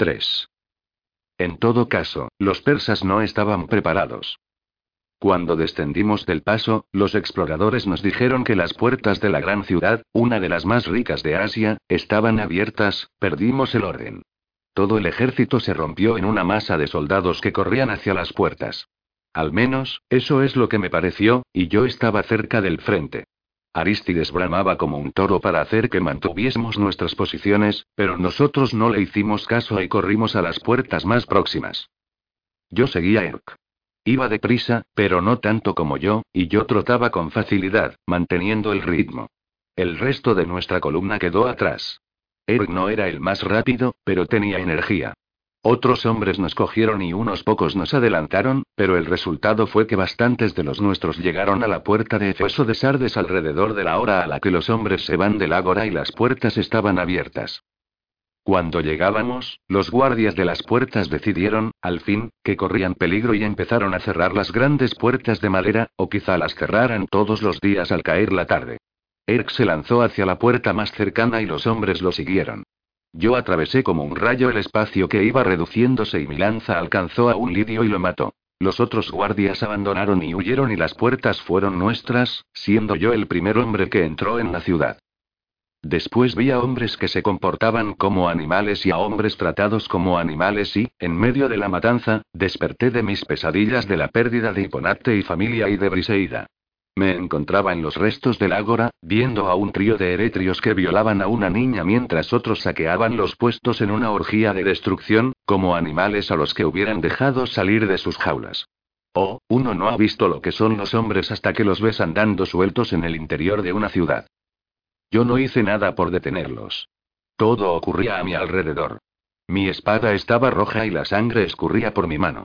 3. En todo caso, los persas no estaban preparados. Cuando descendimos del paso, los exploradores nos dijeron que las puertas de la gran ciudad, una de las más ricas de Asia, estaban abiertas, perdimos el orden. Todo el ejército se rompió en una masa de soldados que corrían hacia las puertas. Al menos, eso es lo que me pareció, y yo estaba cerca del frente. Aristides bramaba como un toro para hacer que mantuviésemos nuestras posiciones, pero nosotros no le hicimos caso y corrimos a las puertas más próximas. Yo seguía a Erk. Iba deprisa, pero no tanto como yo, y yo trotaba con facilidad, manteniendo el ritmo. El resto de nuestra columna quedó atrás. Eric no era el más rápido, pero tenía energía. Otros hombres nos cogieron y unos pocos nos adelantaron, pero el resultado fue que bastantes de los nuestros llegaron a la puerta de Efeso de Sardes alrededor de la hora a la que los hombres se van del ágora y las puertas estaban abiertas. Cuando llegábamos, los guardias de las puertas decidieron, al fin, que corrían peligro y empezaron a cerrar las grandes puertas de madera, o quizá las cerraran todos los días al caer la tarde. Erk se lanzó hacia la puerta más cercana y los hombres lo siguieron. Yo atravesé como un rayo el espacio que iba reduciéndose y mi lanza alcanzó a un lidio y lo mató. Los otros guardias abandonaron y huyeron y las puertas fueron nuestras, siendo yo el primer hombre que entró en la ciudad. Después vi a hombres que se comportaban como animales y a hombres tratados como animales y, en medio de la matanza, desperté de mis pesadillas de la pérdida de Hiponate y familia y de Briseida. Me encontraba en los restos del ágora, viendo a un trío de eretrios que violaban a una niña mientras otros saqueaban los puestos en una orgía de destrucción, como animales a los que hubieran dejado salir de sus jaulas. Oh, uno no ha visto lo que son los hombres hasta que los ves andando sueltos en el interior de una ciudad. Yo no hice nada por detenerlos. Todo ocurría a mi alrededor. Mi espada estaba roja y la sangre escurría por mi mano.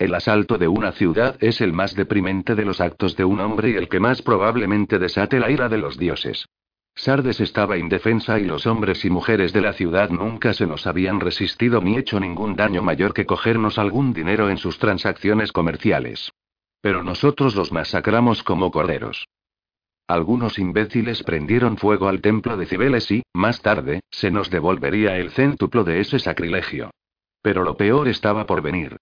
El asalto de una ciudad es el más deprimente de los actos de un hombre y el que más probablemente desate la ira de los dioses. Sardes estaba indefensa y los hombres y mujeres de la ciudad nunca se nos habían resistido ni hecho ningún daño mayor que cogernos algún dinero en sus transacciones comerciales. Pero nosotros los masacramos como corderos. Algunos imbéciles prendieron fuego al templo de Cibeles y, más tarde, se nos devolvería el céntuplo de ese sacrilegio. Pero lo peor estaba por venir.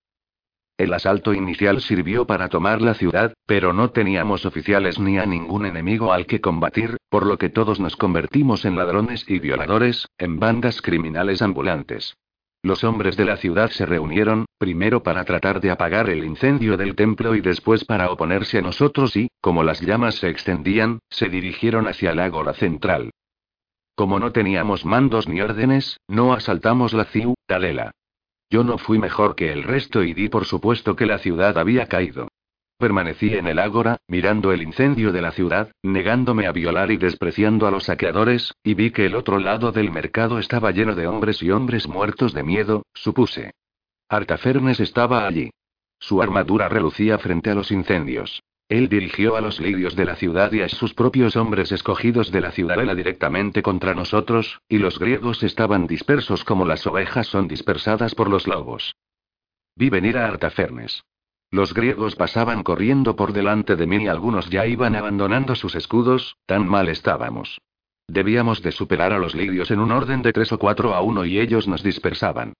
El asalto inicial sirvió para tomar la ciudad, pero no teníamos oficiales ni a ningún enemigo al que combatir, por lo que todos nos convertimos en ladrones y violadores, en bandas criminales ambulantes. Los hombres de la ciudad se reunieron, primero para tratar de apagar el incendio del templo y después para oponerse a nosotros y, como las llamas se extendían, se dirigieron hacia el ágora central. Como no teníamos mandos ni órdenes, no asaltamos la ciudadela. Yo no fui mejor que el resto y di por supuesto que la ciudad había caído. Permanecí en el ágora, mirando el incendio de la ciudad, negándome a violar y despreciando a los saqueadores, y vi que el otro lado del mercado estaba lleno de hombres y hombres muertos de miedo, supuse. Artafernes estaba allí. Su armadura relucía frente a los incendios. Él dirigió a los lirios de la ciudad y a sus propios hombres escogidos de la ciudadela directamente contra nosotros, y los griegos estaban dispersos como las ovejas son dispersadas por los lobos. Vi venir a Artafernes. Los griegos pasaban corriendo por delante de mí y algunos ya iban abandonando sus escudos, tan mal estábamos. Debíamos de superar a los lidios en un orden de tres o cuatro a uno y ellos nos dispersaban.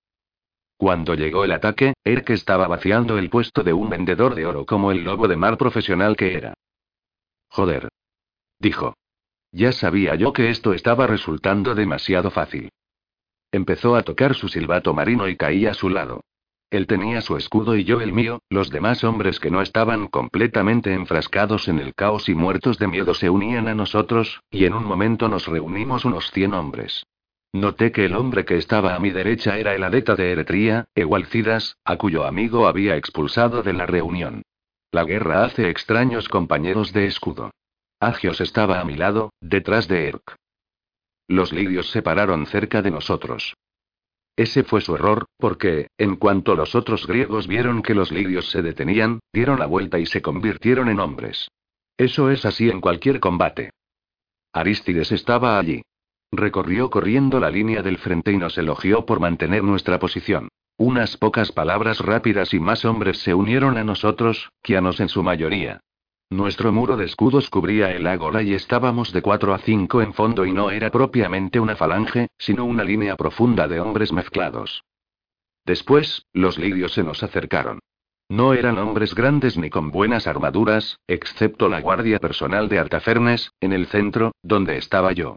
Cuando llegó el ataque, Erke estaba vaciando el puesto de un vendedor de oro como el lobo de mar profesional que era. Joder. Dijo. Ya sabía yo que esto estaba resultando demasiado fácil. Empezó a tocar su silbato marino y caí a su lado. Él tenía su escudo y yo el mío, los demás hombres que no estaban completamente enfrascados en el caos y muertos de miedo se unían a nosotros, y en un momento nos reunimos unos cien hombres. Noté que el hombre que estaba a mi derecha era el adeta de Eretría, Egualcidas, a cuyo amigo había expulsado de la reunión. La guerra hace extraños compañeros de escudo. Agios estaba a mi lado, detrás de Erk. Los lidios se pararon cerca de nosotros. Ese fue su error, porque, en cuanto los otros griegos vieron que los lidios se detenían, dieron la vuelta y se convirtieron en hombres. Eso es así en cualquier combate. Aristides estaba allí. Recorrió corriendo la línea del frente y nos elogió por mantener nuestra posición. Unas pocas palabras rápidas y más hombres se unieron a nosotros, quianos en su mayoría. Nuestro muro de escudos cubría el ágora y estábamos de 4 a 5 en fondo y no era propiamente una falange, sino una línea profunda de hombres mezclados. Después, los lidios se nos acercaron. No eran hombres grandes ni con buenas armaduras, excepto la guardia personal de Artafernes, en el centro, donde estaba yo.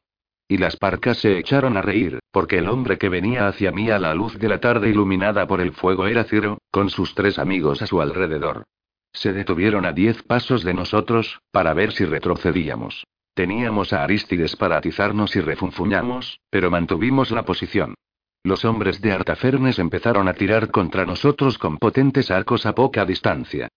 Y las parcas se echaron a reír, porque el hombre que venía hacia mí a la luz de la tarde iluminada por el fuego era Ciro, con sus tres amigos a su alrededor. Se detuvieron a diez pasos de nosotros, para ver si retrocedíamos. Teníamos a Aristides para atizarnos y refunfuñamos, pero mantuvimos la posición. Los hombres de Artafernes empezaron a tirar contra nosotros con potentes arcos a poca distancia.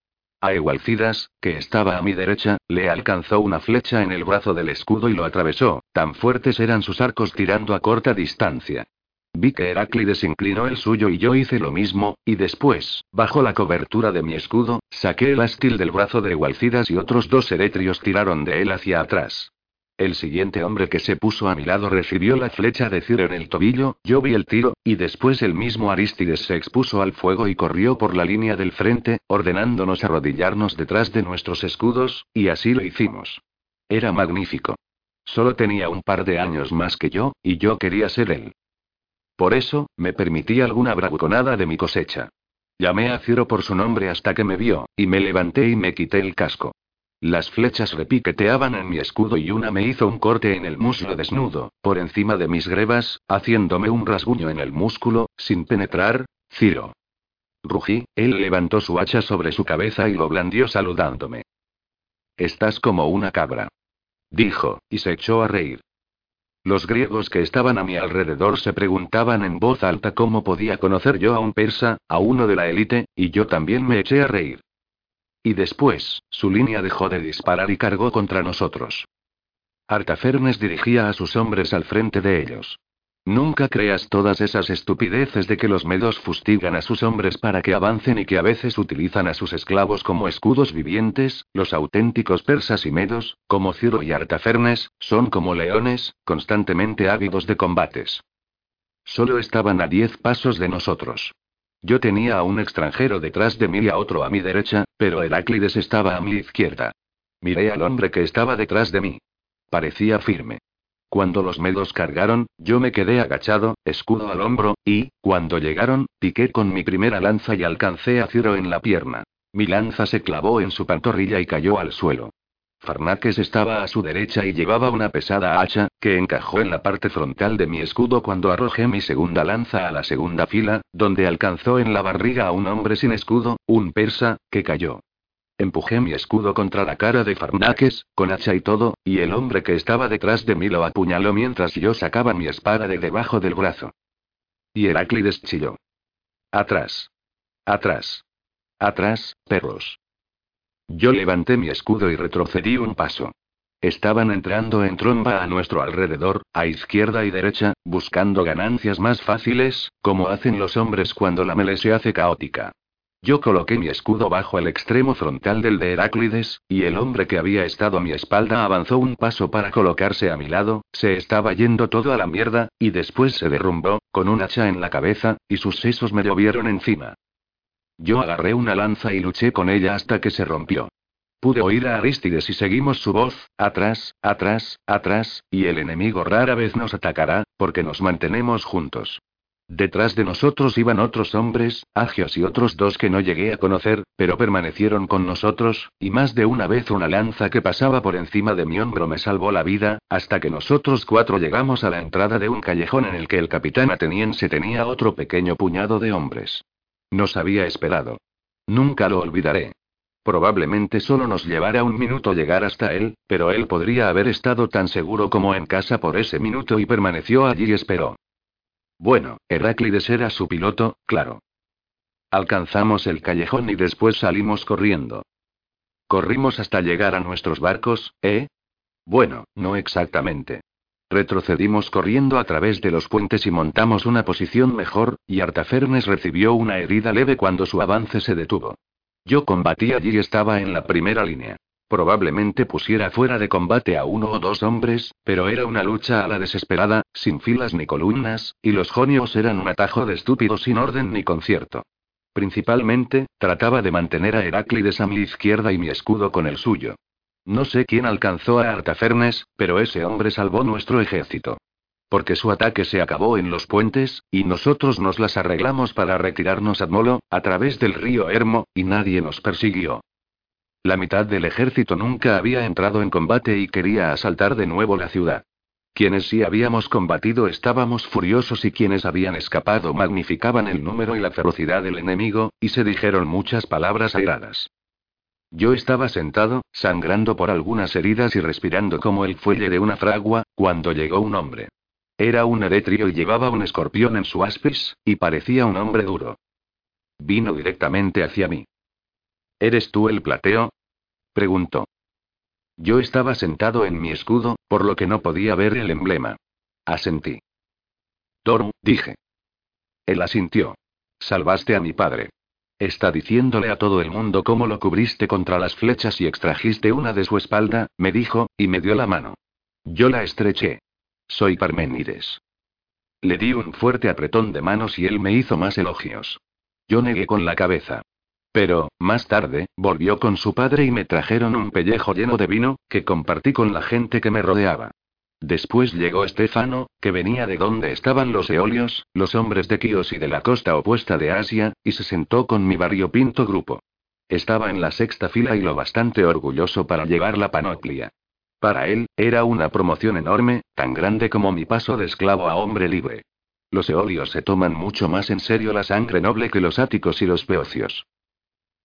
A Egualcidas, que estaba a mi derecha, le alcanzó una flecha en el brazo del escudo y lo atravesó, tan fuertes eran sus arcos tirando a corta distancia. Vi que Heráclides inclinó el suyo y yo hice lo mismo, y después, bajo la cobertura de mi escudo, saqué el astil del brazo de Egualcidas y otros dos eretrios tiraron de él hacia atrás. El siguiente hombre que se puso a mi lado recibió la flecha de Ciro en el tobillo, yo vi el tiro, y después el mismo Aristides se expuso al fuego y corrió por la línea del frente, ordenándonos arrodillarnos detrás de nuestros escudos, y así lo hicimos. Era magnífico. Solo tenía un par de años más que yo, y yo quería ser él. Por eso, me permití alguna bravuconada de mi cosecha. Llamé a Ciro por su nombre hasta que me vio, y me levanté y me quité el casco. Las flechas repiqueteaban en mi escudo y una me hizo un corte en el muslo desnudo, por encima de mis grebas, haciéndome un rasguño en el músculo, sin penetrar, Ciro. Rugí, él levantó su hacha sobre su cabeza y lo blandió saludándome. Estás como una cabra. Dijo, y se echó a reír. Los griegos que estaban a mi alrededor se preguntaban en voz alta cómo podía conocer yo a un persa, a uno de la élite, y yo también me eché a reír. Y después, su línea dejó de disparar y cargó contra nosotros. Artafernes dirigía a sus hombres al frente de ellos. Nunca creas todas esas estupideces de que los medos fustigan a sus hombres para que avancen y que a veces utilizan a sus esclavos como escudos vivientes, los auténticos persas y medos, como Ciro y Artafernes, son como leones, constantemente ávidos de combates. Solo estaban a diez pasos de nosotros. Yo tenía a un extranjero detrás de mí y a otro a mi derecha, pero Heráclides estaba a mi izquierda. Miré al hombre que estaba detrás de mí. Parecía firme. Cuando los medos cargaron, yo me quedé agachado, escudo al hombro, y, cuando llegaron, piqué con mi primera lanza y alcancé a Ciro en la pierna. Mi lanza se clavó en su pantorrilla y cayó al suelo. Farnaques estaba a su derecha y llevaba una pesada hacha, que encajó en la parte frontal de mi escudo cuando arrojé mi segunda lanza a la segunda fila, donde alcanzó en la barriga a un hombre sin escudo, un persa, que cayó. Empujé mi escudo contra la cara de Farnaques, con hacha y todo, y el hombre que estaba detrás de mí lo apuñaló mientras yo sacaba mi espada de debajo del brazo. Y Heráclides chilló. Atrás. Atrás. Atrás, perros. Yo levanté mi escudo y retrocedí un paso. Estaban entrando en tromba a nuestro alrededor, a izquierda y derecha, buscando ganancias más fáciles, como hacen los hombres cuando la mele se hace caótica. Yo coloqué mi escudo bajo el extremo frontal del de Heráclides, y el hombre que había estado a mi espalda avanzó un paso para colocarse a mi lado, se estaba yendo todo a la mierda, y después se derrumbó, con un hacha en la cabeza, y sus sesos me llovieron encima. Yo agarré una lanza y luché con ella hasta que se rompió. Pude oír a Aristides y seguimos su voz, atrás, atrás, atrás, y el enemigo rara vez nos atacará, porque nos mantenemos juntos. Detrás de nosotros iban otros hombres, agios y otros dos que no llegué a conocer, pero permanecieron con nosotros, y más de una vez una lanza que pasaba por encima de mi hombro me salvó la vida, hasta que nosotros cuatro llegamos a la entrada de un callejón en el que el capitán ateniense tenía otro pequeño puñado de hombres. Nos había esperado. Nunca lo olvidaré. Probablemente solo nos llevara un minuto llegar hasta él, pero él podría haber estado tan seguro como en casa por ese minuto y permaneció allí y esperó. Bueno, Heráclides era su piloto, claro. Alcanzamos el callejón y después salimos corriendo. Corrimos hasta llegar a nuestros barcos, ¿eh? Bueno, no exactamente. Retrocedimos corriendo a través de los puentes y montamos una posición mejor, y Artafernes recibió una herida leve cuando su avance se detuvo. Yo combatí allí y estaba en la primera línea. Probablemente pusiera fuera de combate a uno o dos hombres, pero era una lucha a la desesperada, sin filas ni columnas, y los jonios eran un atajo de estúpidos sin orden ni concierto. Principalmente, trataba de mantener a Heráclides a mi izquierda y mi escudo con el suyo. No sé quién alcanzó a Artafernes, pero ese hombre salvó nuestro ejército. porque su ataque se acabó en los puentes, y nosotros nos las arreglamos para retirarnos a Molo, a través del río Hermo, y nadie nos persiguió. La mitad del ejército nunca había entrado en combate y quería asaltar de nuevo la ciudad. Quienes sí habíamos combatido estábamos furiosos y quienes habían escapado magnificaban el número y la ferocidad del enemigo, y se dijeron muchas palabras airadas. Yo estaba sentado, sangrando por algunas heridas y respirando como el fuelle de una fragua, cuando llegó un hombre. Era un eretrio y llevaba un escorpión en su aspis, y parecía un hombre duro. Vino directamente hacia mí. ¿Eres tú el plateo? preguntó. Yo estaba sentado en mi escudo, por lo que no podía ver el emblema. Asentí. Toru, dije. Él asintió. Salvaste a mi padre. Está diciéndole a todo el mundo cómo lo cubriste contra las flechas y extrajiste una de su espalda, me dijo, y me dio la mano. Yo la estreché. Soy Parménides. Le di un fuerte apretón de manos y él me hizo más elogios. Yo negué con la cabeza. Pero, más tarde, volvió con su padre y me trajeron un pellejo lleno de vino, que compartí con la gente que me rodeaba. Después llegó Estefano, que venía de donde estaban los eolios, los hombres de Kios y de la costa opuesta de Asia, y se sentó con mi pinto grupo. Estaba en la sexta fila y lo bastante orgulloso para llevar la panoplia. Para él, era una promoción enorme, tan grande como mi paso de esclavo a hombre libre. Los eolios se toman mucho más en serio la sangre noble que los áticos y los peocios.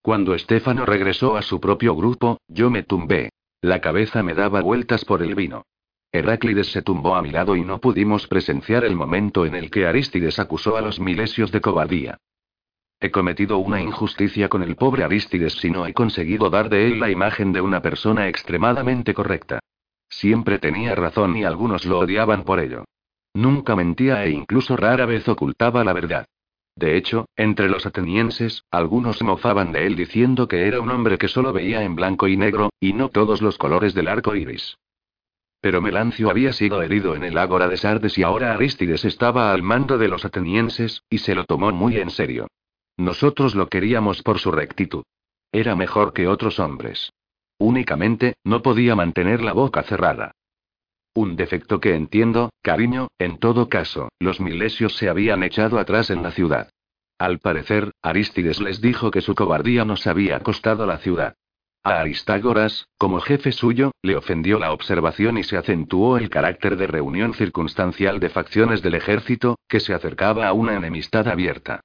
Cuando Estefano regresó a su propio grupo, yo me tumbé. La cabeza me daba vueltas por el vino. Heráclides se tumbó a mi lado y no pudimos presenciar el momento en el que Arístides acusó a los milesios de cobardía. He cometido una injusticia con el pobre Arístides si no he conseguido dar de él la imagen de una persona extremadamente correcta. Siempre tenía razón y algunos lo odiaban por ello. Nunca mentía e incluso rara vez ocultaba la verdad. De hecho, entre los atenienses, algunos mofaban de él diciendo que era un hombre que solo veía en blanco y negro, y no todos los colores del arco iris. Pero Melancio había sido herido en el ágora de Sardes y ahora Arístides estaba al mando de los atenienses, y se lo tomó muy en serio. Nosotros lo queríamos por su rectitud. Era mejor que otros hombres. Únicamente, no podía mantener la boca cerrada. Un defecto que entiendo, cariño, en todo caso, los milesios se habían echado atrás en la ciudad. Al parecer, Arístides les dijo que su cobardía nos había costado la ciudad. A Aristágoras, como jefe suyo, le ofendió la observación y se acentuó el carácter de reunión circunstancial de facciones del ejército, que se acercaba a una enemistad abierta.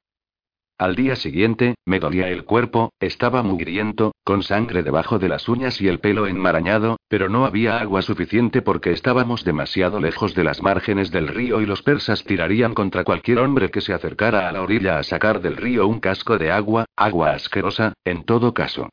Al día siguiente, me dolía el cuerpo, estaba mugriento, con sangre debajo de las uñas y el pelo enmarañado, pero no había agua suficiente porque estábamos demasiado lejos de las márgenes del río y los persas tirarían contra cualquier hombre que se acercara a la orilla a sacar del río un casco de agua, agua asquerosa, en todo caso.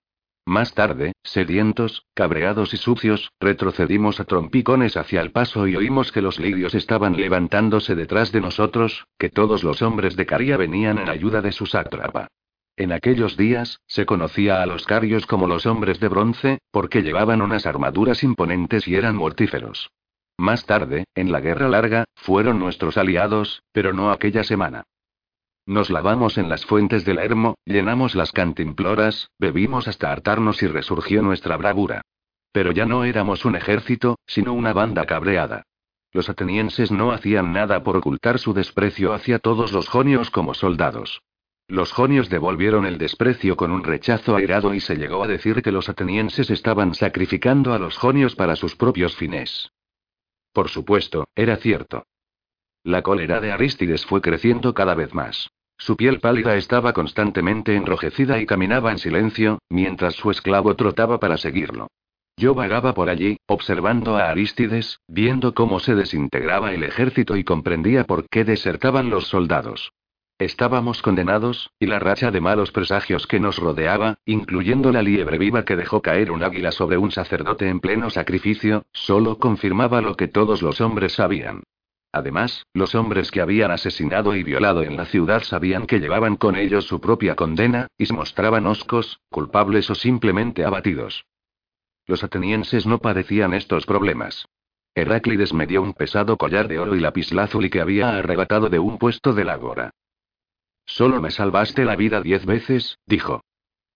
Más tarde, sedientos, cabreados y sucios, retrocedimos a trompicones hacia el paso y oímos que los lidios estaban levantándose detrás de nosotros, que todos los hombres de Caria venían en ayuda de su sátrapa. En aquellos días, se conocía a los carios como los hombres de bronce, porque llevaban unas armaduras imponentes y eran mortíferos. Más tarde, en la Guerra Larga, fueron nuestros aliados, pero no aquella semana. Nos lavamos en las fuentes del Hermo, llenamos las cantimploras, bebimos hasta hartarnos y resurgió nuestra bravura. Pero ya no éramos un ejército, sino una banda cabreada. Los atenienses no hacían nada por ocultar su desprecio hacia todos los jonios como soldados. Los jonios devolvieron el desprecio con un rechazo airado y se llegó a decir que los atenienses estaban sacrificando a los jonios para sus propios fines. Por supuesto, era cierto. La cólera de Arístides fue creciendo cada vez más. Su piel pálida estaba constantemente enrojecida y caminaba en silencio, mientras su esclavo trotaba para seguirlo. Yo vagaba por allí, observando a Arístides, viendo cómo se desintegraba el ejército y comprendía por qué desertaban los soldados. Estábamos condenados, y la racha de malos presagios que nos rodeaba, incluyendo la liebre viva que dejó caer un águila sobre un sacerdote en pleno sacrificio, solo confirmaba lo que todos los hombres sabían. Además, los hombres que habían asesinado y violado en la ciudad sabían que llevaban con ellos su propia condena, y se mostraban oscos, culpables o simplemente abatidos. Los atenienses no padecían estos problemas. Heráclides me dio un pesado collar de oro y lapislázuli que había arrebatado de un puesto del ágora. Solo me salvaste la vida diez veces, dijo.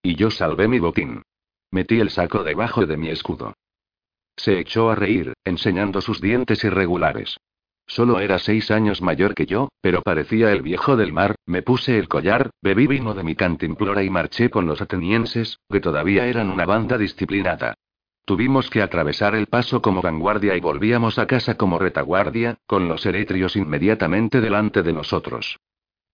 Y yo salvé mi botín. Metí el saco debajo de mi escudo. Se echó a reír, enseñando sus dientes irregulares. Solo era seis años mayor que yo, pero parecía el viejo del mar, me puse el collar, bebí vino de mi cantimplora y marché con los atenienses, que todavía eran una banda disciplinada. Tuvimos que atravesar el paso como vanguardia y volvíamos a casa como retaguardia, con los eretrios inmediatamente delante de nosotros.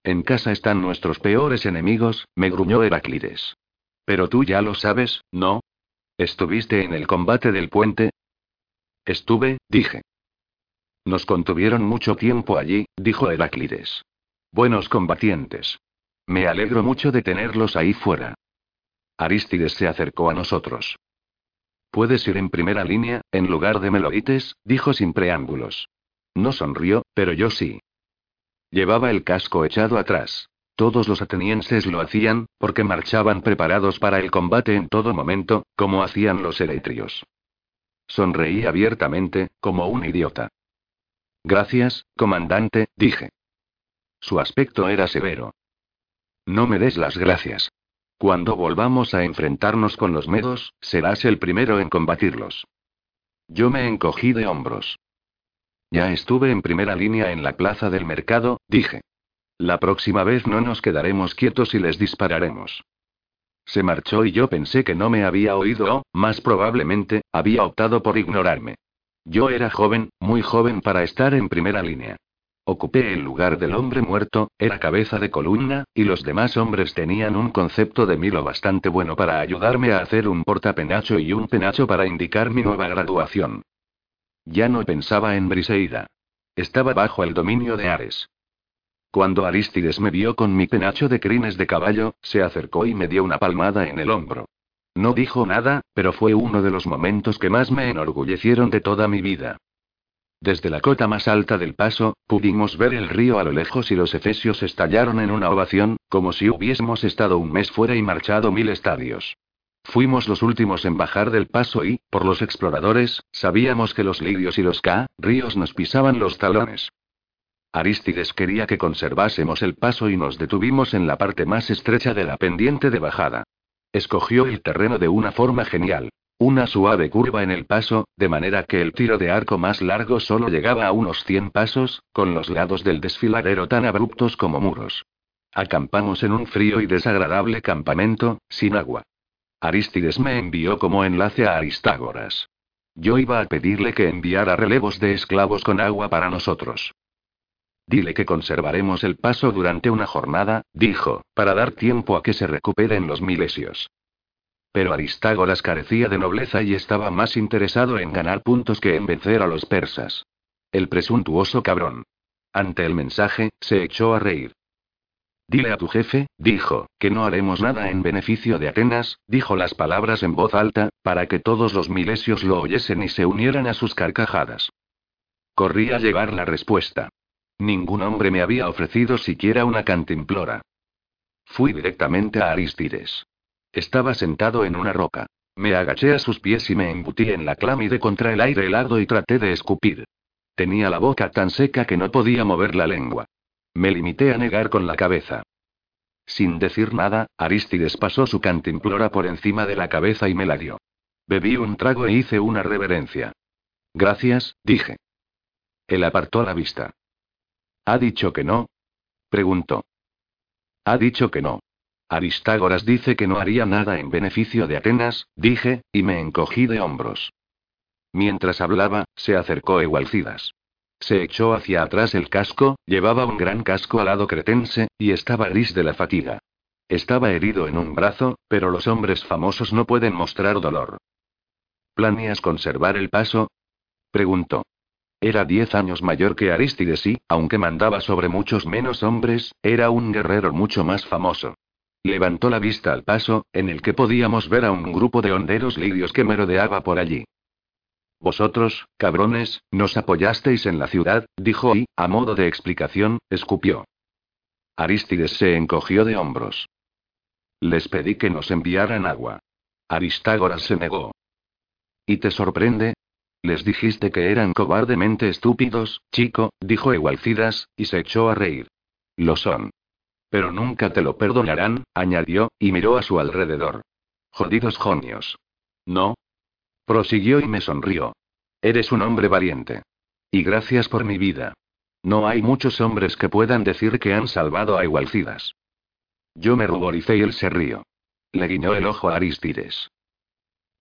En casa están nuestros peores enemigos, me gruñó Heraclides. Pero tú ya lo sabes, ¿no? ¿Estuviste en el combate del puente? Estuve, dije. Nos contuvieron mucho tiempo allí, dijo Heraclides. Buenos combatientes. Me alegro mucho de tenerlos ahí fuera. Aristides se acercó a nosotros. Puedes ir en primera línea, en lugar de Melodites, dijo sin preámbulos. No sonrió, pero yo sí. Llevaba el casco echado atrás. Todos los atenienses lo hacían, porque marchaban preparados para el combate en todo momento, como hacían los eretrios. Sonreí abiertamente, como un idiota. Gracias, comandante, dije. Su aspecto era severo. No me des las gracias. Cuando volvamos a enfrentarnos con los medos, serás el primero en combatirlos. Yo me encogí de hombros. Ya estuve en primera línea en la plaza del mercado, dije. La próxima vez no nos quedaremos quietos y les dispararemos. Se marchó y yo pensé que no me había oído o, más probablemente, había optado por ignorarme. Yo era joven, muy joven para estar en primera línea. Ocupé el lugar del hombre muerto, era cabeza de columna, y los demás hombres tenían un concepto de mí lo bastante bueno para ayudarme a hacer un portapenacho y un penacho para indicar mi nueva graduación. Ya no pensaba en Briseida. Estaba bajo el dominio de Ares. Cuando Aristides me vio con mi penacho de crines de caballo, se acercó y me dio una palmada en el hombro. No dijo nada, pero fue uno de los momentos que más me enorgullecieron de toda mi vida. Desde la cota más alta del paso, pudimos ver el río a lo lejos y los efesios estallaron en una ovación, como si hubiésemos estado un mes fuera y marchado mil estadios. Fuimos los últimos en bajar del paso y, por los exploradores, sabíamos que los lidios y los K, ríos nos pisaban los talones. Aristides quería que conservásemos el paso y nos detuvimos en la parte más estrecha de la pendiente de bajada. Escogió el terreno de una forma genial. Una suave curva en el paso, de manera que el tiro de arco más largo solo llegaba a unos 100 pasos, con los lados del desfiladero tan abruptos como muros. Acampamos en un frío y desagradable campamento, sin agua. Aristides me envió como enlace a Aristágoras. Yo iba a pedirle que enviara relevos de esclavos con agua para nosotros. Dile que conservaremos el paso durante una jornada, dijo, para dar tiempo a que se recuperen los milesios. Pero Aristágoras carecía de nobleza y estaba más interesado en ganar puntos que en vencer a los persas. El presuntuoso cabrón. Ante el mensaje, se echó a reír. Dile a tu jefe, dijo, que no haremos nada en beneficio de Atenas, dijo las palabras en voz alta, para que todos los milesios lo oyesen y se unieran a sus carcajadas. Corrí a llevar la respuesta. Ningún hombre me había ofrecido siquiera una cantimplora. Fui directamente a Aristides. Estaba sentado en una roca. Me agaché a sus pies y me embutí en la clámide contra el aire helado y traté de escupir. Tenía la boca tan seca que no podía mover la lengua. Me limité a negar con la cabeza. Sin decir nada, Aristides pasó su cantimplora por encima de la cabeza y me la dio. Bebí un trago e hice una reverencia. Gracias, dije. Él apartó la vista. ¿Ha dicho que no? Preguntó. Ha dicho que no. Aristágoras dice que no haría nada en beneficio de Atenas, dije, y me encogí de hombros. Mientras hablaba, se acercó Egualcidas. Se echó hacia atrás el casco, llevaba un gran casco alado cretense, y estaba gris de la fatiga. Estaba herido en un brazo, pero los hombres famosos no pueden mostrar dolor. ¿Planeas conservar el paso? preguntó. Era diez años mayor que Aristides y, aunque mandaba sobre muchos menos hombres, era un guerrero mucho más famoso. Levantó la vista al paso, en el que podíamos ver a un grupo de honderos lidios que merodeaba por allí. Vosotros, cabrones, nos apoyasteis en la ciudad, dijo y, a modo de explicación, escupió. Aristides se encogió de hombros. Les pedí que nos enviaran agua. Aristágoras se negó. ¿Y te sorprende? Les dijiste que eran cobardemente estúpidos, chico, dijo Egualcidas, y se echó a reír. Lo son. Pero nunca te lo perdonarán, añadió, y miró a su alrededor. Jodidos jonios. No. Prosiguió y me sonrió. Eres un hombre valiente. Y gracias por mi vida. No hay muchos hombres que puedan decir que han salvado a Igualcidas. Yo me ruboricé y él se rió. Le guiñó el ojo a Aristides.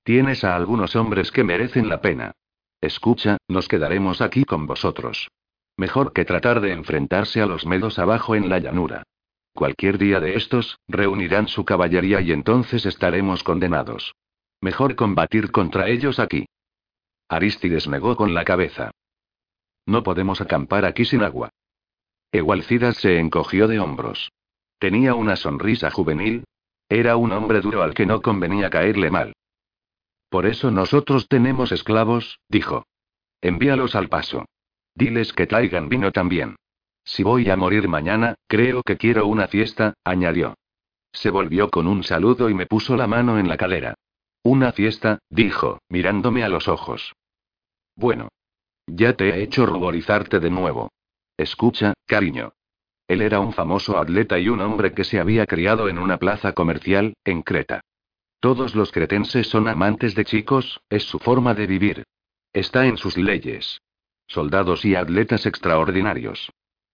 Tienes a algunos hombres que merecen la pena. Escucha, nos quedaremos aquí con vosotros. Mejor que tratar de enfrentarse a los medos abajo en la llanura. Cualquier día de estos, reunirán su caballería y entonces estaremos condenados. Mejor combatir contra ellos aquí. Aristides negó con la cabeza. No podemos acampar aquí sin agua. Egualcidas se encogió de hombros. Tenía una sonrisa juvenil. Era un hombre duro al que no convenía caerle mal. Por eso nosotros tenemos esclavos, dijo. Envíalos al paso. Diles que traigan vino también. Si voy a morir mañana, creo que quiero una fiesta, añadió. Se volvió con un saludo y me puso la mano en la cadera. Una fiesta, dijo, mirándome a los ojos. Bueno. Ya te he hecho ruborizarte de nuevo. Escucha, cariño. Él era un famoso atleta y un hombre que se había criado en una plaza comercial, en Creta. Todos los cretenses son amantes de chicos, es su forma de vivir. Está en sus leyes. Soldados y atletas extraordinarios.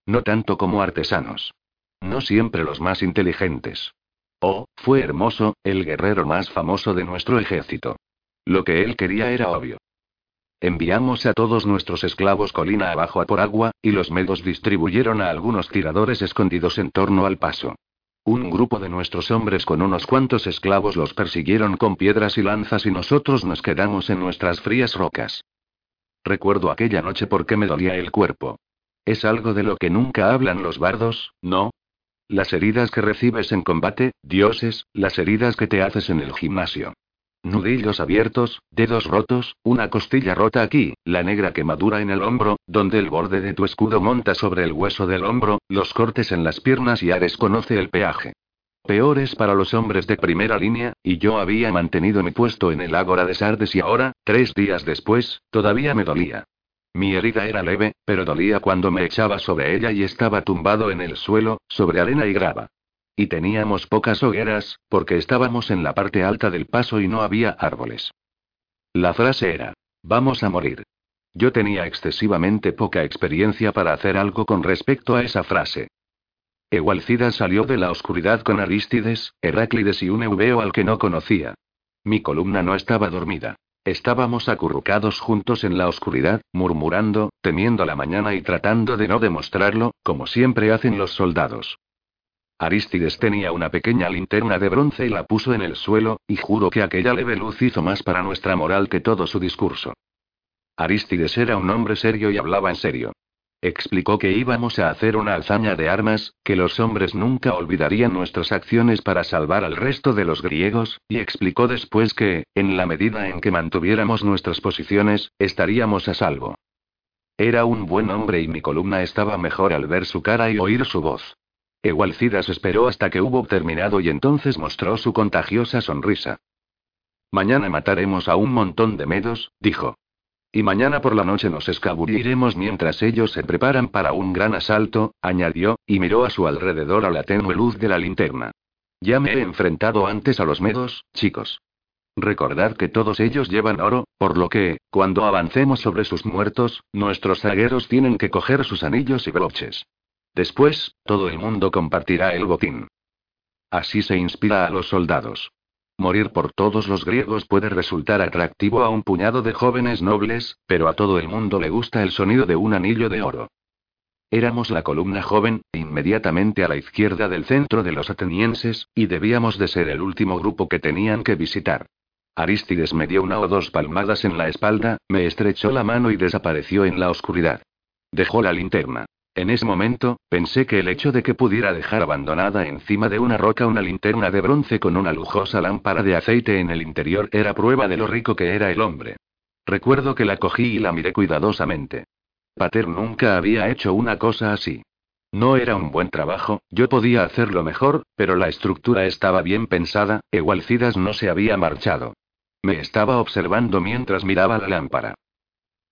No tanto como artesanos. No siempre los más inteligentes. Oh, fue hermoso, el guerrero más famoso de nuestro ejército. Lo que él quería era obvio. Enviamos a todos nuestros esclavos colina abajo a por agua, y los medos distribuyeron a algunos tiradores escondidos en torno al paso. Un grupo de nuestros hombres con unos cuantos esclavos los persiguieron con piedras y lanzas y nosotros nos quedamos en nuestras frías rocas. Recuerdo aquella noche porque me dolía el cuerpo. Es algo de lo que nunca hablan los bardos, ¿no? Las heridas que recibes en combate, dioses, las heridas que te haces en el gimnasio. Nudillos abiertos, dedos rotos, una costilla rota aquí, la negra quemadura en el hombro, donde el borde de tu escudo monta sobre el hueso del hombro, los cortes en las piernas y Ares conoce el peaje. Peores para los hombres de primera línea, y yo había mantenido mi puesto en el ágora de Sardes y ahora, tres días después, todavía me dolía. Mi herida era leve, pero dolía cuando me echaba sobre ella y estaba tumbado en el suelo, sobre arena y grava. Y teníamos pocas hogueras, porque estábamos en la parte alta del paso y no había árboles. La frase era, vamos a morir. Yo tenía excesivamente poca experiencia para hacer algo con respecto a esa frase. Egualcida salió de la oscuridad con Arístides, Heráclides y un eubeo al que no conocía. Mi columna no estaba dormida. Estábamos acurrucados juntos en la oscuridad, murmurando, temiendo la mañana y tratando de no demostrarlo, como siempre hacen los soldados. Aristides tenía una pequeña linterna de bronce y la puso en el suelo, y juro que aquella leve luz hizo más para nuestra moral que todo su discurso. Aristides era un hombre serio y hablaba en serio. Explicó que íbamos a hacer una hazaña de armas, que los hombres nunca olvidarían nuestras acciones para salvar al resto de los griegos, y explicó después que, en la medida en que mantuviéramos nuestras posiciones, estaríamos a salvo. Era un buen hombre y mi columna estaba mejor al ver su cara y oír su voz. Egualcidas esperó hasta que hubo terminado y entonces mostró su contagiosa sonrisa. Mañana mataremos a un montón de medos, dijo. Y mañana por la noche nos escabulliremos mientras ellos se preparan para un gran asalto, añadió, y miró a su alrededor a la tenue luz de la linterna. Ya me he enfrentado antes a los medos, chicos. Recordad que todos ellos llevan oro, por lo que, cuando avancemos sobre sus muertos, nuestros zagueros tienen que coger sus anillos y broches. Después, todo el mundo compartirá el botín. Así se inspira a los soldados. Morir por todos los griegos puede resultar atractivo a un puñado de jóvenes nobles, pero a todo el mundo le gusta el sonido de un anillo de oro. Éramos la columna joven, inmediatamente a la izquierda del centro de los atenienses, y debíamos de ser el último grupo que tenían que visitar. Aristides me dio una o dos palmadas en la espalda, me estrechó la mano y desapareció en la oscuridad. Dejó la linterna. En ese momento, pensé que el hecho de que pudiera dejar abandonada encima de una roca una linterna de bronce con una lujosa lámpara de aceite en el interior era prueba de lo rico que era el hombre. Recuerdo que la cogí y la miré cuidadosamente. Pater nunca había hecho una cosa así. No era un buen trabajo, yo podía hacerlo mejor, pero la estructura estaba bien pensada, Egualcidas no se había marchado. Me estaba observando mientras miraba la lámpara.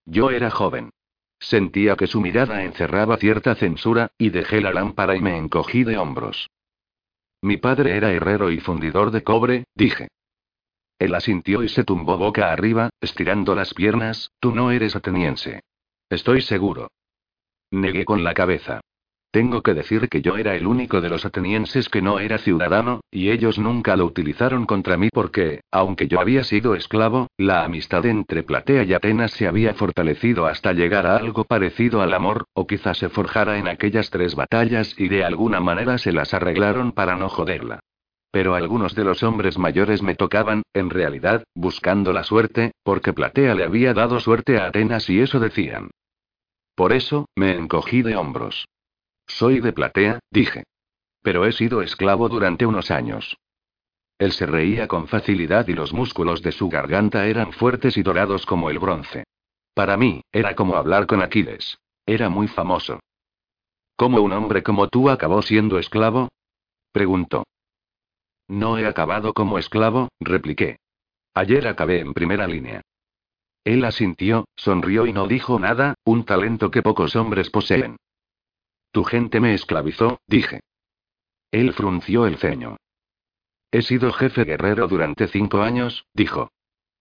Yo era joven. Sentía que su mirada encerraba cierta censura, y dejé la lámpara y me encogí de hombros. Mi padre era herrero y fundidor de cobre, dije. Él asintió y se tumbó boca arriba, estirando las piernas, tú no eres ateniense. Estoy seguro. Negué con la cabeza. Tengo que decir que yo era el único de los atenienses que no era ciudadano, y ellos nunca lo utilizaron contra mí porque, aunque yo había sido esclavo, la amistad entre Platea y Atenas se había fortalecido hasta llegar a algo parecido al amor, o quizás se forjara en aquellas tres batallas y de alguna manera se las arreglaron para no joderla. Pero algunos de los hombres mayores me tocaban, en realidad, buscando la suerte, porque Platea le había dado suerte a Atenas y eso decían. Por eso, me encogí de hombros. Soy de platea, dije. Pero he sido esclavo durante unos años. Él se reía con facilidad y los músculos de su garganta eran fuertes y dorados como el bronce. Para mí, era como hablar con Aquiles. Era muy famoso. ¿Cómo un hombre como tú acabó siendo esclavo? preguntó. No he acabado como esclavo, repliqué. Ayer acabé en primera línea. Él asintió, sonrió y no dijo nada, un talento que pocos hombres poseen. Tu gente me esclavizó, dije. Él frunció el ceño. He sido jefe guerrero durante cinco años, dijo.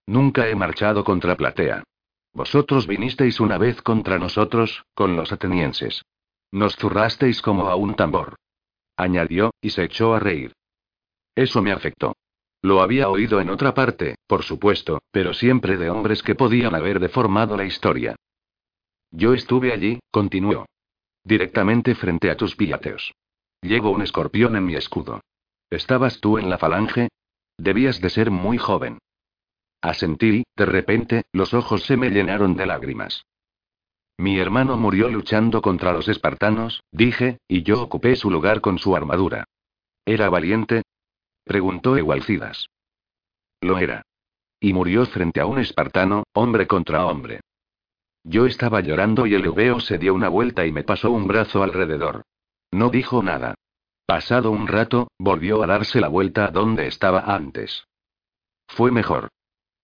Nunca he marchado contra Platea. Vosotros vinisteis una vez contra nosotros, con los atenienses. Nos zurrasteis como a un tambor. Añadió, y se echó a reír. Eso me afectó. Lo había oído en otra parte, por supuesto, pero siempre de hombres que podían haber deformado la historia. Yo estuve allí, continuó. Directamente frente a tus pillateos. Llevo un escorpión en mi escudo. ¿Estabas tú en la falange? Debías de ser muy joven. Asentí, de repente, los ojos se me llenaron de lágrimas. Mi hermano murió luchando contra los espartanos, dije, y yo ocupé su lugar con su armadura. ¿Era valiente? preguntó Egualcidas. Lo era. Y murió frente a un espartano, hombre contra hombre. Yo estaba llorando y el Eubeo se dio una vuelta y me pasó un brazo alrededor. No dijo nada. Pasado un rato, volvió a darse la vuelta a donde estaba antes. Fue mejor.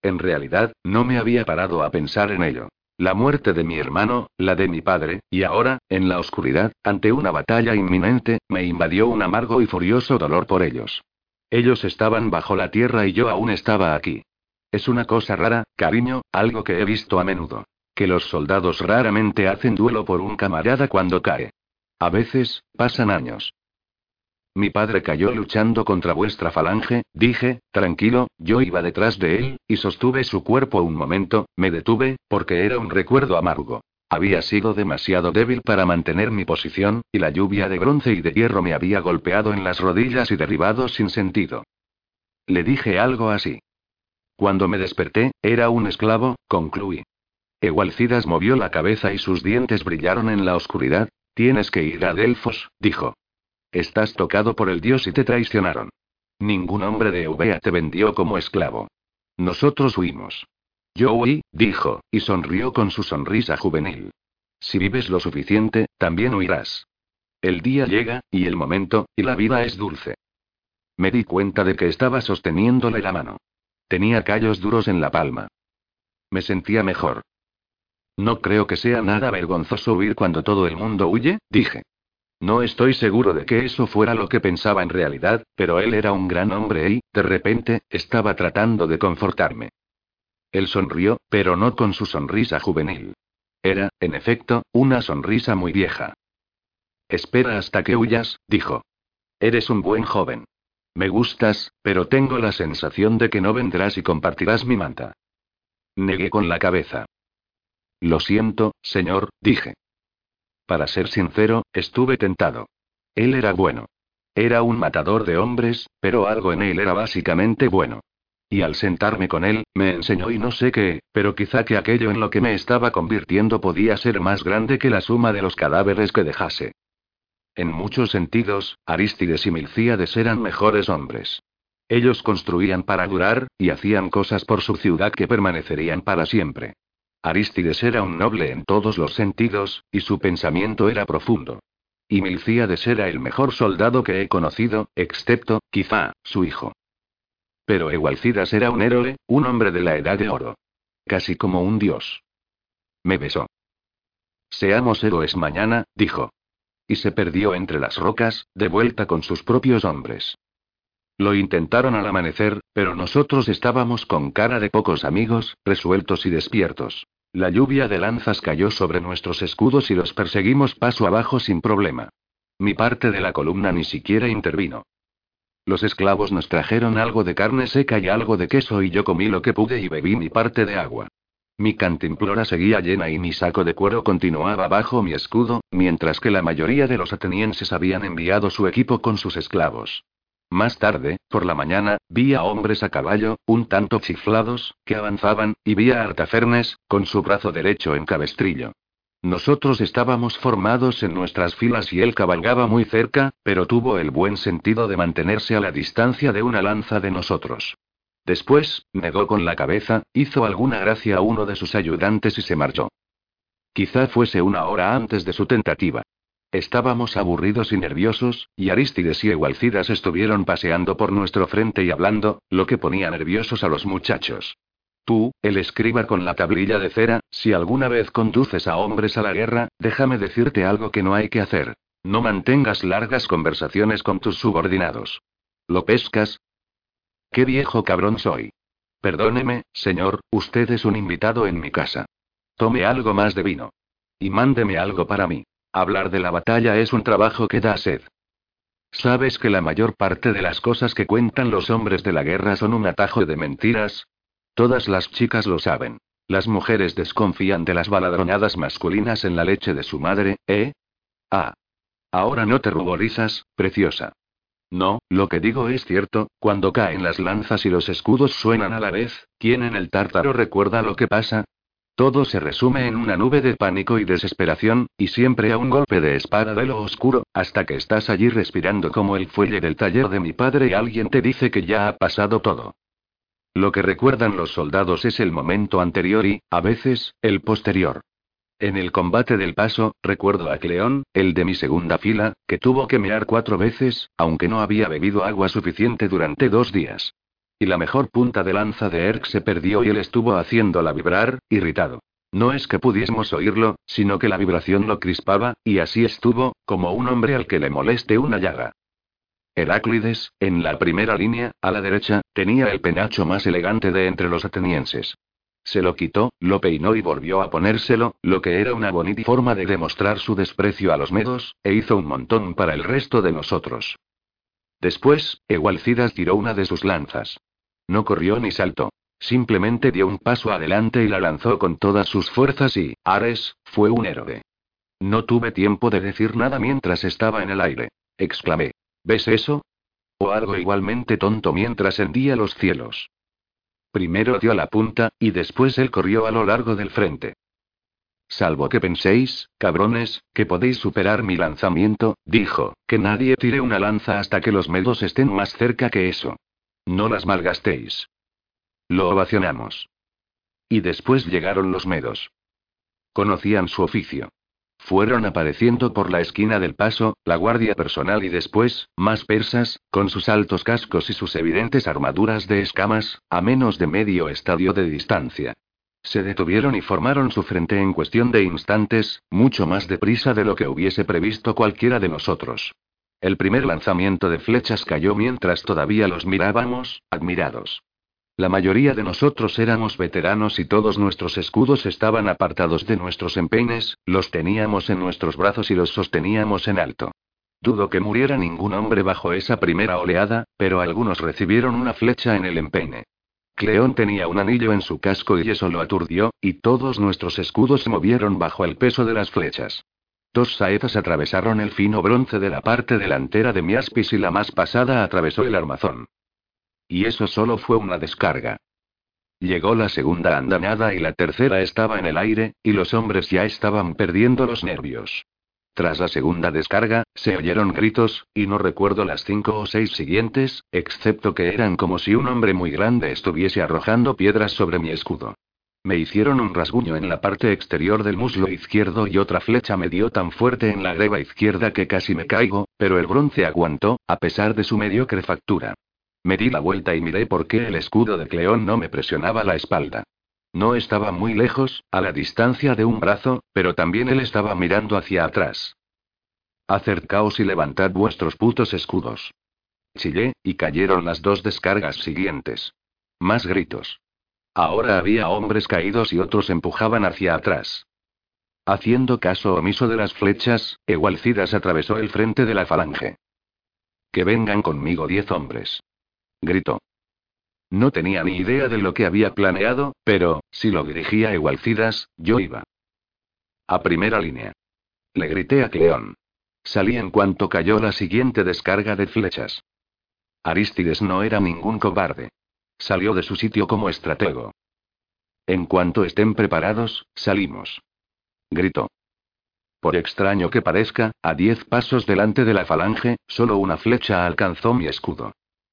En realidad, no me había parado a pensar en ello. La muerte de mi hermano, la de mi padre, y ahora, en la oscuridad, ante una batalla inminente, me invadió un amargo y furioso dolor por ellos. Ellos estaban bajo la tierra y yo aún estaba aquí. Es una cosa rara, cariño, algo que he visto a menudo que los soldados raramente hacen duelo por un camarada cuando cae. A veces, pasan años. Mi padre cayó luchando contra vuestra falange, dije, tranquilo, yo iba detrás de él, y sostuve su cuerpo un momento, me detuve, porque era un recuerdo amargo. Había sido demasiado débil para mantener mi posición, y la lluvia de bronce y de hierro me había golpeado en las rodillas y derribado sin sentido. Le dije algo así. Cuando me desperté, era un esclavo, concluí. Egualcidas movió la cabeza y sus dientes brillaron en la oscuridad. Tienes que ir a Delfos, dijo. Estás tocado por el dios y te traicionaron. Ningún hombre de Eubea te vendió como esclavo. Nosotros huimos. Yo huí, dijo, y sonrió con su sonrisa juvenil. Si vives lo suficiente, también huirás. El día llega, y el momento, y la vida es dulce. Me di cuenta de que estaba sosteniéndole la mano. Tenía callos duros en la palma. Me sentía mejor. No creo que sea nada vergonzoso huir cuando todo el mundo huye, dije. No estoy seguro de que eso fuera lo que pensaba en realidad, pero él era un gran hombre y, de repente, estaba tratando de confortarme. Él sonrió, pero no con su sonrisa juvenil. Era, en efecto, una sonrisa muy vieja. Espera hasta que huyas, dijo. Eres un buen joven. Me gustas, pero tengo la sensación de que no vendrás y compartirás mi manta. Negué con la cabeza. Lo siento, señor, dije. Para ser sincero, estuve tentado. Él era bueno. Era un matador de hombres, pero algo en él era básicamente bueno. Y al sentarme con él, me enseñó y no sé qué, pero quizá que aquello en lo que me estaba convirtiendo podía ser más grande que la suma de los cadáveres que dejase. En muchos sentidos, Arístides y Milcíades eran mejores hombres. Ellos construían para durar, y hacían cosas por su ciudad que permanecerían para siempre. Aristides era un noble en todos los sentidos, y su pensamiento era profundo. Y Milcíades era el mejor soldado que he conocido, excepto, quizá, su hijo. Pero Egualcidas era un héroe, un hombre de la edad de oro. Casi como un dios. Me besó. Seamos héroes mañana, dijo. Y se perdió entre las rocas, de vuelta con sus propios hombres. Lo intentaron al amanecer, pero nosotros estábamos con cara de pocos amigos, resueltos y despiertos. La lluvia de lanzas cayó sobre nuestros escudos y los perseguimos paso abajo sin problema. Mi parte de la columna ni siquiera intervino. Los esclavos nos trajeron algo de carne seca y algo de queso y yo comí lo que pude y bebí mi parte de agua. Mi cantimplora seguía llena y mi saco de cuero continuaba bajo mi escudo, mientras que la mayoría de los atenienses habían enviado su equipo con sus esclavos. Más tarde, por la mañana, vi a hombres a caballo, un tanto chiflados, que avanzaban, y vi a Artafernes, con su brazo derecho en cabestrillo. Nosotros estábamos formados en nuestras filas y él cabalgaba muy cerca, pero tuvo el buen sentido de mantenerse a la distancia de una lanza de nosotros. Después, negó con la cabeza, hizo alguna gracia a uno de sus ayudantes y se marchó. Quizá fuese una hora antes de su tentativa. Estábamos aburridos y nerviosos, y Aristides y Egualcidas estuvieron paseando por nuestro frente y hablando, lo que ponía nerviosos a los muchachos. Tú, el escriba con la tablilla de cera, si alguna vez conduces a hombres a la guerra, déjame decirte algo que no hay que hacer. No mantengas largas conversaciones con tus subordinados. ¿Lo pescas? Qué viejo cabrón soy. Perdóneme, señor, usted es un invitado en mi casa. Tome algo más de vino. Y mándeme algo para mí. Hablar de la batalla es un trabajo que da sed. ¿Sabes que la mayor parte de las cosas que cuentan los hombres de la guerra son un atajo de mentiras? Todas las chicas lo saben. Las mujeres desconfían de las baladronadas masculinas en la leche de su madre, ¿eh? Ah. Ahora no te ruborizas, preciosa. No, lo que digo es cierto, cuando caen las lanzas y los escudos suenan a la vez, ¿quién en el tártaro recuerda lo que pasa? Todo se resume en una nube de pánico y desesperación, y siempre a un golpe de espada de lo oscuro, hasta que estás allí respirando como el fuelle del taller de mi padre y alguien te dice que ya ha pasado todo. Lo que recuerdan los soldados es el momento anterior y, a veces, el posterior. En el combate del paso, recuerdo a Cleón, el de mi segunda fila, que tuvo que mear cuatro veces, aunque no había bebido agua suficiente durante dos días. Y la mejor punta de lanza de Erk se perdió y él estuvo haciéndola vibrar, irritado. No es que pudiésemos oírlo, sino que la vibración lo crispaba, y así estuvo, como un hombre al que le moleste una llaga. Heráclides, en la primera línea, a la derecha, tenía el penacho más elegante de entre los atenienses. Se lo quitó, lo peinó y volvió a ponérselo, lo que era una bonita forma de demostrar su desprecio a los medos, e hizo un montón para el resto de nosotros. Después, Egualcidas tiró una de sus lanzas. No corrió ni saltó. Simplemente dio un paso adelante y la lanzó con todas sus fuerzas y, Ares, fue un héroe. No tuve tiempo de decir nada mientras estaba en el aire. Exclamé. ¿Ves eso? O algo igualmente tonto mientras hendía los cielos. Primero dio la punta, y después él corrió a lo largo del frente. Salvo que penséis, cabrones, que podéis superar mi lanzamiento, dijo, que nadie tire una lanza hasta que los medos estén más cerca que eso. No las malgastéis. Lo ovacionamos. Y después llegaron los medos. Conocían su oficio. Fueron apareciendo por la esquina del paso, la guardia personal y después, más persas, con sus altos cascos y sus evidentes armaduras de escamas, a menos de medio estadio de distancia. Se detuvieron y formaron su frente en cuestión de instantes, mucho más deprisa de lo que hubiese previsto cualquiera de nosotros. El primer lanzamiento de flechas cayó mientras todavía los mirábamos, admirados. La mayoría de nosotros éramos veteranos y todos nuestros escudos estaban apartados de nuestros empeines, los teníamos en nuestros brazos y los sosteníamos en alto. Dudo que muriera ningún hombre bajo esa primera oleada, pero algunos recibieron una flecha en el empeine. Cleón tenía un anillo en su casco y eso lo aturdió, y todos nuestros escudos se movieron bajo el peso de las flechas. Dos saetas atravesaron el fino bronce de la parte delantera de mi aspis y la más pasada atravesó el armazón. Y eso solo fue una descarga. Llegó la segunda andanada y la tercera estaba en el aire, y los hombres ya estaban perdiendo los nervios. Tras la segunda descarga, se oyeron gritos, y no recuerdo las cinco o seis siguientes, excepto que eran como si un hombre muy grande estuviese arrojando piedras sobre mi escudo. Me hicieron un rasguño en la parte exterior del muslo izquierdo y otra flecha me dio tan fuerte en la greba izquierda que casi me caigo, pero el bronce aguantó, a pesar de su mediocre factura. Me di la vuelta y miré por qué el escudo de Cleón no me presionaba la espalda. No estaba muy lejos, a la distancia de un brazo, pero también él estaba mirando hacia atrás. Acercaos y levantad vuestros putos escudos. Chillé, y cayeron las dos descargas siguientes. Más gritos. Ahora había hombres caídos y otros empujaban hacia atrás. Haciendo caso omiso de las flechas, Egualcidas atravesó el frente de la falange. Que vengan conmigo diez hombres. Gritó. No tenía ni idea de lo que había planeado, pero, si lo dirigía Egualcidas, yo iba. A primera línea. Le grité a Cleón. Salí en cuanto cayó la siguiente descarga de flechas. Aristides no era ningún cobarde. Salió de su sitio como estratego. En cuanto estén preparados, salimos. Gritó. Por extraño que parezca, a diez pasos delante de la falange, solo una flecha alcanzó mi escudo.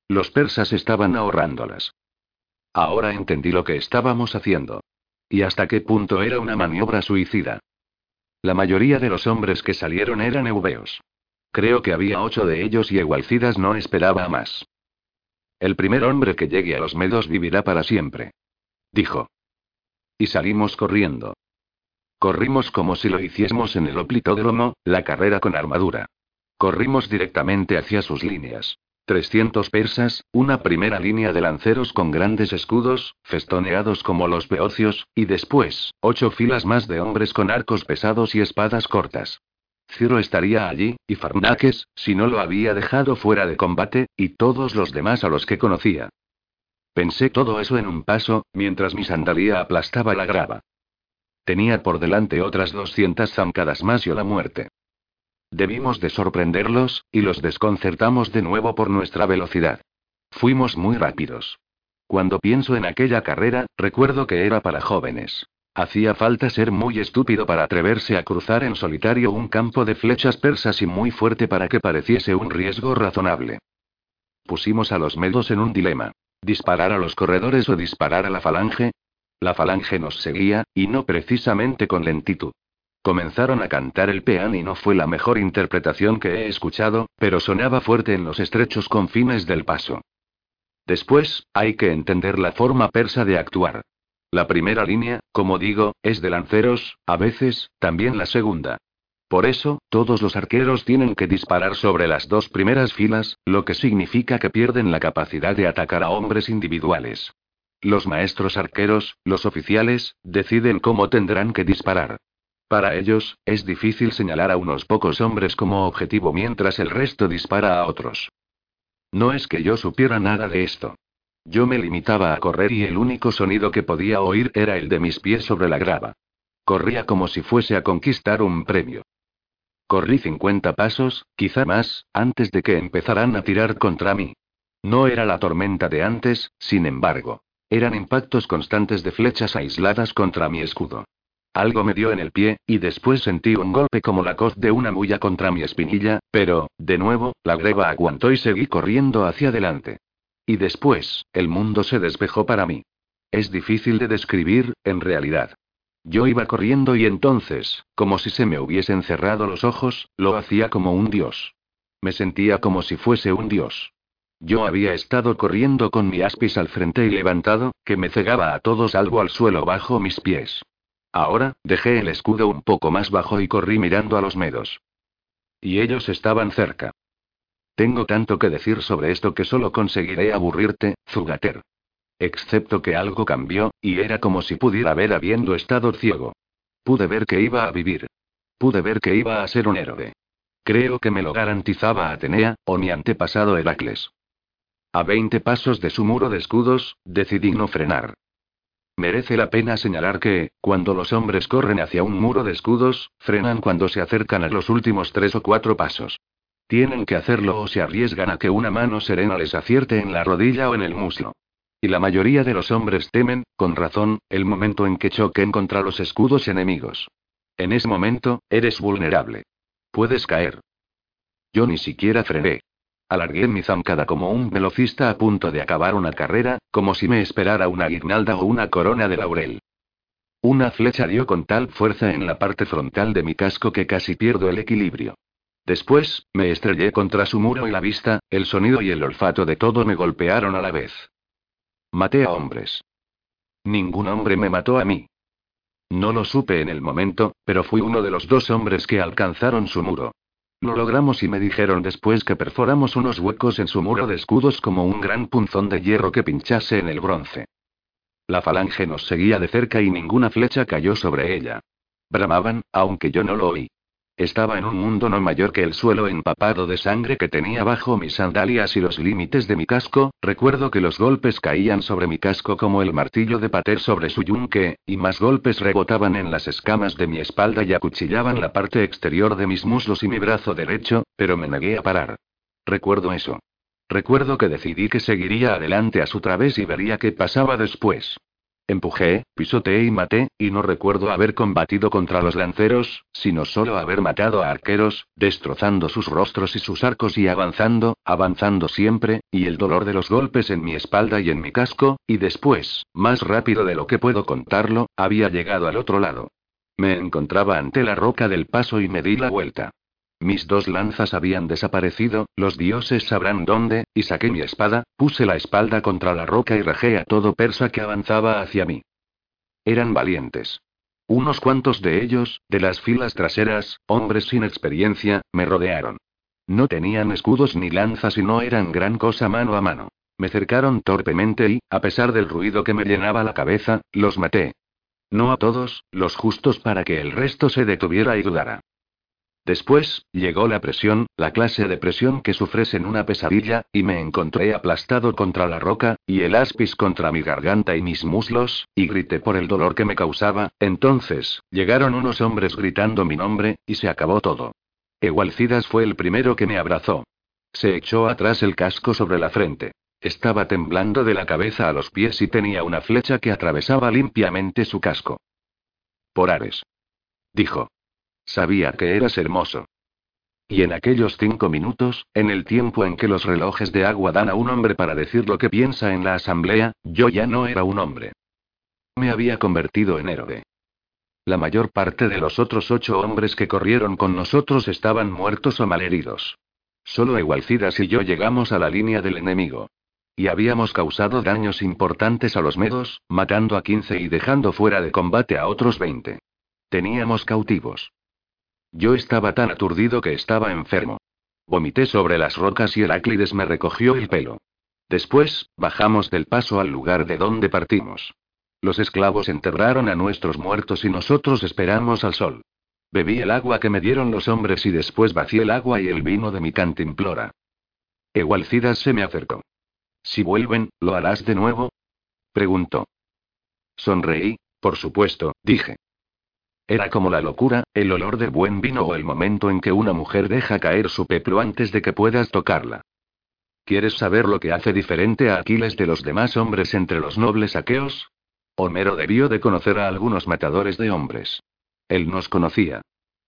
Los persas estaban ahorrándolas. Ahora entendí lo que estábamos haciendo. Y hasta qué punto era una maniobra suicida. La mayoría de los hombres que salieron eran eubeos. Creo que había ocho de ellos y Egualcidas no esperaba más. El primer hombre que llegue a los medos vivirá para siempre. Dijo. Y salimos corriendo. Corrimos como si lo hiciésemos en el oplitódromo, la carrera con armadura. Corrimos directamente hacia sus líneas. 300 persas, una primera línea de lanceros con grandes escudos, festoneados como los beocios, y después, ocho filas más de hombres con arcos pesados y espadas cortas. Ciro estaría allí, y Farnaques, si no lo había dejado fuera de combate, y todos los demás a los que conocía. Pensé todo eso en un paso, mientras mi sandalía aplastaba la grava. Tenía por delante otras 200 zancadas más y la muerte. Debimos de sorprenderlos, y los desconcertamos de nuevo por nuestra velocidad. Fuimos muy rápidos. Cuando pienso en aquella carrera, recuerdo que era para jóvenes. Hacía falta ser muy estúpido para atreverse a cruzar en solitario un campo de flechas persas y muy fuerte para que pareciese un riesgo razonable. Pusimos a los medos en un dilema. ¿Disparar a los corredores o disparar a la falange? La falange nos seguía, y no precisamente con lentitud. Comenzaron a cantar el peán y no fue la mejor interpretación que he escuchado, pero sonaba fuerte en los estrechos confines del paso. Después, hay que entender la forma persa de actuar. La primera línea, como digo, es de lanceros, a veces, también la segunda. Por eso, todos los arqueros tienen que disparar sobre las dos primeras filas, lo que significa que pierden la capacidad de atacar a hombres individuales. Los maestros arqueros, los oficiales, deciden cómo tendrán que disparar. Para ellos, es difícil señalar a unos pocos hombres como objetivo mientras el resto dispara a otros. No es que yo supiera nada de esto. Yo me limitaba a correr y el único sonido que podía oír era el de mis pies sobre la grava. Corría como si fuese a conquistar un premio. Corrí 50 pasos, quizá más, antes de que empezaran a tirar contra mí. No era la tormenta de antes, sin embargo. Eran impactos constantes de flechas aisladas contra mi escudo. Algo me dio en el pie, y después sentí un golpe como la coz de una mulla contra mi espinilla, pero, de nuevo, la greba aguantó y seguí corriendo hacia adelante. Y después, el mundo se despejó para mí. Es difícil de describir, en realidad. Yo iba corriendo y entonces, como si se me hubiesen cerrado los ojos, lo hacía como un dios. Me sentía como si fuese un dios. Yo había estado corriendo con mi aspis al frente y levantado, que me cegaba a todos algo al suelo bajo mis pies. Ahora, dejé el escudo un poco más bajo y corrí mirando a los medos. Y ellos estaban cerca. Tengo tanto que decir sobre esto que solo conseguiré aburrirte, Zugater. Excepto que algo cambió, y era como si pudiera ver habiendo estado ciego. Pude ver que iba a vivir. Pude ver que iba a ser un héroe. Creo que me lo garantizaba Atenea, o mi antepasado Heracles. A veinte pasos de su muro de escudos, decidí no frenar. Merece la pena señalar que, cuando los hombres corren hacia un muro de escudos, frenan cuando se acercan a los últimos tres o cuatro pasos. Tienen que hacerlo o se arriesgan a que una mano serena les acierte en la rodilla o en el muslo. Y la mayoría de los hombres temen, con razón, el momento en que choquen contra los escudos enemigos. En ese momento, eres vulnerable. Puedes caer. Yo ni siquiera frené. Alargué mi zancada como un velocista a punto de acabar una carrera, como si me esperara una guirnalda o una corona de laurel. Una flecha dio con tal fuerza en la parte frontal de mi casco que casi pierdo el equilibrio. Después, me estrellé contra su muro y la vista, el sonido y el olfato de todo me golpearon a la vez. Maté a hombres. Ningún hombre me mató a mí. No lo supe en el momento, pero fui uno de los dos hombres que alcanzaron su muro. Lo logramos y me dijeron después que perforamos unos huecos en su muro de escudos como un gran punzón de hierro que pinchase en el bronce. La falange nos seguía de cerca y ninguna flecha cayó sobre ella. Bramaban, aunque yo no lo oí. Estaba en un mundo no mayor que el suelo empapado de sangre que tenía bajo mis sandalias y los límites de mi casco. Recuerdo que los golpes caían sobre mi casco como el martillo de Pater sobre su yunque, y más golpes rebotaban en las escamas de mi espalda y acuchillaban la parte exterior de mis muslos y mi brazo derecho, pero me negué a parar. Recuerdo eso. Recuerdo que decidí que seguiría adelante a su través y vería qué pasaba después. Empujé, pisoteé y maté, y no recuerdo haber combatido contra los lanceros, sino solo haber matado a arqueros, destrozando sus rostros y sus arcos y avanzando, avanzando siempre, y el dolor de los golpes en mi espalda y en mi casco, y después, más rápido de lo que puedo contarlo, había llegado al otro lado. Me encontraba ante la roca del paso y me di la vuelta. Mis dos lanzas habían desaparecido, los dioses sabrán dónde, y saqué mi espada, puse la espalda contra la roca y rajé a todo persa que avanzaba hacia mí. Eran valientes. Unos cuantos de ellos, de las filas traseras, hombres sin experiencia, me rodearon. No tenían escudos ni lanzas y no eran gran cosa mano a mano. Me cercaron torpemente y, a pesar del ruido que me llenaba la cabeza, los maté. No a todos, los justos para que el resto se detuviera y dudara. Después, llegó la presión, la clase de presión que sufres en una pesadilla, y me encontré aplastado contra la roca, y el aspis contra mi garganta y mis muslos, y grité por el dolor que me causaba. Entonces, llegaron unos hombres gritando mi nombre, y se acabó todo. Egualcidas fue el primero que me abrazó. Se echó atrás el casco sobre la frente. Estaba temblando de la cabeza a los pies y tenía una flecha que atravesaba limpiamente su casco. Por Ares. Dijo. Sabía que eras hermoso. Y en aquellos cinco minutos, en el tiempo en que los relojes de agua dan a un hombre para decir lo que piensa en la asamblea, yo ya no era un hombre. Me había convertido en héroe. La mayor parte de los otros ocho hombres que corrieron con nosotros estaban muertos o malheridos. Solo Egualcidas y yo llegamos a la línea del enemigo. Y habíamos causado daños importantes a los medos, matando a 15 y dejando fuera de combate a otros 20. Teníamos cautivos. Yo estaba tan aturdido que estaba enfermo. Vomité sobre las rocas y Heráclides me recogió el pelo. Después, bajamos del paso al lugar de donde partimos. Los esclavos enterraron a nuestros muertos y nosotros esperamos al sol. Bebí el agua que me dieron los hombres y después vacié el agua y el vino de mi cantimplora. Egualcidas se me acercó. Si vuelven, ¿lo harás de nuevo? Preguntó. Sonreí, por supuesto, dije. Era como la locura, el olor de buen vino o el momento en que una mujer deja caer su peplo antes de que puedas tocarla. ¿Quieres saber lo que hace diferente a Aquiles de los demás hombres entre los nobles aqueos? Homero debió de conocer a algunos matadores de hombres. Él nos conocía.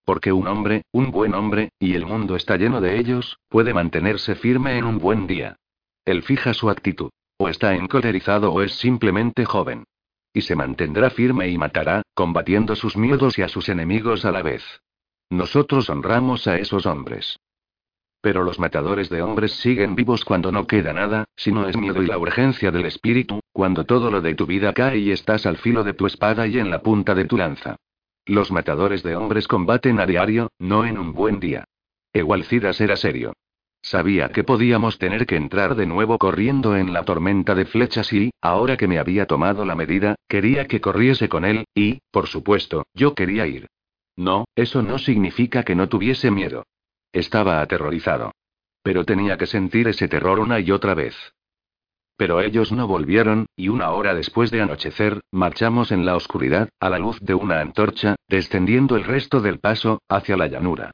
Porque un hombre, un buen hombre, y el mundo está lleno de ellos, puede mantenerse firme en un buen día. Él fija su actitud. O está encolerizado o es simplemente joven. Y se mantendrá firme y matará, combatiendo sus miedos y a sus enemigos a la vez. Nosotros honramos a esos hombres. Pero los matadores de hombres siguen vivos cuando no queda nada, sino es miedo y la urgencia del espíritu, cuando todo lo de tu vida cae y estás al filo de tu espada y en la punta de tu lanza. Los matadores de hombres combaten a diario, no en un buen día. Egualcidas era serio. Sabía que podíamos tener que entrar de nuevo corriendo en la tormenta de flechas y, ahora que me había tomado la medida, quería que corriese con él, y, por supuesto, yo quería ir. No, eso no significa que no tuviese miedo. Estaba aterrorizado. Pero tenía que sentir ese terror una y otra vez. Pero ellos no volvieron, y una hora después de anochecer, marchamos en la oscuridad, a la luz de una antorcha, descendiendo el resto del paso, hacia la llanura.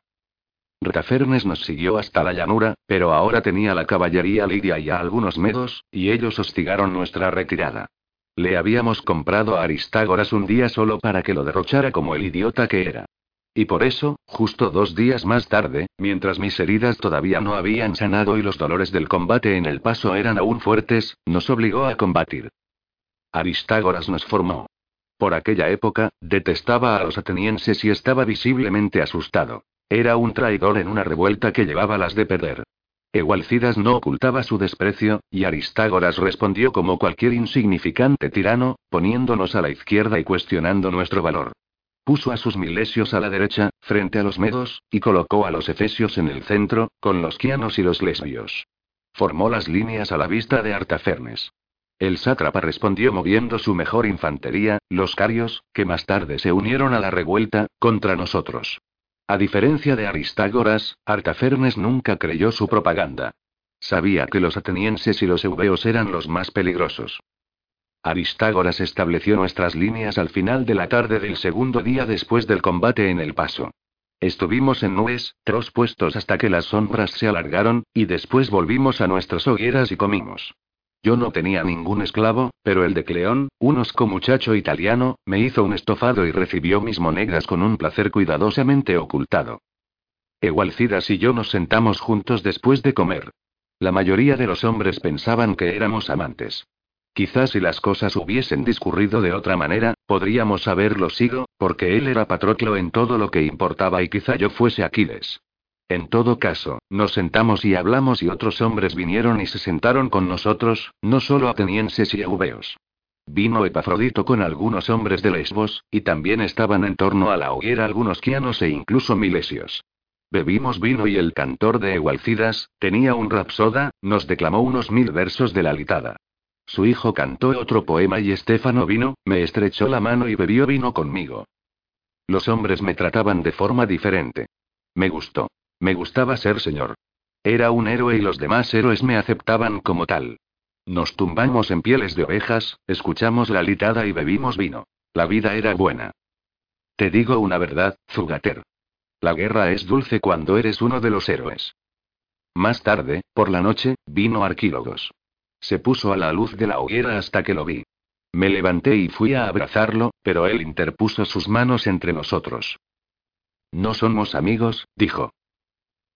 Retafernes nos siguió hasta la llanura, pero ahora tenía la caballería lidia y a algunos medos, y ellos hostigaron nuestra retirada. Le habíamos comprado a Aristágoras un día solo para que lo derrochara como el idiota que era. Y por eso, justo dos días más tarde, mientras mis heridas todavía no habían sanado y los dolores del combate en el paso eran aún fuertes, nos obligó a combatir. Aristágoras nos formó. Por aquella época, detestaba a los atenienses y estaba visiblemente asustado. Era un traidor en una revuelta que llevaba las de perder. Egualcidas no ocultaba su desprecio, y Aristágoras respondió como cualquier insignificante tirano, poniéndonos a la izquierda y cuestionando nuestro valor. Puso a sus milesios a la derecha, frente a los medos, y colocó a los efesios en el centro, con los quianos y los lesbios. Formó las líneas a la vista de Artafernes. El sátrapa respondió moviendo su mejor infantería, los carios, que más tarde se unieron a la revuelta, contra nosotros. A diferencia de Aristágoras, Artafernes nunca creyó su propaganda. Sabía que los atenienses y los eubeos eran los más peligrosos. Aristágoras estableció nuestras líneas al final de la tarde del segundo día después del combate en el paso. Estuvimos en nubes, tros puestos hasta que las sombras se alargaron, y después volvimos a nuestras hogueras y comimos. Yo no tenía ningún esclavo, pero el de Cleón, un osco muchacho italiano, me hizo un estofado y recibió mis monedas con un placer cuidadosamente ocultado. Egualcidas y yo nos sentamos juntos después de comer. La mayoría de los hombres pensaban que éramos amantes. Quizás si las cosas hubiesen discurrido de otra manera, podríamos haberlo sido, porque él era Patroclo en todo lo que importaba y quizá yo fuese Aquiles. En todo caso, nos sentamos y hablamos y otros hombres vinieron y se sentaron con nosotros, no solo atenienses y eubeos. Vino Epafrodito con algunos hombres de Lesbos, y también estaban en torno a la hoguera algunos quianos e incluso milesios. Bebimos vino y el cantor de Egualcidas, tenía un rapsoda, nos declamó unos mil versos de la litada. Su hijo cantó otro poema y Estéfano vino, me estrechó la mano y bebió vino conmigo. Los hombres me trataban de forma diferente. Me gustó. Me gustaba ser señor. Era un héroe y los demás héroes me aceptaban como tal. Nos tumbamos en pieles de ovejas, escuchamos la litada y bebimos vino. La vida era buena. Te digo una verdad, Zugater. La guerra es dulce cuando eres uno de los héroes. Más tarde, por la noche, vino Arquílogos. Se puso a la luz de la hoguera hasta que lo vi. Me levanté y fui a abrazarlo, pero él interpuso sus manos entre nosotros. No somos amigos, dijo.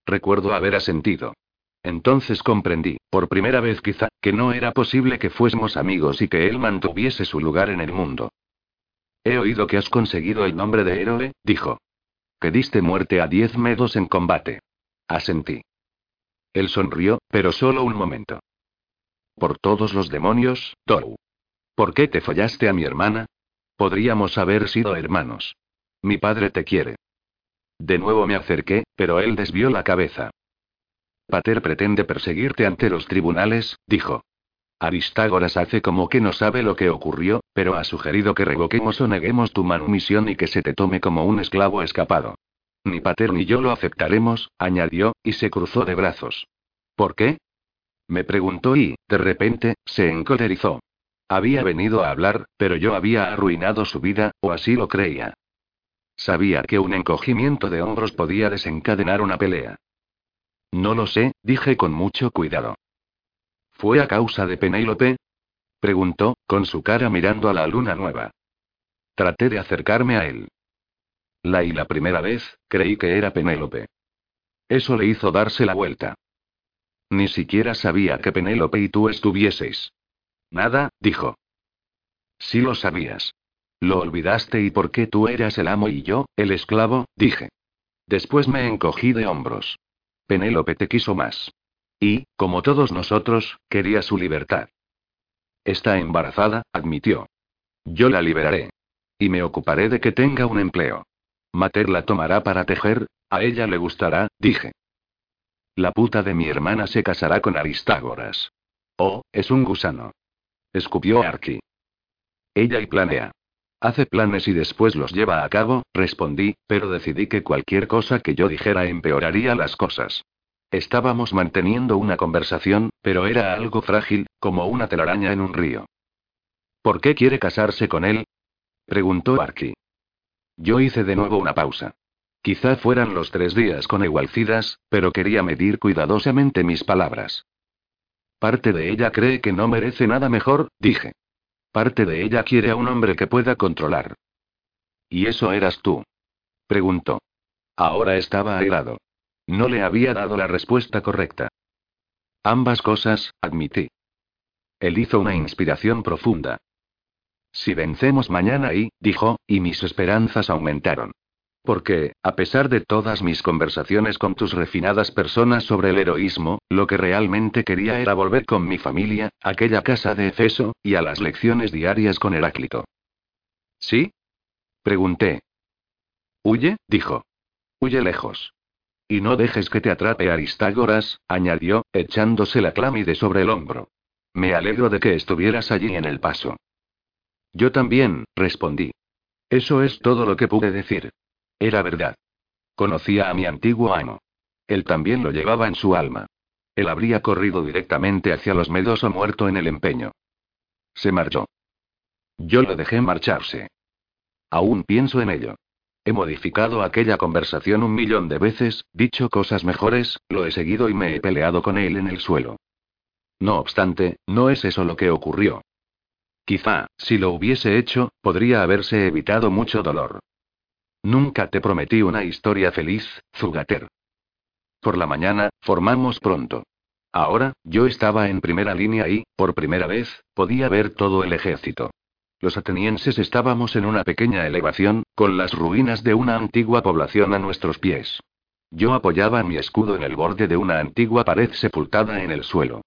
Recuerdo haber asentido. Entonces comprendí, por primera vez quizá, que no era posible que fuésemos amigos y que él mantuviese su lugar en el mundo. He oído que has conseguido el nombre de héroe, dijo. Que diste muerte a diez medos en combate. Asentí. Él sonrió, pero solo un momento. Por todos los demonios, Tou. ¿Por qué te follaste a mi hermana? Podríamos haber sido hermanos. Mi padre te quiere. De nuevo me acerqué, pero él desvió la cabeza. Pater pretende perseguirte ante los tribunales, dijo. Aristágoras hace como que no sabe lo que ocurrió, pero ha sugerido que revoquemos o neguemos tu manumisión y que se te tome como un esclavo escapado. Ni Pater ni yo lo aceptaremos, añadió, y se cruzó de brazos. ¿Por qué? Me preguntó y, de repente, se encolerizó. Había venido a hablar, pero yo había arruinado su vida, o así lo creía. Sabía que un encogimiento de hombros podía desencadenar una pelea. No lo sé, dije con mucho cuidado. ¿Fue a causa de Penélope? Preguntó, con su cara mirando a la luna nueva. Traté de acercarme a él. La y la primera vez, creí que era Penélope. Eso le hizo darse la vuelta. Ni siquiera sabía que Penélope y tú estuvieseis. Nada, dijo. Sí lo sabías. Lo olvidaste y por qué tú eras el amo y yo, el esclavo, dije. Después me encogí de hombros. Penélope te quiso más. Y, como todos nosotros, quería su libertad. Está embarazada, admitió. Yo la liberaré. Y me ocuparé de que tenga un empleo. Mater la tomará para tejer, a ella le gustará, dije. La puta de mi hermana se casará con Aristágoras. Oh, es un gusano. Escupió Arki. Ella y planea. Hace planes y después los lleva a cabo, respondí, pero decidí que cualquier cosa que yo dijera empeoraría las cosas. Estábamos manteniendo una conversación, pero era algo frágil, como una telaraña en un río. ¿Por qué quiere casarse con él? preguntó Arki. Yo hice de nuevo una pausa. Quizá fueran los tres días con igualcidas, pero quería medir cuidadosamente mis palabras. Parte de ella cree que no merece nada mejor, dije. Parte de ella quiere a un hombre que pueda controlar. ¿Y eso eras tú? Preguntó. Ahora estaba airado. No le había dado la respuesta correcta. Ambas cosas, admití. Él hizo una inspiración profunda. Si vencemos mañana y, dijo, y mis esperanzas aumentaron. Porque, a pesar de todas mis conversaciones con tus refinadas personas sobre el heroísmo, lo que realmente quería era volver con mi familia, a aquella casa de Efeso, y a las lecciones diarias con Heráclito. ¿Sí? Pregunté. Huye, dijo. Huye lejos. Y no dejes que te atrape Aristágoras, añadió, echándose la clámide sobre el hombro. Me alegro de que estuvieras allí en el paso. Yo también, respondí. Eso es todo lo que pude decir. Era verdad. Conocía a mi antiguo amo. Él también lo llevaba en su alma. Él habría corrido directamente hacia los medos o muerto en el empeño. Se marchó. Yo lo dejé marcharse. Aún pienso en ello. He modificado aquella conversación un millón de veces, dicho cosas mejores, lo he seguido y me he peleado con él en el suelo. No obstante, no es eso lo que ocurrió. Quizá, si lo hubiese hecho, podría haberse evitado mucho dolor. Nunca te prometí una historia feliz, Zugater. Por la mañana, formamos pronto. Ahora, yo estaba en primera línea y, por primera vez, podía ver todo el ejército. Los atenienses estábamos en una pequeña elevación, con las ruinas de una antigua población a nuestros pies. Yo apoyaba mi escudo en el borde de una antigua pared sepultada en el suelo.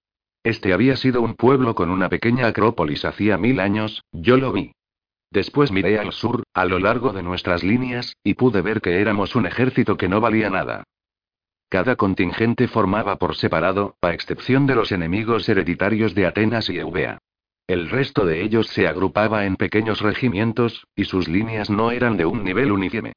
Este había sido un pueblo con una pequeña acrópolis hacía mil años, yo lo vi. Después miré al sur, a lo largo de nuestras líneas, y pude ver que éramos un ejército que no valía nada. Cada contingente formaba por separado, a excepción de los enemigos hereditarios de Atenas y Eubea. El resto de ellos se agrupaba en pequeños regimientos, y sus líneas no eran de un nivel uniforme.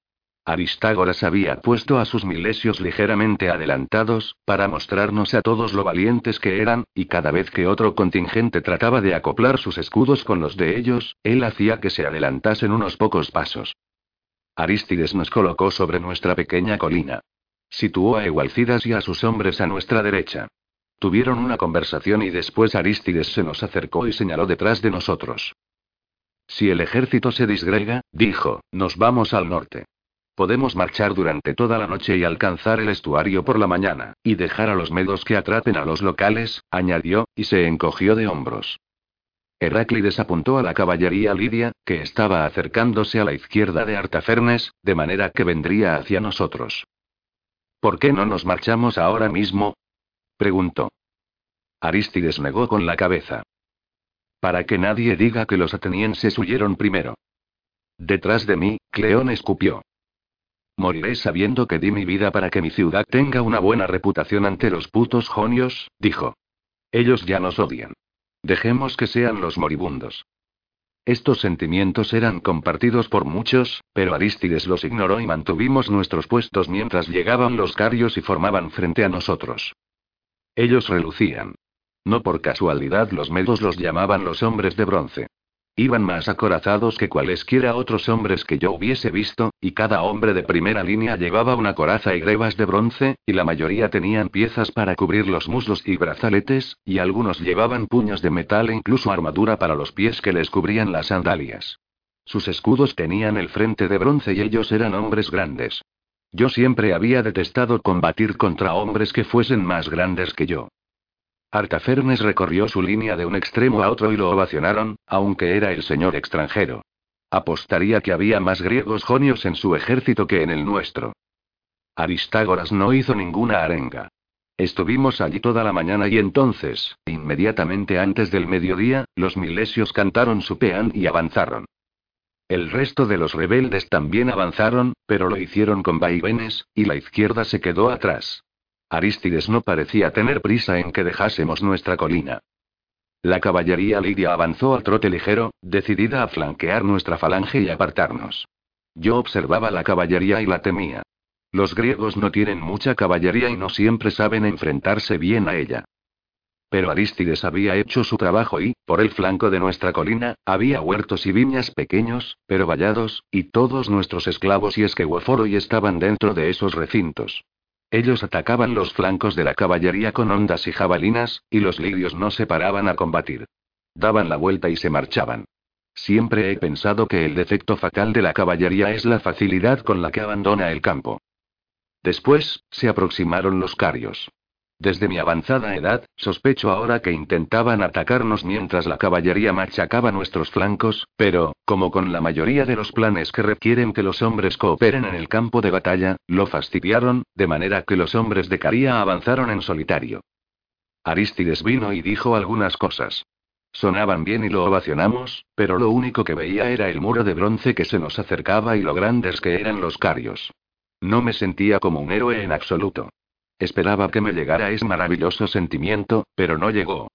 Aristágoras había puesto a sus milesios ligeramente adelantados, para mostrarnos a todos lo valientes que eran, y cada vez que otro contingente trataba de acoplar sus escudos con los de ellos, él hacía que se adelantasen unos pocos pasos. Arístides nos colocó sobre nuestra pequeña colina. Situó a Egualcidas y a sus hombres a nuestra derecha. Tuvieron una conversación y después Arístides se nos acercó y señaló detrás de nosotros. Si el ejército se disgrega, dijo, nos vamos al norte. Podemos marchar durante toda la noche y alcanzar el estuario por la mañana, y dejar a los medos que atrapen a los locales, añadió, y se encogió de hombros. Heráclides apuntó a la caballería lidia, que estaba acercándose a la izquierda de Artafernes, de manera que vendría hacia nosotros. ¿Por qué no nos marchamos ahora mismo? preguntó. Arístides negó con la cabeza. Para que nadie diga que los atenienses huyeron primero. Detrás de mí, Cleón escupió. Moriré sabiendo que di mi vida para que mi ciudad tenga una buena reputación ante los putos jonios, dijo. Ellos ya nos odian. Dejemos que sean los moribundos. Estos sentimientos eran compartidos por muchos, pero Arístides los ignoró y mantuvimos nuestros puestos mientras llegaban los carios y formaban frente a nosotros. Ellos relucían. No por casualidad los medos los llamaban los hombres de bronce. Iban más acorazados que cualesquiera otros hombres que yo hubiese visto, y cada hombre de primera línea llevaba una coraza y grebas de bronce, y la mayoría tenían piezas para cubrir los muslos y brazaletes, y algunos llevaban puños de metal e incluso armadura para los pies que les cubrían las sandalias. Sus escudos tenían el frente de bronce y ellos eran hombres grandes. Yo siempre había detestado combatir contra hombres que fuesen más grandes que yo. Artafernes recorrió su línea de un extremo a otro y lo ovacionaron, aunque era el señor extranjero. Apostaría que había más griegos jonios en su ejército que en el nuestro. Aristágoras no hizo ninguna arenga. Estuvimos allí toda la mañana y entonces, inmediatamente antes del mediodía, los milesios cantaron su peán y avanzaron. El resto de los rebeldes también avanzaron, pero lo hicieron con vaivenes, y la izquierda se quedó atrás. Arístides no parecía tener prisa en que dejásemos nuestra colina. La caballería lidia avanzó a trote ligero, decidida a flanquear nuestra falange y apartarnos. Yo observaba la caballería y la temía. Los griegos no tienen mucha caballería y no siempre saben enfrentarse bien a ella. Pero Arístides había hecho su trabajo y, por el flanco de nuestra colina, había huertos y viñas pequeños, pero vallados, y todos nuestros esclavos y y estaban dentro de esos recintos. Ellos atacaban los flancos de la caballería con ondas y jabalinas, y los lidios no se paraban a combatir. Daban la vuelta y se marchaban. Siempre he pensado que el defecto fatal de la caballería es la facilidad con la que abandona el campo. Después, se aproximaron los carios. Desde mi avanzada edad, sospecho ahora que intentaban atacarnos mientras la caballería machacaba nuestros flancos, pero, como con la mayoría de los planes que requieren que los hombres cooperen en el campo de batalla, lo fastidiaron, de manera que los hombres de Caría avanzaron en solitario. Arístides vino y dijo algunas cosas. Sonaban bien y lo ovacionamos, pero lo único que veía era el muro de bronce que se nos acercaba y lo grandes que eran los carios. No me sentía como un héroe en absoluto. Esperaba que me llegara ese maravilloso sentimiento, pero no llegó.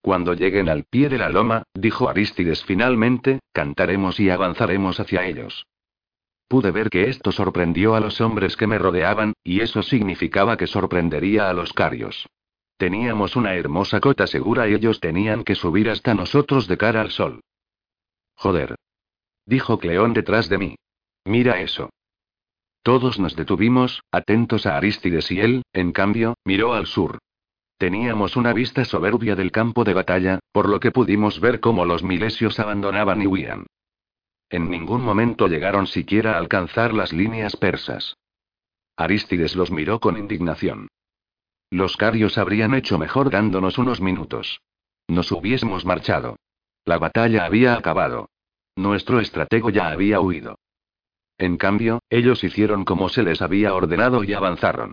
Cuando lleguen al pie de la loma, dijo Aristides finalmente, cantaremos y avanzaremos hacia ellos. Pude ver que esto sorprendió a los hombres que me rodeaban, y eso significaba que sorprendería a los carios. Teníamos una hermosa cota segura y ellos tenían que subir hasta nosotros de cara al sol. Joder. Dijo Cleón detrás de mí. Mira eso. Todos nos detuvimos, atentos a Aristides y él, en cambio, miró al sur. Teníamos una vista soberbia del campo de batalla, por lo que pudimos ver cómo los milesios abandonaban y huían. En ningún momento llegaron siquiera a alcanzar las líneas persas. Aristides los miró con indignación. Los carios habrían hecho mejor dándonos unos minutos. Nos hubiésemos marchado. La batalla había acabado. Nuestro estratego ya había huido. En cambio, ellos hicieron como se les había ordenado y avanzaron.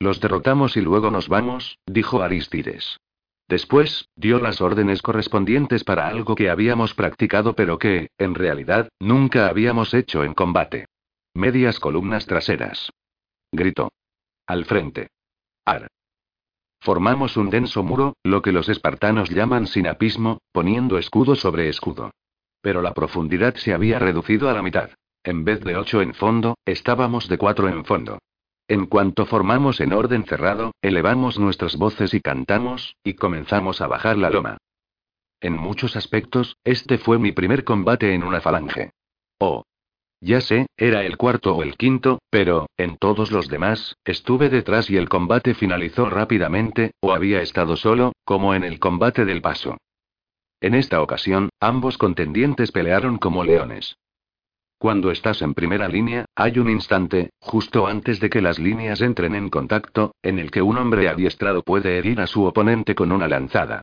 Los derrotamos y luego nos vamos, dijo Aristides. Después, dio las órdenes correspondientes para algo que habíamos practicado pero que, en realidad, nunca habíamos hecho en combate. Medias columnas traseras. Gritó. Al frente. Ar. Formamos un denso muro, lo que los espartanos llaman sinapismo, poniendo escudo sobre escudo. Pero la profundidad se había reducido a la mitad. En vez de ocho en fondo, estábamos de cuatro en fondo. En cuanto formamos en orden cerrado, elevamos nuestras voces y cantamos, y comenzamos a bajar la loma. En muchos aspectos, este fue mi primer combate en una falange. Oh. Ya sé, era el cuarto o el quinto, pero, en todos los demás, estuve detrás y el combate finalizó rápidamente, o había estado solo, como en el combate del paso. En esta ocasión, ambos contendientes pelearon como leones. Cuando estás en primera línea, hay un instante, justo antes de que las líneas entren en contacto, en el que un hombre adiestrado puede herir a su oponente con una lanzada.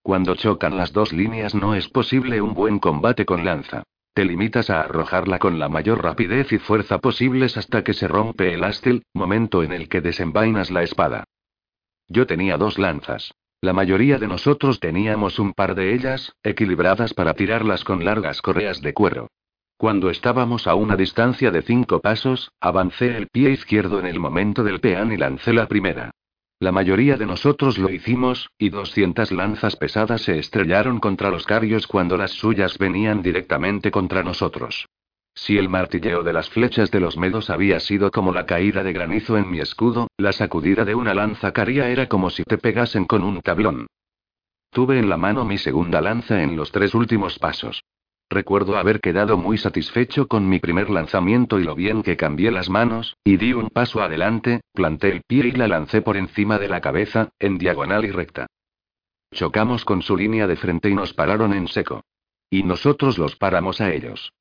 Cuando chocan las dos líneas no es posible un buen combate con lanza. Te limitas a arrojarla con la mayor rapidez y fuerza posibles hasta que se rompe el ástil, momento en el que desenvainas la espada. Yo tenía dos lanzas. La mayoría de nosotros teníamos un par de ellas, equilibradas para tirarlas con largas correas de cuero. Cuando estábamos a una distancia de cinco pasos, avancé el pie izquierdo en el momento del peán y lancé la primera. La mayoría de nosotros lo hicimos, y 200 lanzas pesadas se estrellaron contra los carios cuando las suyas venían directamente contra nosotros. Si el martilleo de las flechas de los medos había sido como la caída de granizo en mi escudo, la sacudida de una lanza caria era como si te pegasen con un tablón. Tuve en la mano mi segunda lanza en los tres últimos pasos. Recuerdo haber quedado muy satisfecho con mi primer lanzamiento y lo bien que cambié las manos, y di un paso adelante, planté el pie y la lancé por encima de la cabeza, en diagonal y recta. Chocamos con su línea de frente y nos pararon en seco. Y nosotros los paramos a ellos.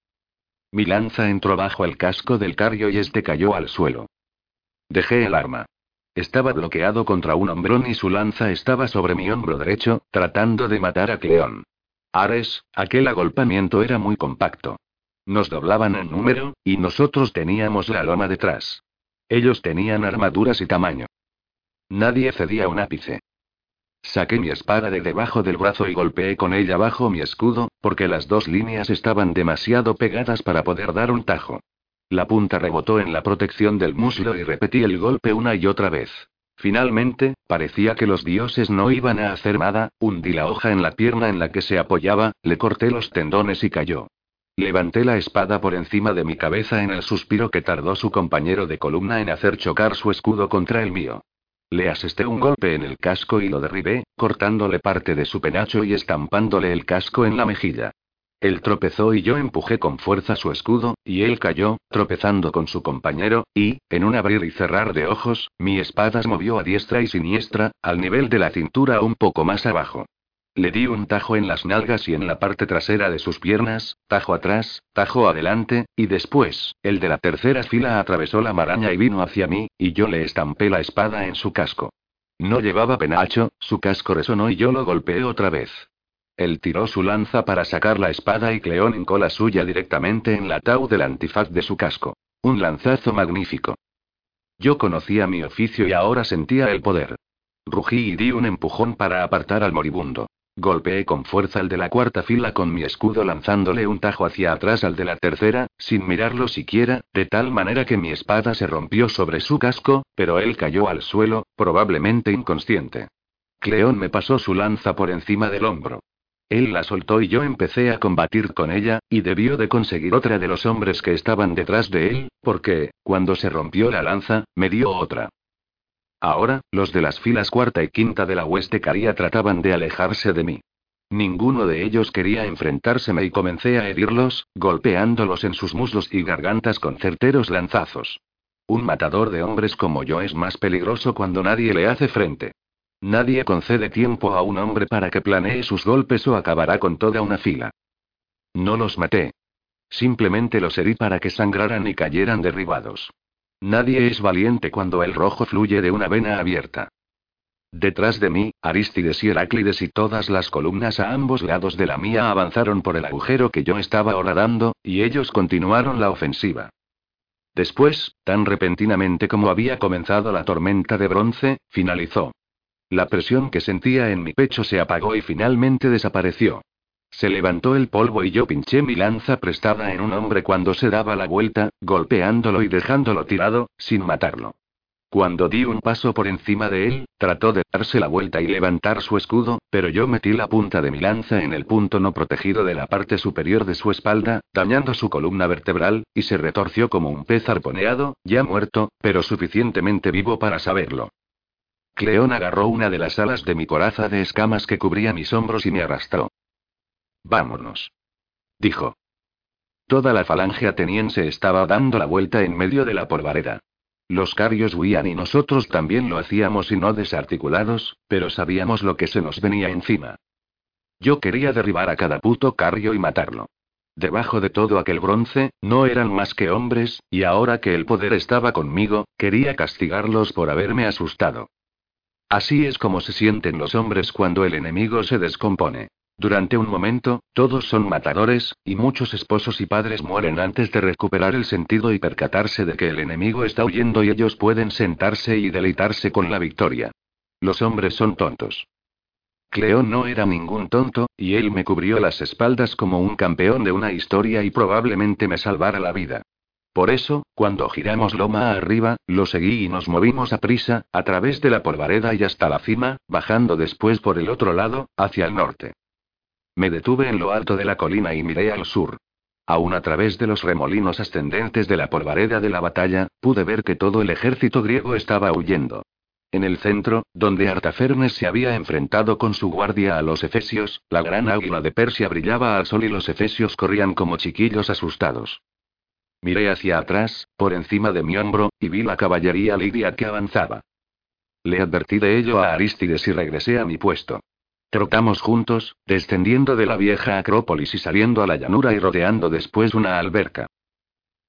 Mi lanza entró bajo el casco del carrio y este cayó al suelo. Dejé el arma. Estaba bloqueado contra un hombrón y su lanza estaba sobre mi hombro derecho, tratando de matar a Cleón. Ares, aquel agolpamiento era muy compacto. Nos doblaban en número, y nosotros teníamos la loma detrás. Ellos tenían armaduras y tamaño. Nadie cedía un ápice. Saqué mi espada de debajo del brazo y golpeé con ella bajo mi escudo, porque las dos líneas estaban demasiado pegadas para poder dar un tajo. La punta rebotó en la protección del muslo y repetí el golpe una y otra vez. Finalmente, parecía que los dioses no iban a hacer nada, hundí la hoja en la pierna en la que se apoyaba, le corté los tendones y cayó. Levanté la espada por encima de mi cabeza en el suspiro que tardó su compañero de columna en hacer chocar su escudo contra el mío. Le asesté un golpe en el casco y lo derribé, cortándole parte de su penacho y estampándole el casco en la mejilla. Él tropezó y yo empujé con fuerza su escudo, y él cayó, tropezando con su compañero, y, en un abrir y cerrar de ojos, mi espada se movió a diestra y siniestra, al nivel de la cintura un poco más abajo. Le di un tajo en las nalgas y en la parte trasera de sus piernas, tajo atrás, tajo adelante, y después, el de la tercera fila atravesó la maraña y vino hacia mí, y yo le estampé la espada en su casco. No llevaba penacho, su casco resonó y yo lo golpeé otra vez. Él tiró su lanza para sacar la espada y Cleón hincó la suya directamente en la tau del antifaz de su casco. Un lanzazo magnífico. Yo conocía mi oficio y ahora sentía el poder. Rugí y di un empujón para apartar al moribundo. Golpeé con fuerza al de la cuarta fila con mi escudo lanzándole un tajo hacia atrás al de la tercera, sin mirarlo siquiera, de tal manera que mi espada se rompió sobre su casco, pero él cayó al suelo, probablemente inconsciente. Cleón me pasó su lanza por encima del hombro. Él la soltó y yo empecé a combatir con ella, y debió de conseguir otra de los hombres que estaban detrás de él, porque, cuando se rompió la lanza, me dio otra. Ahora, los de las filas cuarta y quinta de la hueste caría trataban de alejarse de mí. Ninguno de ellos quería enfrentárseme y comencé a herirlos, golpeándolos en sus muslos y gargantas con certeros lanzazos. Un matador de hombres como yo es más peligroso cuando nadie le hace frente. Nadie concede tiempo a un hombre para que planee sus golpes o acabará con toda una fila. No los maté. Simplemente los herí para que sangraran y cayeran derribados. Nadie es valiente cuando el rojo fluye de una vena abierta. Detrás de mí, Aristides y Heráclides y todas las columnas a ambos lados de la mía avanzaron por el agujero que yo estaba horadando, y ellos continuaron la ofensiva. Después, tan repentinamente como había comenzado la tormenta de bronce, finalizó. La presión que sentía en mi pecho se apagó y finalmente desapareció. Se levantó el polvo y yo pinché mi lanza prestada en un hombre cuando se daba la vuelta, golpeándolo y dejándolo tirado, sin matarlo. Cuando di un paso por encima de él, trató de darse la vuelta y levantar su escudo, pero yo metí la punta de mi lanza en el punto no protegido de la parte superior de su espalda, dañando su columna vertebral, y se retorció como un pez arponeado, ya muerto, pero suficientemente vivo para saberlo. Cleón agarró una de las alas de mi coraza de escamas que cubría mis hombros y me arrastró. Vámonos. Dijo. Toda la falange ateniense estaba dando la vuelta en medio de la polvareda. Los carios huían y nosotros también lo hacíamos y no desarticulados, pero sabíamos lo que se nos venía encima. Yo quería derribar a cada puto carrio y matarlo. Debajo de todo aquel bronce, no eran más que hombres, y ahora que el poder estaba conmigo, quería castigarlos por haberme asustado. Así es como se sienten los hombres cuando el enemigo se descompone. Durante un momento, todos son matadores, y muchos esposos y padres mueren antes de recuperar el sentido y percatarse de que el enemigo está huyendo y ellos pueden sentarse y deleitarse con la victoria. Los hombres son tontos. Cleón no era ningún tonto, y él me cubrió las espaldas como un campeón de una historia y probablemente me salvara la vida. Por eso, cuando giramos loma arriba, lo seguí y nos movimos a prisa, a través de la polvareda y hasta la cima, bajando después por el otro lado, hacia el norte. Me detuve en lo alto de la colina y miré al sur. Aún a través de los remolinos ascendentes de la polvareda de la batalla, pude ver que todo el ejército griego estaba huyendo. En el centro, donde Artafernes se había enfrentado con su guardia a los efesios, la gran águila de Persia brillaba al sol y los efesios corrían como chiquillos asustados. Miré hacia atrás, por encima de mi hombro, y vi la caballería lidia que avanzaba. Le advertí de ello a Aristides y regresé a mi puesto. Trotamos juntos, descendiendo de la vieja Acrópolis y saliendo a la llanura y rodeando después una alberca.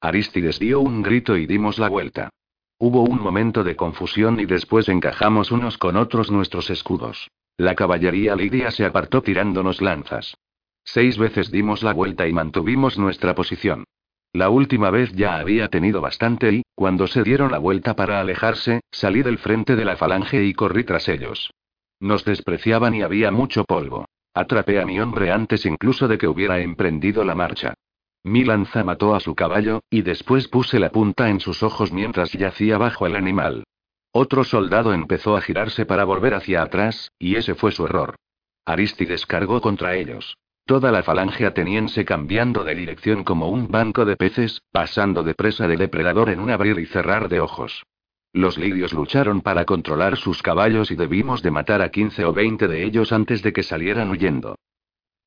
Aristides dio un grito y dimos la vuelta. Hubo un momento de confusión y después encajamos unos con otros nuestros escudos. La caballería lidia se apartó tirándonos lanzas. Seis veces dimos la vuelta y mantuvimos nuestra posición. La última vez ya había tenido bastante y, cuando se dieron la vuelta para alejarse, salí del frente de la falange y corrí tras ellos. Nos despreciaban y había mucho polvo. Atrapé a mi hombre antes incluso de que hubiera emprendido la marcha. Mi lanza mató a su caballo, y después puse la punta en sus ojos mientras yacía bajo el animal. Otro soldado empezó a girarse para volver hacia atrás, y ese fue su error. Aristides cargó contra ellos. Toda la falange ateniense cambiando de dirección como un banco de peces, pasando de presa de depredador en un abrir y cerrar de ojos. Los lidios lucharon para controlar sus caballos y debimos de matar a 15 o 20 de ellos antes de que salieran huyendo.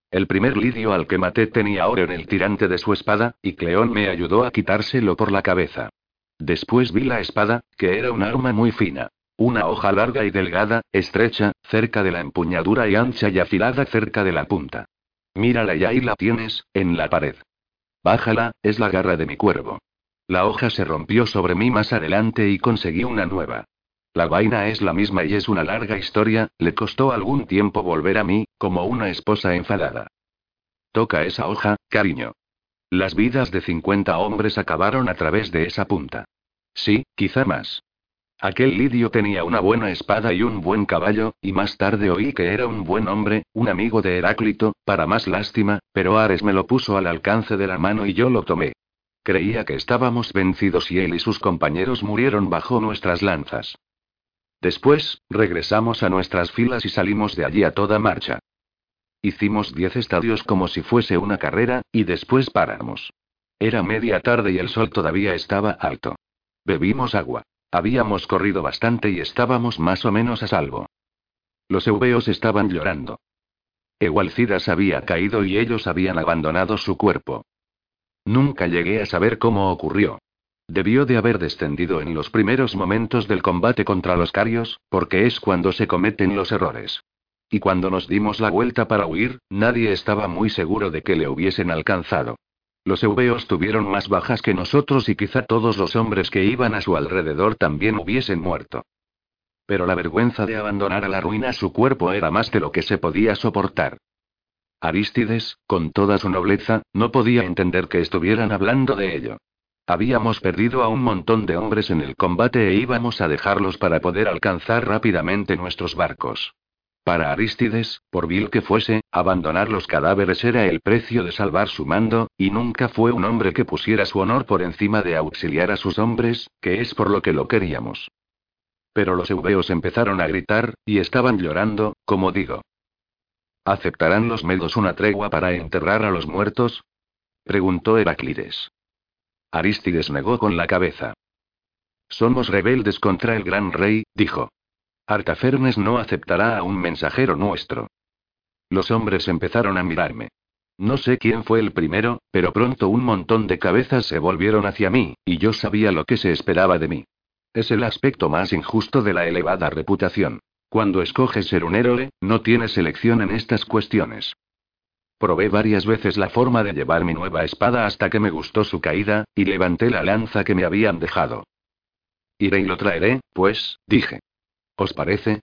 El primer lidio al que maté tenía oro en el tirante de su espada, y Cleón me ayudó a quitárselo por la cabeza. Después vi la espada, que era un arma muy fina. Una hoja larga y delgada, estrecha, cerca de la empuñadura y ancha y afilada cerca de la punta. Mírala y ahí la tienes, en la pared. Bájala, es la garra de mi cuervo. La hoja se rompió sobre mí más adelante y conseguí una nueva. La vaina es la misma y es una larga historia, le costó algún tiempo volver a mí, como una esposa enfadada. Toca esa hoja, cariño. Las vidas de 50 hombres acabaron a través de esa punta. Sí, quizá más. Aquel lidio tenía una buena espada y un buen caballo, y más tarde oí que era un buen hombre, un amigo de Heráclito, para más lástima, pero Ares me lo puso al alcance de la mano y yo lo tomé. Creía que estábamos vencidos y él y sus compañeros murieron bajo nuestras lanzas. Después, regresamos a nuestras filas y salimos de allí a toda marcha. Hicimos diez estadios como si fuese una carrera, y después paramos. Era media tarde y el sol todavía estaba alto. Bebimos agua. Habíamos corrido bastante y estábamos más o menos a salvo. Los eubeos estaban llorando. Igualcidas había caído y ellos habían abandonado su cuerpo. Nunca llegué a saber cómo ocurrió. Debió de haber descendido en los primeros momentos del combate contra los carios, porque es cuando se cometen los errores. Y cuando nos dimos la vuelta para huir, nadie estaba muy seguro de que le hubiesen alcanzado. Los eubeos tuvieron más bajas que nosotros y quizá todos los hombres que iban a su alrededor también hubiesen muerto. Pero la vergüenza de abandonar a la ruina su cuerpo era más de lo que se podía soportar. Arístides, con toda su nobleza, no podía entender que estuvieran hablando de ello. Habíamos perdido a un montón de hombres en el combate e íbamos a dejarlos para poder alcanzar rápidamente nuestros barcos. Para Arístides, por vil que fuese, abandonar los cadáveres era el precio de salvar su mando, y nunca fue un hombre que pusiera su honor por encima de auxiliar a sus hombres, que es por lo que lo queríamos. Pero los eubeos empezaron a gritar, y estaban llorando, como digo. ¿Aceptarán los medos una tregua para enterrar a los muertos? preguntó Heraclides. Arístides negó con la cabeza. Somos rebeldes contra el gran rey, dijo. Artafernes no aceptará a un mensajero nuestro. Los hombres empezaron a mirarme. No sé quién fue el primero, pero pronto un montón de cabezas se volvieron hacia mí, y yo sabía lo que se esperaba de mí. Es el aspecto más injusto de la elevada reputación. Cuando escoges ser un héroe, no tienes elección en estas cuestiones. Probé varias veces la forma de llevar mi nueva espada hasta que me gustó su caída, y levanté la lanza que me habían dejado. Iré y lo traeré, pues, dije. ¿Os parece?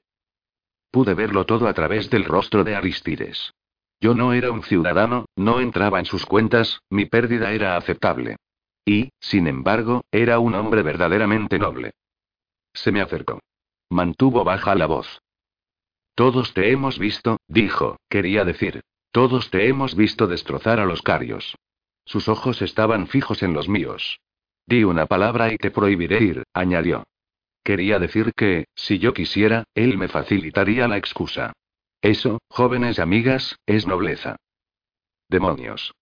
Pude verlo todo a través del rostro de Aristides. Yo no era un ciudadano, no entraba en sus cuentas, mi pérdida era aceptable. Y, sin embargo, era un hombre verdaderamente noble. Se me acercó. Mantuvo baja la voz. Todos te hemos visto, dijo, quería decir. Todos te hemos visto destrozar a los carios. Sus ojos estaban fijos en los míos. Di una palabra y te prohibiré ir, añadió. Quería decir que, si yo quisiera, él me facilitaría la excusa. Eso, jóvenes amigas, es nobleza. Demonios.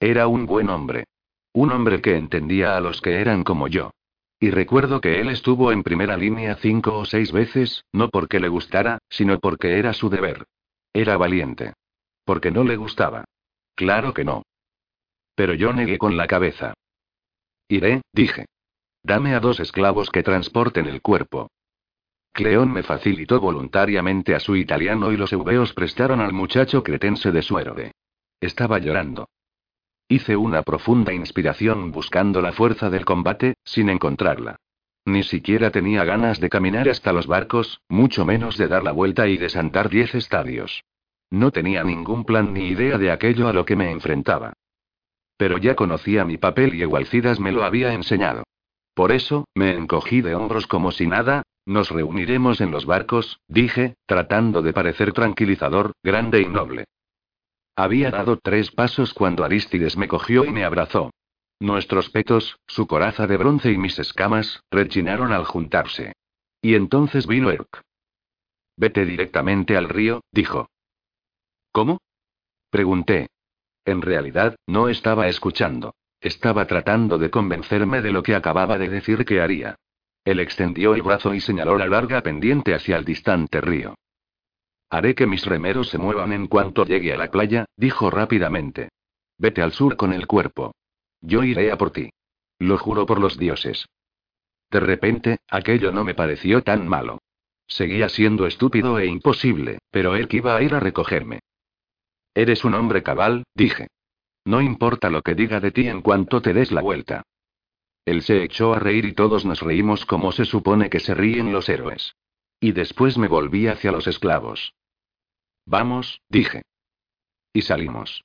Era un buen hombre. Un hombre que entendía a los que eran como yo. Y recuerdo que él estuvo en primera línea cinco o seis veces, no porque le gustara, sino porque era su deber. Era valiente. Porque no le gustaba. Claro que no. Pero yo negué con la cabeza. Iré, dije. Dame a dos esclavos que transporten el cuerpo. Cleón me facilitó voluntariamente a su italiano y los eubeos prestaron al muchacho cretense de su héroe. Estaba llorando. Hice una profunda inspiración buscando la fuerza del combate, sin encontrarla. Ni siquiera tenía ganas de caminar hasta los barcos, mucho menos de dar la vuelta y desantar diez estadios. No tenía ningún plan ni idea de aquello a lo que me enfrentaba. Pero ya conocía mi papel y Egualcidas me lo había enseñado. Por eso, me encogí de hombros como si nada, nos reuniremos en los barcos, dije, tratando de parecer tranquilizador, grande y noble. Había dado tres pasos cuando Aristides me cogió y me abrazó. Nuestros petos, su coraza de bronce y mis escamas, rechinaron al juntarse. Y entonces vino Erk. Vete directamente al río, dijo. ¿Cómo? Pregunté. En realidad, no estaba escuchando. Estaba tratando de convencerme de lo que acababa de decir que haría. Él extendió el brazo y señaló la larga pendiente hacia el distante río. Haré que mis remeros se muevan en cuanto llegue a la playa, dijo rápidamente. Vete al sur con el cuerpo. Yo iré a por ti. Lo juro por los dioses. De repente, aquello no me pareció tan malo. Seguía siendo estúpido e imposible, pero él iba a ir a recogerme. Eres un hombre cabal, dije. No importa lo que diga de ti en cuanto te des la vuelta. Él se echó a reír y todos nos reímos como se supone que se ríen los héroes. Y después me volví hacia los esclavos. Vamos, dije. Y salimos.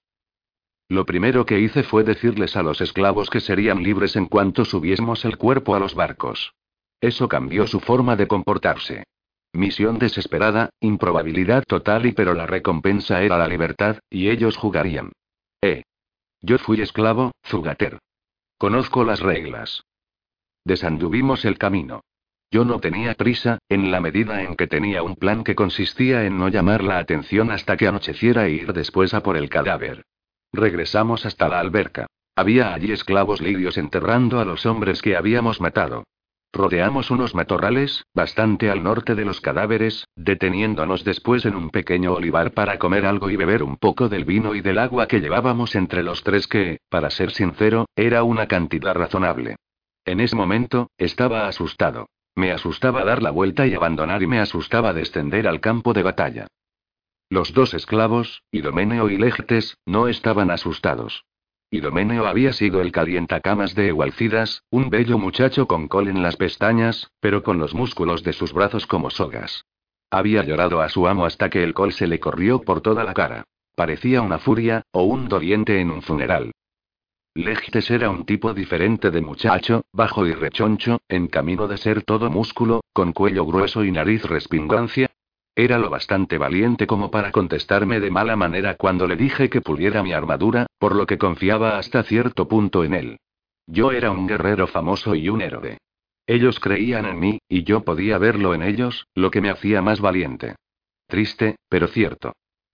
Lo primero que hice fue decirles a los esclavos que serían libres en cuanto subiésemos el cuerpo a los barcos. Eso cambió su forma de comportarse. Misión desesperada, improbabilidad total y pero la recompensa era la libertad, y ellos jugarían. Eh. Yo fui esclavo, Zugater. Conozco las reglas. Desanduvimos el camino. Yo no tenía prisa, en la medida en que tenía un plan que consistía en no llamar la atención hasta que anocheciera e ir después a por el cadáver. Regresamos hasta la alberca. Había allí esclavos libios enterrando a los hombres que habíamos matado. Rodeamos unos matorrales, bastante al norte de los cadáveres, deteniéndonos después en un pequeño olivar para comer algo y beber un poco del vino y del agua que llevábamos entre los tres que, para ser sincero, era una cantidad razonable. En ese momento, estaba asustado. Me asustaba dar la vuelta y abandonar y me asustaba descender al campo de batalla. Los dos esclavos, Idomeneo y Legtes, no estaban asustados. Idomeneo había sido el calientacamas de Egualcidas, un bello muchacho con col en las pestañas, pero con los músculos de sus brazos como sogas. Había llorado a su amo hasta que el col se le corrió por toda la cara. Parecía una furia, o un doliente en un funeral. Legtes era un tipo diferente de muchacho, bajo y rechoncho, en camino de ser todo músculo, con cuello grueso y nariz respingancia. Era lo bastante valiente como para contestarme de mala manera cuando le dije que puliera mi armadura, por lo que confiaba hasta cierto punto en él. Yo era un guerrero famoso y un héroe. Ellos creían en mí, y yo podía verlo en ellos, lo que me hacía más valiente. Triste, pero cierto.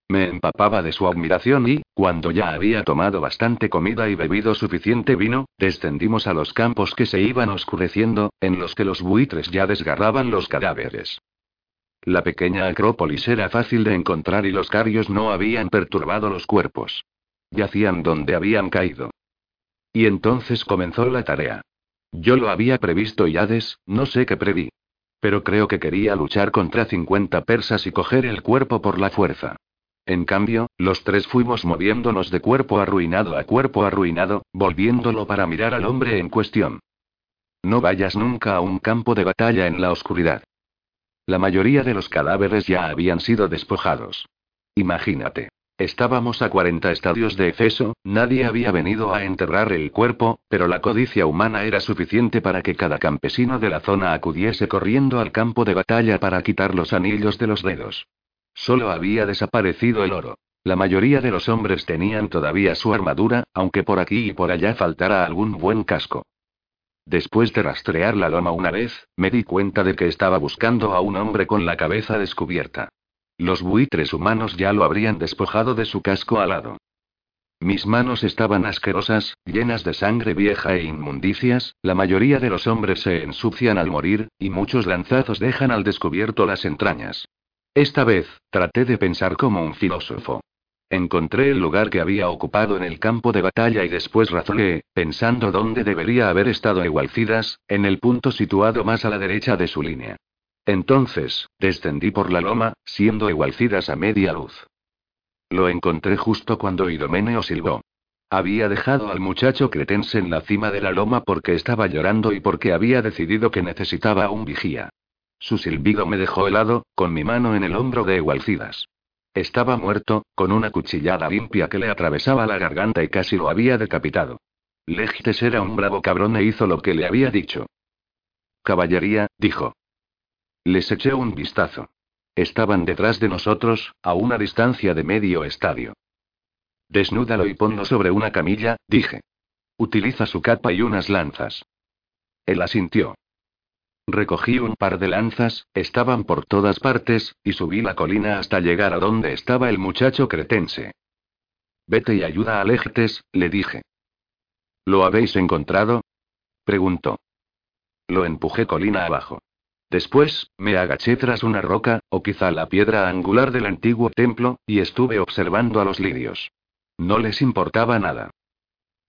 Me empapaba de su admiración y, cuando ya había tomado bastante comida y bebido suficiente vino, descendimos a los campos que se iban oscureciendo, en los que los buitres ya desgarraban los cadáveres. La pequeña acrópolis era fácil de encontrar y los carios no habían perturbado los cuerpos. Yacían donde habían caído. Y entonces comenzó la tarea. Yo lo había previsto y Hades, no sé qué preví. Pero creo que quería luchar contra 50 persas y coger el cuerpo por la fuerza. En cambio, los tres fuimos moviéndonos de cuerpo arruinado a cuerpo arruinado, volviéndolo para mirar al hombre en cuestión. No vayas nunca a un campo de batalla en la oscuridad. La mayoría de los cadáveres ya habían sido despojados. Imagínate. Estábamos a 40 estadios de Efeso, nadie había venido a enterrar el cuerpo, pero la codicia humana era suficiente para que cada campesino de la zona acudiese corriendo al campo de batalla para quitar los anillos de los dedos. Solo había desaparecido el oro. La mayoría de los hombres tenían todavía su armadura, aunque por aquí y por allá faltara algún buen casco. Después de rastrear la loma una vez, me di cuenta de que estaba buscando a un hombre con la cabeza descubierta. Los buitres humanos ya lo habrían despojado de su casco alado. Mis manos estaban asquerosas, llenas de sangre vieja e inmundicias, la mayoría de los hombres se ensucian al morir, y muchos lanzazos dejan al descubierto las entrañas. Esta vez, traté de pensar como un filósofo. Encontré el lugar que había ocupado en el campo de batalla y después razoné, pensando dónde debería haber estado Igualcidas, en el punto situado más a la derecha de su línea. Entonces, descendí por la loma, siendo Igualcidas a media luz. Lo encontré justo cuando Idomeneo silbó. Había dejado al muchacho cretense en la cima de la loma porque estaba llorando y porque había decidido que necesitaba un vigía. Su silbido me dejó helado, con mi mano en el hombro de Egualcidas. Estaba muerto, con una cuchillada limpia que le atravesaba la garganta y casi lo había decapitado. Legtes era un bravo cabrón e hizo lo que le había dicho. Caballería, dijo. Les eché un vistazo. Estaban detrás de nosotros, a una distancia de medio estadio. Desnúdalo y ponlo sobre una camilla, dije. Utiliza su capa y unas lanzas. Él asintió. Recogí un par de lanzas, estaban por todas partes, y subí la colina hasta llegar a donde estaba el muchacho cretense. Vete y ayuda a Legtes, le dije. ¿Lo habéis encontrado? preguntó. Lo empujé colina abajo. Después, me agaché tras una roca, o quizá la piedra angular del antiguo templo, y estuve observando a los lirios. No les importaba nada.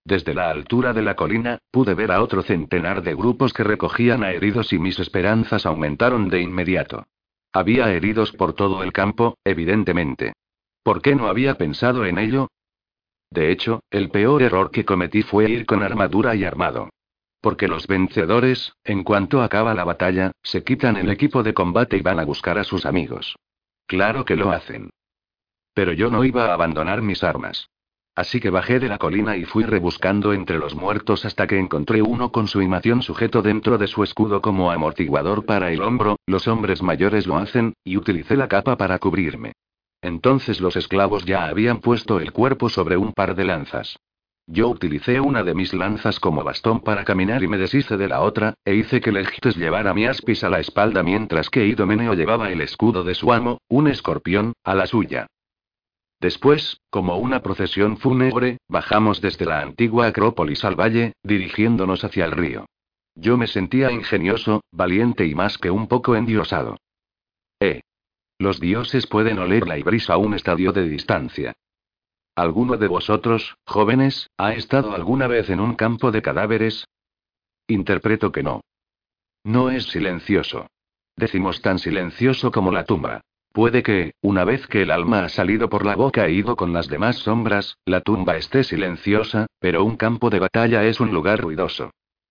Desde la altura de la colina, pude ver a otro centenar de grupos que recogían a heridos y mis esperanzas aumentaron de inmediato. Había heridos por todo el campo, evidentemente. ¿Por qué no había pensado en ello? De hecho, el peor error que cometí fue ir con armadura y armado. Porque los vencedores, en cuanto acaba la batalla, se quitan el equipo de combate y van a buscar a sus amigos. Claro que lo hacen. Pero yo no iba a abandonar mis armas. Así que bajé de la colina y fui rebuscando entre los muertos hasta que encontré uno con su imación sujeto dentro de su escudo como amortiguador para el hombro, los hombres mayores lo hacen, y utilicé la capa para cubrirme. Entonces los esclavos ya habían puesto el cuerpo sobre un par de lanzas. Yo utilicé una de mis lanzas como bastón para caminar y me deshice de la otra, e hice que Legites llevara mi aspis a la espalda mientras que Idomeneo llevaba el escudo de su amo, un escorpión, a la suya. Después, como una procesión fúnebre, bajamos desde la antigua Acrópolis al valle, dirigiéndonos hacia el río. Yo me sentía ingenioso, valiente y más que un poco endiosado. Eh. Los dioses pueden oler la ibris a un estadio de distancia. ¿Alguno de vosotros, jóvenes, ha estado alguna vez en un campo de cadáveres? Interpreto que no. No es silencioso. Decimos tan silencioso como la tumba. Puede que, una vez que el alma ha salido por la boca e ido con las demás sombras, la tumba esté silenciosa, pero un campo de batalla es un lugar ruidoso.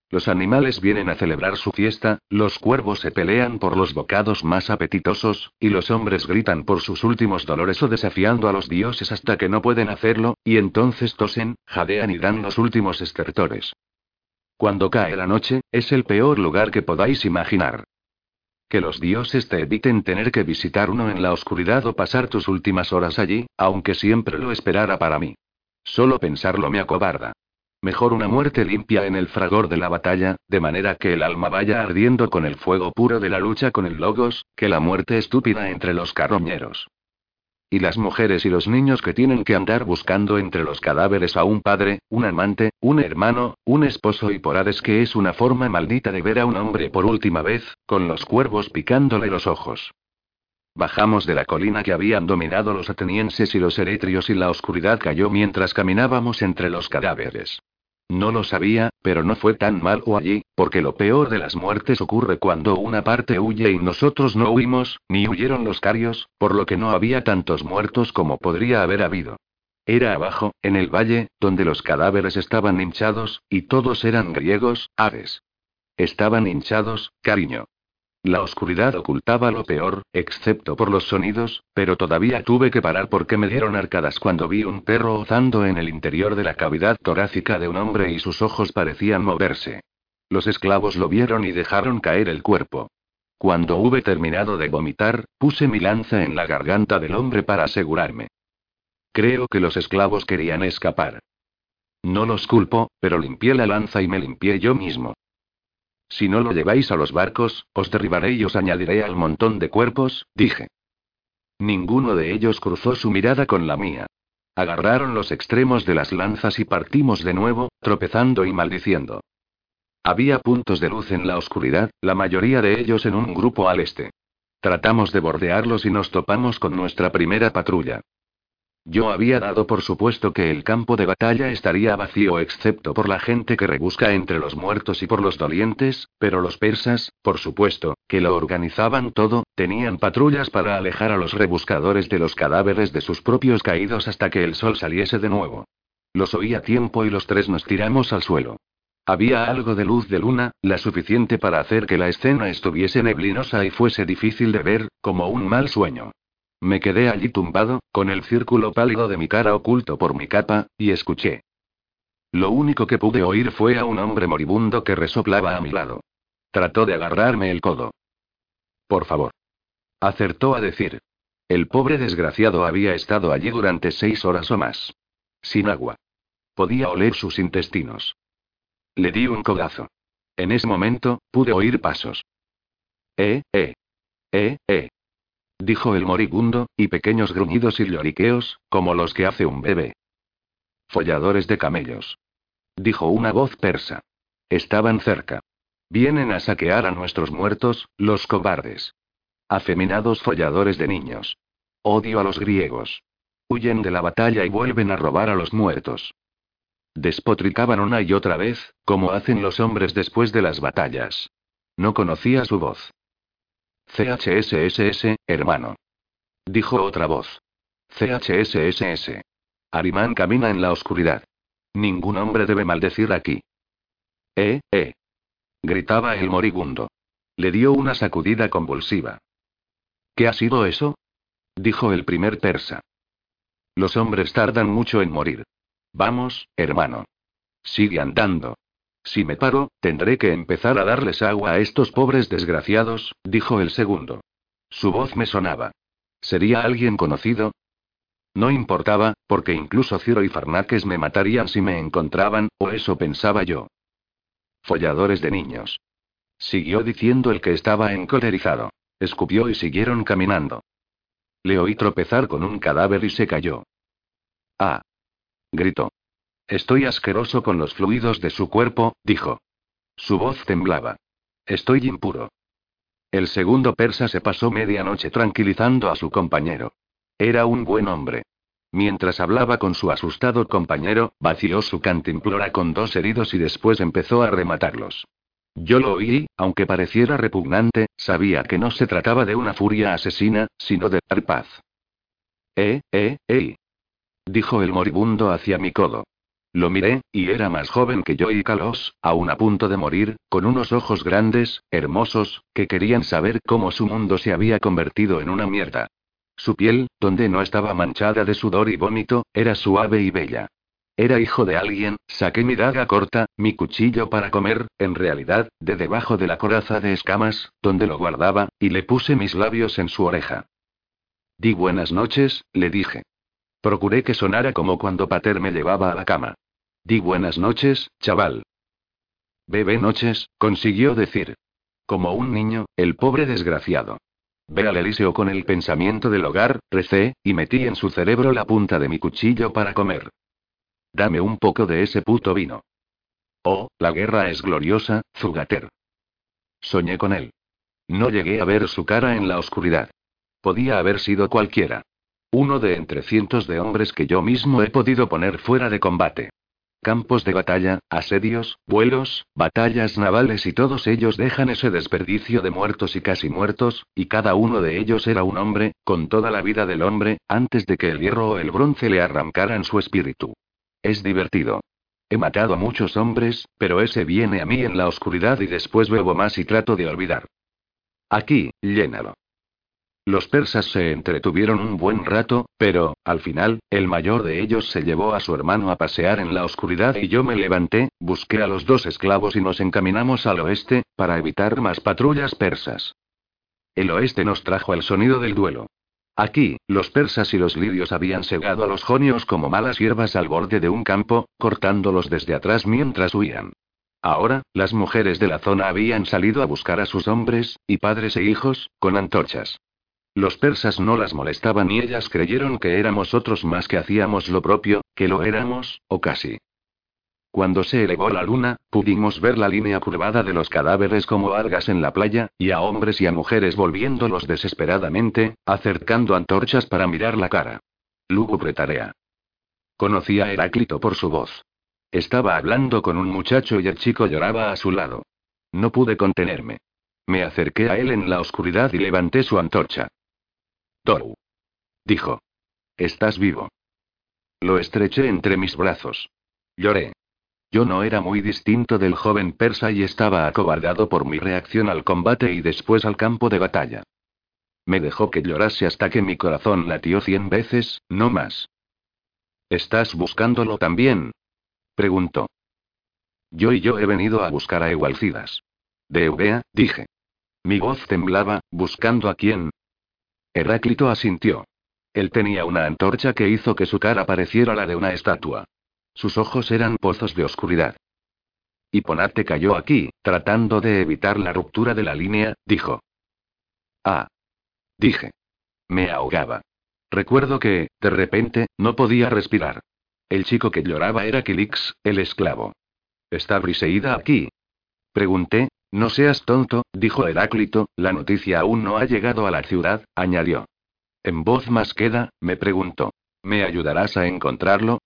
Los animales vienen a celebrar su fiesta, los cuervos se pelean por los bocados más apetitosos, y los hombres gritan por sus últimos dolores o desafiando a los dioses hasta que no pueden hacerlo, y entonces tosen, jadean y dan los últimos estertores. Cuando cae la noche, es el peor lugar que podáis imaginar. Que los dioses te eviten tener que visitar uno en la oscuridad o pasar tus últimas horas allí, aunque siempre lo esperara para mí. Solo pensarlo me acobarda. Mejor una muerte limpia en el fragor de la batalla, de manera que el alma vaya ardiendo con el fuego puro de la lucha con el logos, que la muerte estúpida entre los carroñeros. Y las mujeres y los niños que tienen que andar buscando entre los cadáveres a un padre, un amante, un hermano, un esposo y por Hades que es una forma maldita de ver a un hombre por última vez, con los cuervos picándole los ojos. Bajamos de la colina que habían dominado los atenienses y los eretrios y la oscuridad cayó mientras caminábamos entre los cadáveres. No lo sabía, pero no fue tan malo allí, porque lo peor de las muertes ocurre cuando una parte huye y nosotros no huimos, ni huyeron los carios, por lo que no había tantos muertos como podría haber habido. Era abajo, en el valle, donde los cadáveres estaban hinchados, y todos eran griegos, aves. Estaban hinchados, cariño. La oscuridad ocultaba lo peor, excepto por los sonidos, pero todavía tuve que parar porque me dieron arcadas cuando vi un perro ozando en el interior de la cavidad torácica de un hombre y sus ojos parecían moverse. Los esclavos lo vieron y dejaron caer el cuerpo. Cuando hube terminado de vomitar, puse mi lanza en la garganta del hombre para asegurarme. Creo que los esclavos querían escapar. No los culpo, pero limpié la lanza y me limpié yo mismo. Si no lo lleváis a los barcos, os derribaré y os añadiré al montón de cuerpos, dije. Ninguno de ellos cruzó su mirada con la mía. Agarraron los extremos de las lanzas y partimos de nuevo, tropezando y maldiciendo. Había puntos de luz en la oscuridad, la mayoría de ellos en un grupo al este. Tratamos de bordearlos y nos topamos con nuestra primera patrulla. Yo había dado por supuesto que el campo de batalla estaría vacío excepto por la gente que rebusca entre los muertos y por los dolientes, pero los persas, por supuesto, que lo organizaban todo, tenían patrullas para alejar a los rebuscadores de los cadáveres de sus propios caídos hasta que el sol saliese de nuevo. Los oí a tiempo y los tres nos tiramos al suelo. Había algo de luz de luna, la suficiente para hacer que la escena estuviese neblinosa y fuese difícil de ver, como un mal sueño. Me quedé allí tumbado, con el círculo pálido de mi cara oculto por mi capa, y escuché. Lo único que pude oír fue a un hombre moribundo que resoplaba a mi lado. Trató de agarrarme el codo. Por favor. Acertó a decir. El pobre desgraciado había estado allí durante seis horas o más. Sin agua. Podía oler sus intestinos. Le di un codazo. En ese momento, pude oír pasos. Eh, eh. Eh, eh dijo el moribundo, y pequeños gruñidos y lloriqueos, como los que hace un bebé. Folladores de camellos. Dijo una voz persa. Estaban cerca. Vienen a saquear a nuestros muertos, los cobardes. Afeminados folladores de niños. Odio a los griegos. Huyen de la batalla y vuelven a robar a los muertos. Despotricaban una y otra vez, como hacen los hombres después de las batallas. No conocía su voz. CHSSS, hermano. Dijo otra voz. CHSSS. Arimán camina en la oscuridad. Ningún hombre debe maldecir aquí. Eh, eh. Gritaba el moribundo. Le dio una sacudida convulsiva. ¿Qué ha sido eso? Dijo el primer persa. Los hombres tardan mucho en morir. Vamos, hermano. Sigue andando. Si me paro, tendré que empezar a darles agua a estos pobres desgraciados, dijo el segundo. Su voz me sonaba. ¿Sería alguien conocido? no importaba, porque incluso Ciro y Farnaques me matarían si me encontraban, o eso pensaba yo. Folladores de niños. Siguió diciendo el que estaba encolerizado. Escupió y siguieron caminando. Le oí tropezar con un cadáver y se cayó. Ah. Gritó. Estoy asqueroso con los fluidos de su cuerpo, dijo. Su voz temblaba. Estoy impuro. El segundo persa se pasó media noche tranquilizando a su compañero. Era un buen hombre. Mientras hablaba con su asustado compañero, vació su cantimplora con dos heridos y después empezó a rematarlos. Yo lo oí, aunque pareciera repugnante, sabía que no se trataba de una furia asesina, sino de dar paz. Eh, eh, eh. Dijo el moribundo hacia mi codo. Lo miré, y era más joven que yo y Calos, aún a punto de morir, con unos ojos grandes, hermosos, que querían saber cómo su mundo se había convertido en una mierda. Su piel, donde no estaba manchada de sudor y vómito, era suave y bella. Era hijo de alguien, saqué mi daga corta, mi cuchillo para comer, en realidad, de debajo de la coraza de escamas, donde lo guardaba, y le puse mis labios en su oreja. Di buenas noches, le dije. Procuré que sonara como cuando Pater me llevaba a la cama. Di buenas noches, chaval. Bebé noches, consiguió decir. Como un niño, el pobre desgraciado. Ve al Eliseo con el pensamiento del hogar, recé, y metí en su cerebro la punta de mi cuchillo para comer. Dame un poco de ese puto vino. Oh, la guerra es gloriosa, Zugater. Soñé con él. No llegué a ver su cara en la oscuridad. Podía haber sido cualquiera. Uno de entre cientos de hombres que yo mismo he podido poner fuera de combate. Campos de batalla, asedios, vuelos, batallas navales y todos ellos dejan ese desperdicio de muertos y casi muertos, y cada uno de ellos era un hombre, con toda la vida del hombre, antes de que el hierro o el bronce le arrancaran su espíritu. Es divertido. He matado a muchos hombres, pero ese viene a mí en la oscuridad y después bebo más y trato de olvidar. Aquí, llénalo. Los persas se entretuvieron un buen rato, pero, al final, el mayor de ellos se llevó a su hermano a pasear en la oscuridad y yo me levanté, busqué a los dos esclavos y nos encaminamos al oeste, para evitar más patrullas persas. El oeste nos trajo el sonido del duelo. Aquí, los persas y los lidios habían segado a los jonios como malas hierbas al borde de un campo, cortándolos desde atrás mientras huían. Ahora, las mujeres de la zona habían salido a buscar a sus hombres, y padres e hijos, con antorchas. Los persas no las molestaban y ellas creyeron que éramos otros más que hacíamos lo propio, que lo éramos, o casi. Cuando se elevó la luna, pudimos ver la línea curvada de los cadáveres como algas en la playa, y a hombres y a mujeres volviéndolos desesperadamente, acercando antorchas para mirar la cara. Lúgubre tarea. Conocí a Heráclito por su voz. Estaba hablando con un muchacho y el chico lloraba a su lado. No pude contenerme. Me acerqué a él en la oscuridad y levanté su antorcha. Toru. Dijo. Estás vivo. Lo estreché entre mis brazos. Lloré. Yo no era muy distinto del joven persa y estaba acobardado por mi reacción al combate y después al campo de batalla. Me dejó que llorase hasta que mi corazón latió cien veces, no más. ¿Estás buscándolo también? preguntó. Yo y yo he venido a buscar a Igualcidas. De Eubea, dije. Mi voz temblaba, buscando a quién. Heráclito asintió. Él tenía una antorcha que hizo que su cara pareciera la de una estatua. Sus ojos eran pozos de oscuridad. Ponate cayó aquí, tratando de evitar la ruptura de la línea, dijo. Ah. Dije. Me ahogaba. Recuerdo que, de repente, no podía respirar. El chico que lloraba era Kilix, el esclavo. ¿Está Briseida aquí? Pregunté, no seas tonto, dijo Heráclito, la noticia aún no ha llegado a la ciudad, añadió. En voz más queda, me preguntó. ¿Me ayudarás a encontrarlo?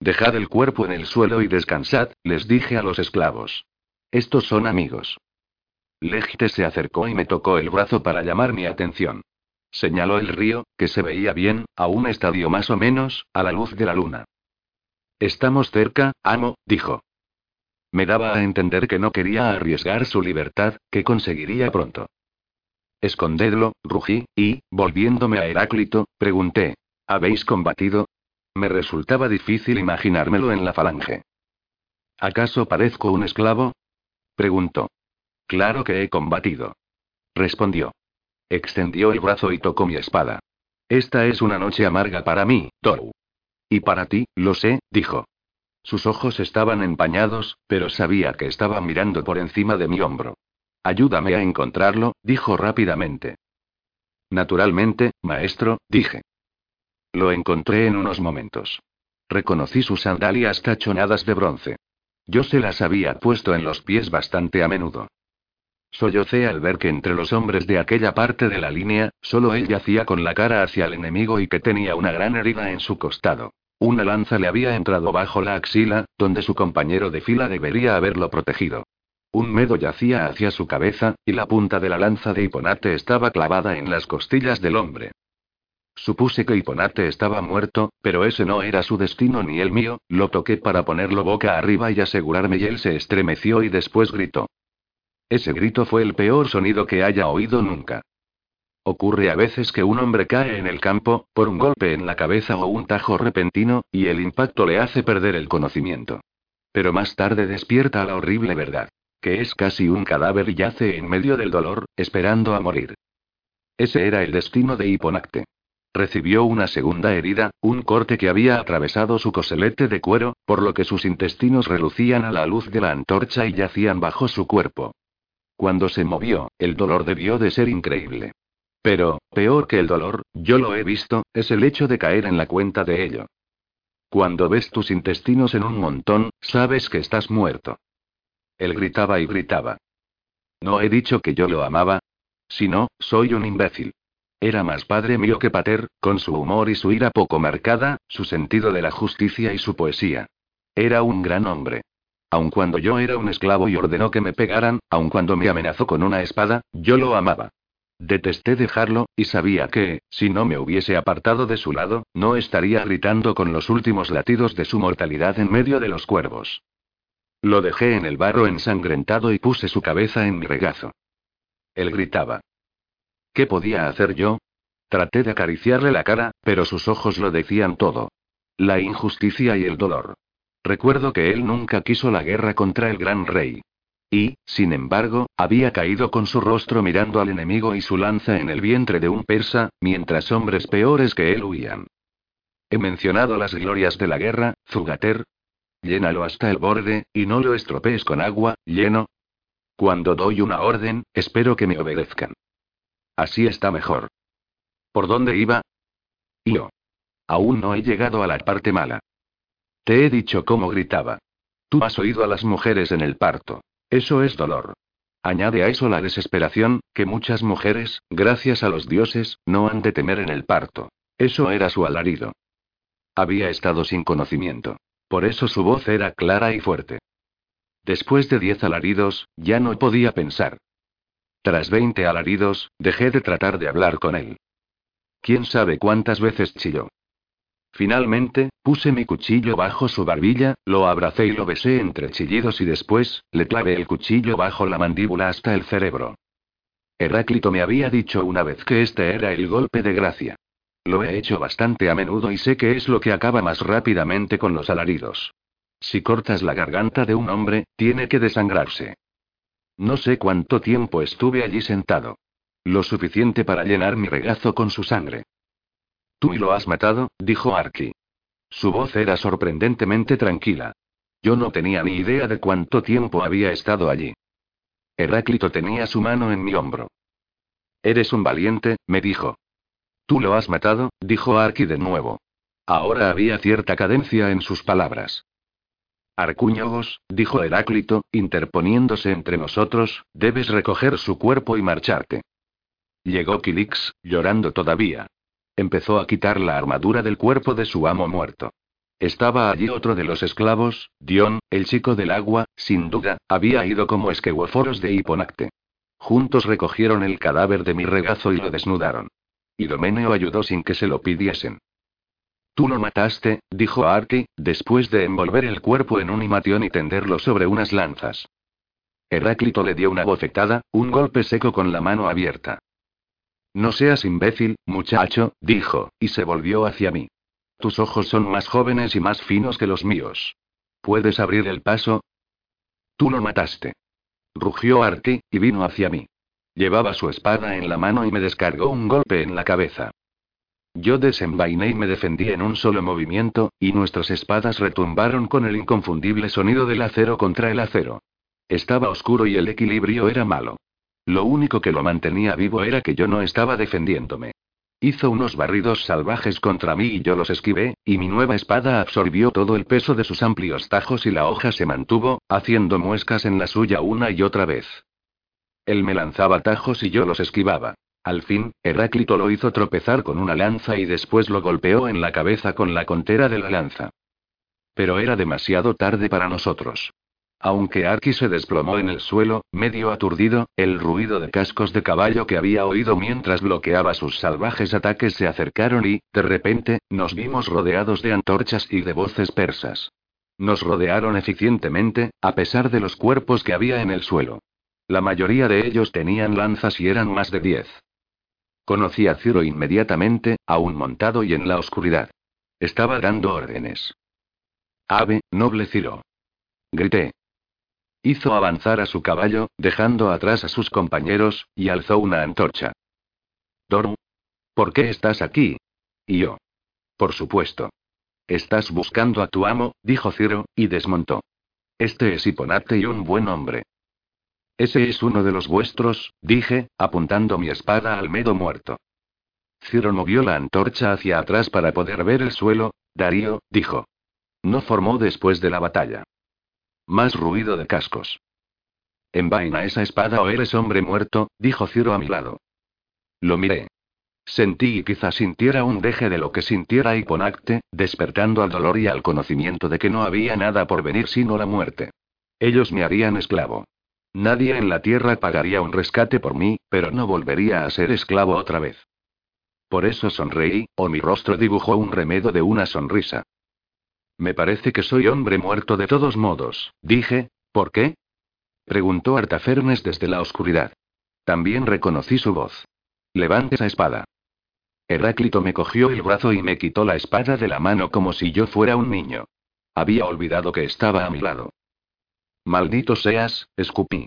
Dejad el cuerpo en el suelo y descansad, les dije a los esclavos. Estos son amigos. Legite se acercó y me tocó el brazo para llamar mi atención. Señaló el río, que se veía bien, a un estadio más o menos, a la luz de la luna. Estamos cerca, amo, dijo. Me daba a entender que no quería arriesgar su libertad, que conseguiría pronto. Escondedlo, rugí, y, volviéndome a Heráclito, pregunté. ¿Habéis combatido? Me resultaba difícil imaginármelo en la falange. ¿Acaso parezco un esclavo? Preguntó. Claro que he combatido. Respondió. Extendió el brazo y tocó mi espada. Esta es una noche amarga para mí, Toru. Y para ti, lo sé, dijo. Sus ojos estaban empañados, pero sabía que estaba mirando por encima de mi hombro. Ayúdame a encontrarlo, dijo rápidamente. Naturalmente, maestro, dije. Lo encontré en unos momentos. Reconocí sus sandalias tachonadas de bronce. Yo se las había puesto en los pies bastante a menudo. Sollocé al ver que entre los hombres de aquella parte de la línea, solo él yacía con la cara hacia el enemigo y que tenía una gran herida en su costado. Una lanza le había entrado bajo la axila, donde su compañero de fila debería haberlo protegido. Un medo yacía hacia su cabeza, y la punta de la lanza de Hiponate estaba clavada en las costillas del hombre. Supuse que Hiponate estaba muerto, pero ese no era su destino ni el mío, lo toqué para ponerlo boca arriba y asegurarme y él se estremeció y después gritó. Ese grito fue el peor sonido que haya oído nunca. Ocurre a veces que un hombre cae en el campo, por un golpe en la cabeza o un tajo repentino, y el impacto le hace perder el conocimiento. Pero más tarde despierta la horrible verdad. Que es casi un cadáver y yace en medio del dolor, esperando a morir. Ese era el destino de Hiponacte. Recibió una segunda herida, un corte que había atravesado su coselete de cuero, por lo que sus intestinos relucían a la luz de la antorcha y yacían bajo su cuerpo. Cuando se movió, el dolor debió de ser increíble. Pero, peor que el dolor, yo lo he visto, es el hecho de caer en la cuenta de ello. Cuando ves tus intestinos en un montón, sabes que estás muerto. Él gritaba y gritaba. No he dicho que yo lo amaba. Si no, soy un imbécil. Era más padre mío que pater, con su humor y su ira poco marcada, su sentido de la justicia y su poesía. Era un gran hombre. Aun cuando yo era un esclavo y ordenó que me pegaran, aun cuando me amenazó con una espada, yo lo amaba. Detesté dejarlo, y sabía que, si no me hubiese apartado de su lado, no estaría gritando con los últimos latidos de su mortalidad en medio de los cuervos. Lo dejé en el barro ensangrentado y puse su cabeza en mi regazo. Él gritaba. ¿Qué podía hacer yo? Traté de acariciarle la cara, pero sus ojos lo decían todo. La injusticia y el dolor. Recuerdo que él nunca quiso la guerra contra el gran rey. Y, sin embargo, había caído con su rostro mirando al enemigo y su lanza en el vientre de un persa, mientras hombres peores que él huían. He mencionado las glorias de la guerra, Zugater. Llénalo hasta el borde, y no lo estropees con agua, lleno. Cuando doy una orden, espero que me obedezcan. Así está mejor. ¿Por dónde iba? Yo. Aún no he llegado a la parte mala. Te he dicho cómo gritaba. Tú has oído a las mujeres en el parto. Eso es dolor. Añade a eso la desesperación, que muchas mujeres, gracias a los dioses, no han de temer en el parto. Eso era su alarido. Había estado sin conocimiento. Por eso su voz era clara y fuerte. Después de diez alaridos, ya no podía pensar. Tras veinte alaridos, dejé de tratar de hablar con él. ¿Quién sabe cuántas veces chilló? Finalmente, puse mi cuchillo bajo su barbilla, lo abracé y lo besé entre chillidos y después, le clavé el cuchillo bajo la mandíbula hasta el cerebro. Heráclito me había dicho una vez que este era el golpe de gracia. Lo he hecho bastante a menudo y sé que es lo que acaba más rápidamente con los alaridos. Si cortas la garganta de un hombre, tiene que desangrarse. No sé cuánto tiempo estuve allí sentado. Lo suficiente para llenar mi regazo con su sangre. Tú lo has matado, dijo Arki. Su voz era sorprendentemente tranquila. Yo no tenía ni idea de cuánto tiempo había estado allí. Heráclito tenía su mano en mi hombro. Eres un valiente, me dijo. Tú lo has matado, dijo Arki de nuevo. Ahora había cierta cadencia en sus palabras. Arcuñogos, dijo Heráclito, interponiéndose entre nosotros, debes recoger su cuerpo y marcharte. Llegó Kilix, llorando todavía. Empezó a quitar la armadura del cuerpo de su amo muerto. Estaba allí otro de los esclavos, Dion, el chico del agua, sin duda, había ido como esqueguoforos de Hiponacte. Juntos recogieron el cadáver de mi regazo y lo desnudaron. Idomeneo ayudó sin que se lo pidiesen. Tú lo mataste, dijo Arki, después de envolver el cuerpo en un imatión y tenderlo sobre unas lanzas. Heráclito le dio una bofetada, un golpe seco con la mano abierta. No seas imbécil, muchacho, dijo, y se volvió hacia mí. Tus ojos son más jóvenes y más finos que los míos. ¿Puedes abrir el paso? Tú lo mataste. Rugió Arti, y vino hacia mí. Llevaba su espada en la mano y me descargó un golpe en la cabeza. Yo desenvainé y me defendí en un solo movimiento, y nuestras espadas retumbaron con el inconfundible sonido del acero contra el acero. Estaba oscuro y el equilibrio era malo. Lo único que lo mantenía vivo era que yo no estaba defendiéndome. Hizo unos barridos salvajes contra mí y yo los esquivé, y mi nueva espada absorbió todo el peso de sus amplios tajos y la hoja se mantuvo, haciendo muescas en la suya una y otra vez. Él me lanzaba tajos y yo los esquivaba. Al fin, Heráclito lo hizo tropezar con una lanza y después lo golpeó en la cabeza con la contera de la lanza. Pero era demasiado tarde para nosotros. Aunque Arki se desplomó en el suelo, medio aturdido, el ruido de cascos de caballo que había oído mientras bloqueaba sus salvajes ataques se acercaron y, de repente, nos vimos rodeados de antorchas y de voces persas. Nos rodearon eficientemente, a pesar de los cuerpos que había en el suelo. La mayoría de ellos tenían lanzas y eran más de diez. Conocí a Ciro inmediatamente, aún montado y en la oscuridad. Estaba dando órdenes. Ave, noble Ciro. Grité. Hizo avanzar a su caballo, dejando atrás a sus compañeros, y alzó una antorcha. Doru. ¿Por qué estás aquí? Y yo. Por supuesto. Estás buscando a tu amo, dijo Ciro, y desmontó. Este es Hiponate y un buen hombre. Ese es uno de los vuestros, dije, apuntando mi espada al medo muerto. Ciro movió la antorcha hacia atrás para poder ver el suelo. Darío, dijo. No formó después de la batalla. Más ruido de cascos. Envaina esa espada o eres hombre muerto, dijo Ciro a mi lado. Lo miré. Sentí y quizá sintiera un deje de lo que sintiera Hiponacte, despertando al dolor y al conocimiento de que no había nada por venir sino la muerte. Ellos me harían esclavo. Nadie en la tierra pagaría un rescate por mí, pero no volvería a ser esclavo otra vez. Por eso sonreí, o mi rostro dibujó un remedo de una sonrisa. Me parece que soy hombre muerto de todos modos, dije, ¿por qué? Preguntó Artafernes desde la oscuridad. También reconocí su voz. Levante esa espada. Heráclito me cogió el brazo y me quitó la espada de la mano como si yo fuera un niño. Había olvidado que estaba a mi lado. Maldito seas, escupí.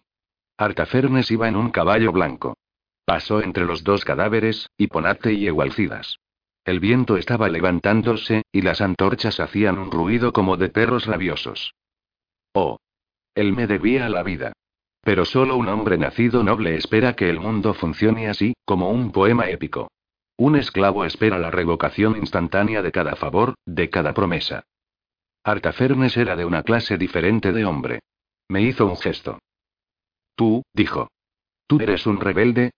Artafernes iba en un caballo blanco. Pasó entre los dos cadáveres, Hiponate y Egualcidas. El viento estaba levantándose, y las antorchas hacían un ruido como de perros rabiosos. Oh. Él me debía la vida. Pero solo un hombre nacido noble espera que el mundo funcione así, como un poema épico. Un esclavo espera la revocación instantánea de cada favor, de cada promesa. Artafernes era de una clase diferente de hombre. Me hizo un gesto. Tú, dijo. Tú eres un rebelde,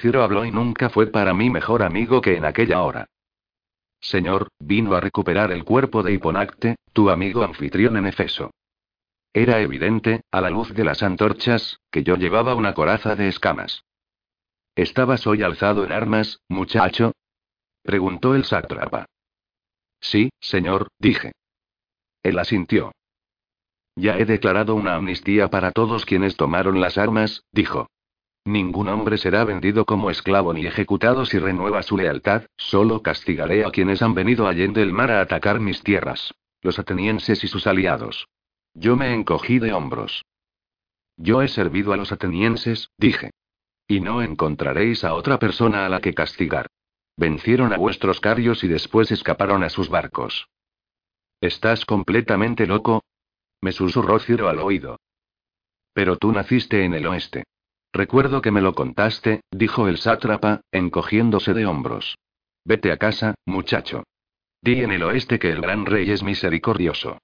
Ciro habló y nunca fue para mí mejor amigo que en aquella hora. Señor, vino a recuperar el cuerpo de Hiponacte, tu amigo anfitrión en Efeso. Era evidente, a la luz de las antorchas, que yo llevaba una coraza de escamas. ¿Estabas hoy alzado en armas, muchacho? preguntó el sátrapa. Sí, señor, dije. Él asintió. Ya he declarado una amnistía para todos quienes tomaron las armas, dijo. Ningún hombre será vendido como esclavo ni ejecutado si renueva su lealtad, solo castigaré a quienes han venido allende el mar a atacar mis tierras. Los atenienses y sus aliados. Yo me encogí de hombros. Yo he servido a los atenienses, dije. Y no encontraréis a otra persona a la que castigar. Vencieron a vuestros carios y después escaparon a sus barcos. ¿Estás completamente loco? Me susurró Ciro al oído. Pero tú naciste en el oeste. Recuerdo que me lo contaste, dijo el sátrapa, encogiéndose de hombros. Vete a casa, muchacho. Di en el oeste que el gran rey es misericordioso.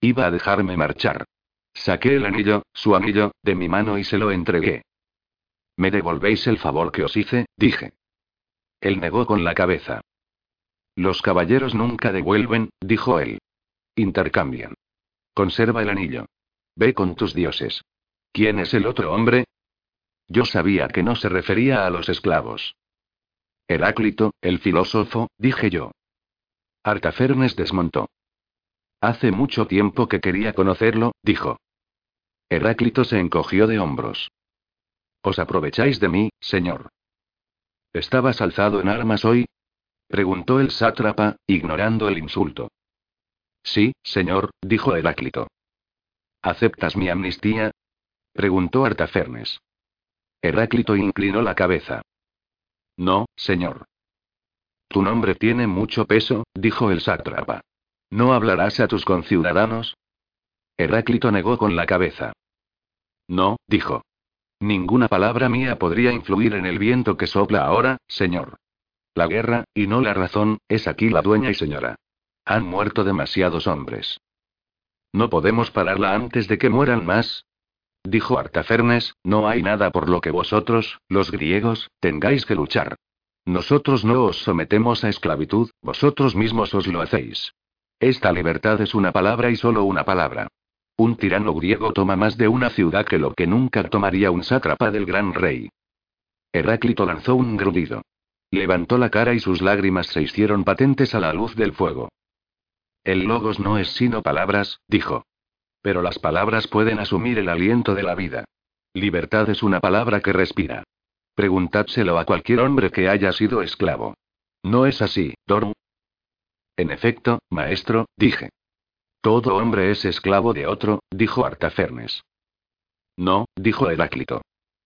Iba a dejarme marchar. Saqué el anillo, su anillo, de mi mano y se lo entregué. ¿Me devolvéis el favor que os hice? dije. Él negó con la cabeza. Los caballeros nunca devuelven, dijo él. Intercambian. Conserva el anillo. Ve con tus dioses. ¿Quién es el otro hombre? Yo sabía que no se refería a los esclavos. Heráclito, el filósofo, dije yo. Artafernes desmontó. Hace mucho tiempo que quería conocerlo, dijo. Heráclito se encogió de hombros. ¿Os aprovecháis de mí, señor? ¿Estabas alzado en armas hoy? preguntó el sátrapa, ignorando el insulto. Sí, señor, dijo Heráclito. ¿Aceptas mi amnistía? preguntó Artafernes. Heráclito inclinó la cabeza. No, señor. Tu nombre tiene mucho peso, dijo el sátrapa. ¿No hablarás a tus conciudadanos? Heráclito negó con la cabeza. No, dijo. Ninguna palabra mía podría influir en el viento que sopla ahora, señor. La guerra, y no la razón, es aquí la dueña y señora. Han muerto demasiados hombres. ¿No podemos pararla antes de que mueran más? Dijo Artafernes, no hay nada por lo que vosotros, los griegos, tengáis que luchar. Nosotros no os sometemos a esclavitud, vosotros mismos os lo hacéis. Esta libertad es una palabra y solo una palabra. Un tirano griego toma más de una ciudad que lo que nunca tomaría un sátrapa del gran rey. Heráclito lanzó un grudido. Levantó la cara y sus lágrimas se hicieron patentes a la luz del fuego. El logos no es sino palabras, dijo. Pero las palabras pueden asumir el aliento de la vida. Libertad es una palabra que respira. Preguntádselo a cualquier hombre que haya sido esclavo. ¿No es así, Doru? En efecto, maestro, dije. Todo hombre es esclavo de otro, dijo Artafernes. No, dijo Heráclito.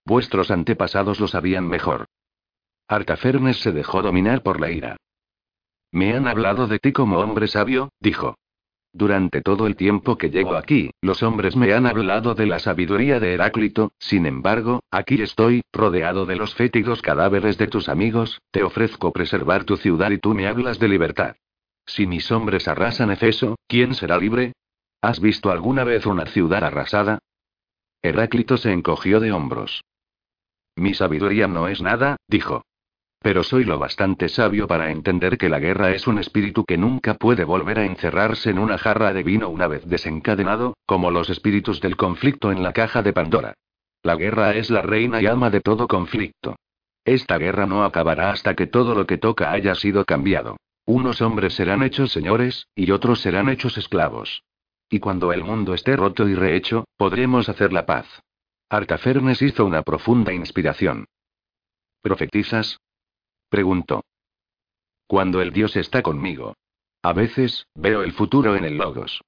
Vuestros antepasados lo sabían mejor. Artafernes se dejó dominar por la ira. Me han hablado de ti como hombre sabio, dijo. Durante todo el tiempo que llevo aquí, los hombres me han hablado de la sabiduría de Heráclito, sin embargo, aquí estoy, rodeado de los fétidos cadáveres de tus amigos, te ofrezco preservar tu ciudad y tú me hablas de libertad. Si mis hombres arrasan Efeso, ¿quién será libre? ¿Has visto alguna vez una ciudad arrasada? Heráclito se encogió de hombros. Mi sabiduría no es nada, dijo. Pero soy lo bastante sabio para entender que la guerra es un espíritu que nunca puede volver a encerrarse en una jarra de vino una vez desencadenado, como los espíritus del conflicto en la caja de Pandora. La guerra es la reina y ama de todo conflicto. Esta guerra no acabará hasta que todo lo que toca haya sido cambiado. Unos hombres serán hechos señores, y otros serán hechos esclavos. Y cuando el mundo esté roto y rehecho, podremos hacer la paz. Artafernes hizo una profunda inspiración. ¿Profetizas? Preguntó. Cuando el Dios está conmigo. A veces, veo el futuro en el Logos.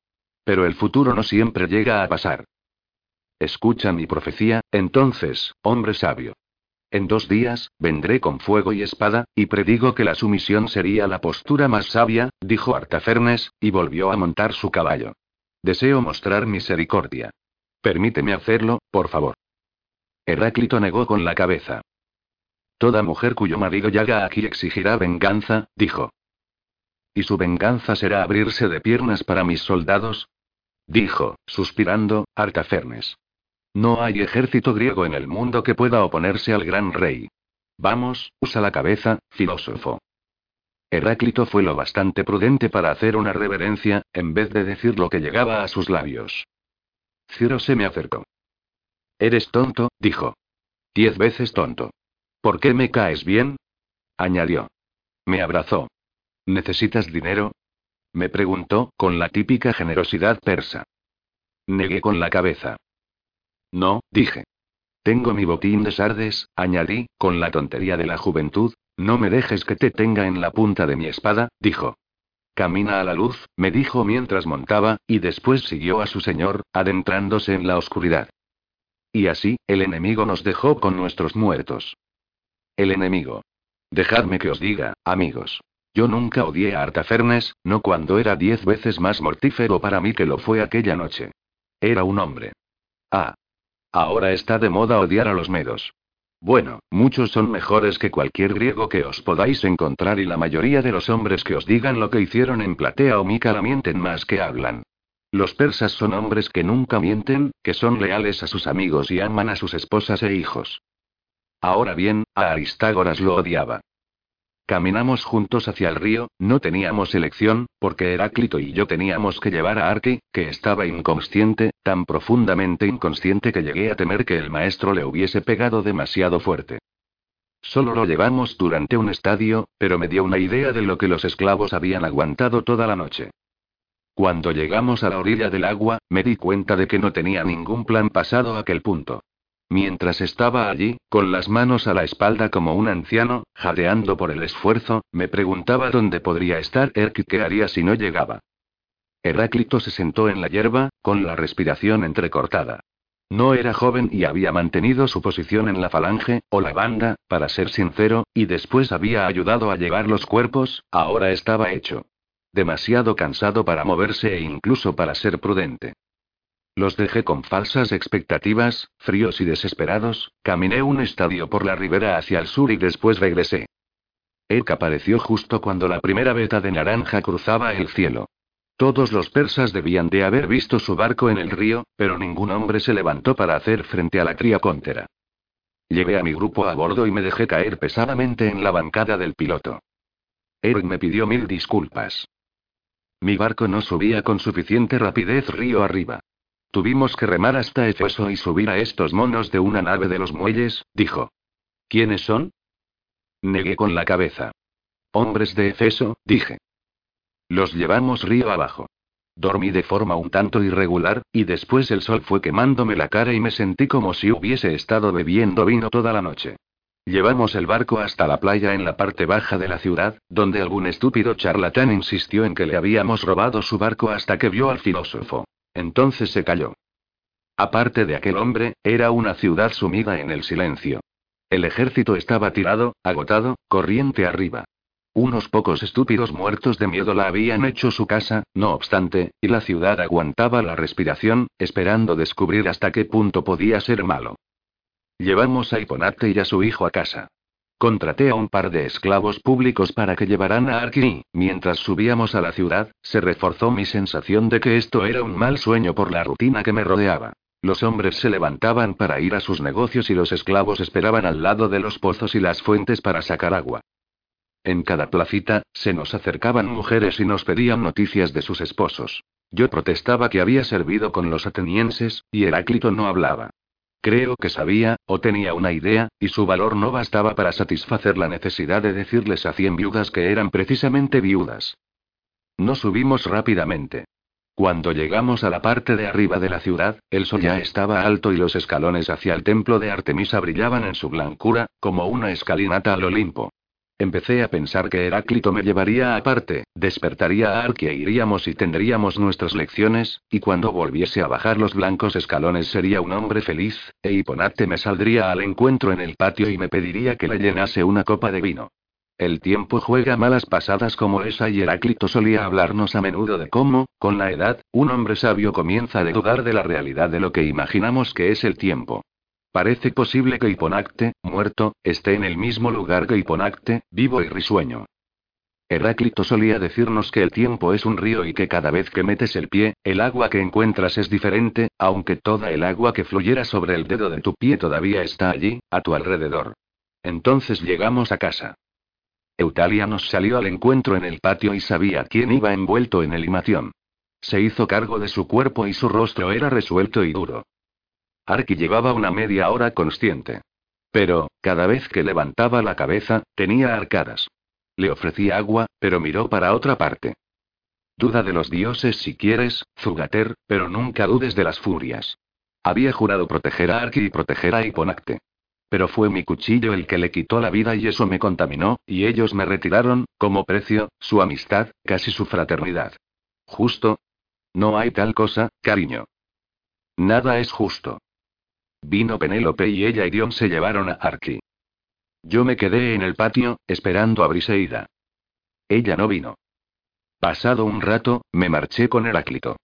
Pero el futuro no siempre llega a pasar. Escucha mi profecía, entonces, hombre sabio. En dos días, vendré con fuego y espada, y predigo que la sumisión sería la postura más sabia, dijo Artafernes, y volvió a montar su caballo. Deseo mostrar misericordia. Permíteme hacerlo, por favor. Heráclito negó con la cabeza. Toda mujer cuyo marido yaga aquí exigirá venganza, dijo. ¿Y su venganza será abrirse de piernas para mis soldados? Dijo, suspirando, Artafernes. No hay ejército griego en el mundo que pueda oponerse al gran rey. Vamos, usa la cabeza, filósofo. Heráclito fue lo bastante prudente para hacer una reverencia, en vez de decir lo que llegaba a sus labios. Ciro se me acercó. Eres tonto, dijo. Diez veces tonto. ¿Por qué me caes bien? añadió. Me abrazó. ¿Necesitas dinero? me preguntó, con la típica generosidad persa. Negué con la cabeza. No, dije. Tengo mi botín de sardes, añadí, con la tontería de la juventud, no me dejes que te tenga en la punta de mi espada, dijo. Camina a la luz, me dijo mientras montaba, y después siguió a su señor, adentrándose en la oscuridad. Y así, el enemigo nos dejó con nuestros muertos. El enemigo. Dejadme que os diga, amigos. Yo nunca odié a Artafernes, no cuando era diez veces más mortífero para mí que lo fue aquella noche. Era un hombre. Ah, Ahora está de moda odiar a los medos. Bueno, muchos son mejores que cualquier griego que os podáis encontrar y la mayoría de los hombres que os digan lo que hicieron en Platea o Mícala mienten más que hablan. Los persas son hombres que nunca mienten, que son leales a sus amigos y aman a sus esposas e hijos. Ahora bien, a Aristágoras lo odiaba. Caminamos juntos hacia el río, no teníamos elección, porque Heráclito y yo teníamos que llevar a Arqui, que estaba inconsciente, tan profundamente inconsciente que llegué a temer que el maestro le hubiese pegado demasiado fuerte. Solo lo llevamos durante un estadio, pero me dio una idea de lo que los esclavos habían aguantado toda la noche. Cuando llegamos a la orilla del agua, me di cuenta de que no tenía ningún plan pasado aquel punto. Mientras estaba allí, con las manos a la espalda como un anciano, jadeando por el esfuerzo, me preguntaba dónde podría estar Erk y qué haría si no llegaba. Heráclito se sentó en la hierba, con la respiración entrecortada. No era joven y había mantenido su posición en la falange, o la banda, para ser sincero, y después había ayudado a llevar los cuerpos, ahora estaba hecho. Demasiado cansado para moverse e incluso para ser prudente. Los dejé con falsas expectativas, fríos y desesperados, caminé un estadio por la ribera hacia el sur y después regresé. Ek apareció justo cuando la primera veta de naranja cruzaba el cielo. Todos los persas debían de haber visto su barco en el río, pero ningún hombre se levantó para hacer frente a la cría cóntera. Llevé a mi grupo a bordo y me dejé caer pesadamente en la bancada del piloto. Eric me pidió mil disculpas. Mi barco no subía con suficiente rapidez río arriba. Tuvimos que remar hasta Efeso y subir a estos monos de una nave de los muelles, dijo. ¿Quiénes son? Negué con la cabeza. Hombres de Efeso, dije. Los llevamos río abajo. Dormí de forma un tanto irregular, y después el sol fue quemándome la cara y me sentí como si hubiese estado bebiendo vino toda la noche. Llevamos el barco hasta la playa en la parte baja de la ciudad, donde algún estúpido charlatán insistió en que le habíamos robado su barco hasta que vio al filósofo. Entonces se calló. Aparte de aquel hombre, era una ciudad sumida en el silencio. El ejército estaba tirado, agotado, corriente arriba. Unos pocos estúpidos muertos de miedo la habían hecho su casa, no obstante, y la ciudad aguantaba la respiración, esperando descubrir hasta qué punto podía ser malo. Llevamos a Hiponate y a su hijo a casa. Contraté a un par de esclavos públicos para que llevaran a Arki. Mientras subíamos a la ciudad, se reforzó mi sensación de que esto era un mal sueño por la rutina que me rodeaba. Los hombres se levantaban para ir a sus negocios y los esclavos esperaban al lado de los pozos y las fuentes para sacar agua. En cada placita, se nos acercaban mujeres y nos pedían noticias de sus esposos. Yo protestaba que había servido con los atenienses, y Heráclito no hablaba. Creo que sabía, o tenía una idea, y su valor no bastaba para satisfacer la necesidad de decirles a cien viudas que eran precisamente viudas. No subimos rápidamente. Cuando llegamos a la parte de arriba de la ciudad, el sol ya estaba alto y los escalones hacia el templo de Artemisa brillaban en su blancura, como una escalinata al Olimpo. Empecé a pensar que Heráclito me llevaría aparte, despertaría a Arquia e iríamos y tendríamos nuestras lecciones, y cuando volviese a bajar los blancos escalones sería un hombre feliz, e Hiponate me saldría al encuentro en el patio y me pediría que le llenase una copa de vino. El tiempo juega malas pasadas como esa y Heráclito solía hablarnos a menudo de cómo, con la edad, un hombre sabio comienza a dudar de la realidad de lo que imaginamos que es el tiempo. Parece posible que Hiponacte, muerto, esté en el mismo lugar que Hiponacte, vivo y risueño. Heráclito solía decirnos que el tiempo es un río y que cada vez que metes el pie, el agua que encuentras es diferente, aunque toda el agua que fluyera sobre el dedo de tu pie todavía está allí, a tu alrededor. Entonces llegamos a casa. Eutalia nos salió al encuentro en el patio y sabía quién iba envuelto en el limación. Se hizo cargo de su cuerpo y su rostro era resuelto y duro. Arki llevaba una media hora consciente. Pero, cada vez que levantaba la cabeza, tenía arcadas. Le ofrecí agua, pero miró para otra parte. Duda de los dioses si quieres, Zugater, pero nunca dudes de las furias. Había jurado proteger a Arki y proteger a Hiponacte. Pero fue mi cuchillo el que le quitó la vida y eso me contaminó, y ellos me retiraron, como precio, su amistad, casi su fraternidad. ¿Justo? No hay tal cosa, cariño. Nada es justo. Vino Penélope y ella y Dion se llevaron a Arki. Yo me quedé en el patio, esperando a Briseida. Ella no vino. Pasado un rato, me marché con Heráclito.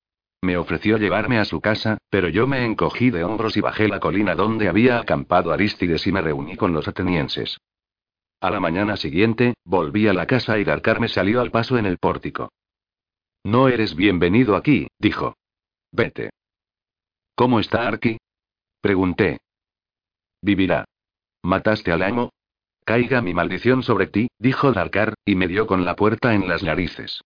Me ofreció llevarme a su casa, pero yo me encogí de hombros y bajé la colina donde había acampado Aristides y me reuní con los atenienses. A la mañana siguiente, volví a la casa y Darkar me salió al paso en el pórtico. No eres bienvenido aquí, dijo. Vete. ¿Cómo está Arki? Pregunté. Vivirá. ¿Mataste al amo? Caiga mi maldición sobre ti, dijo Darkar, y me dio con la puerta en las narices.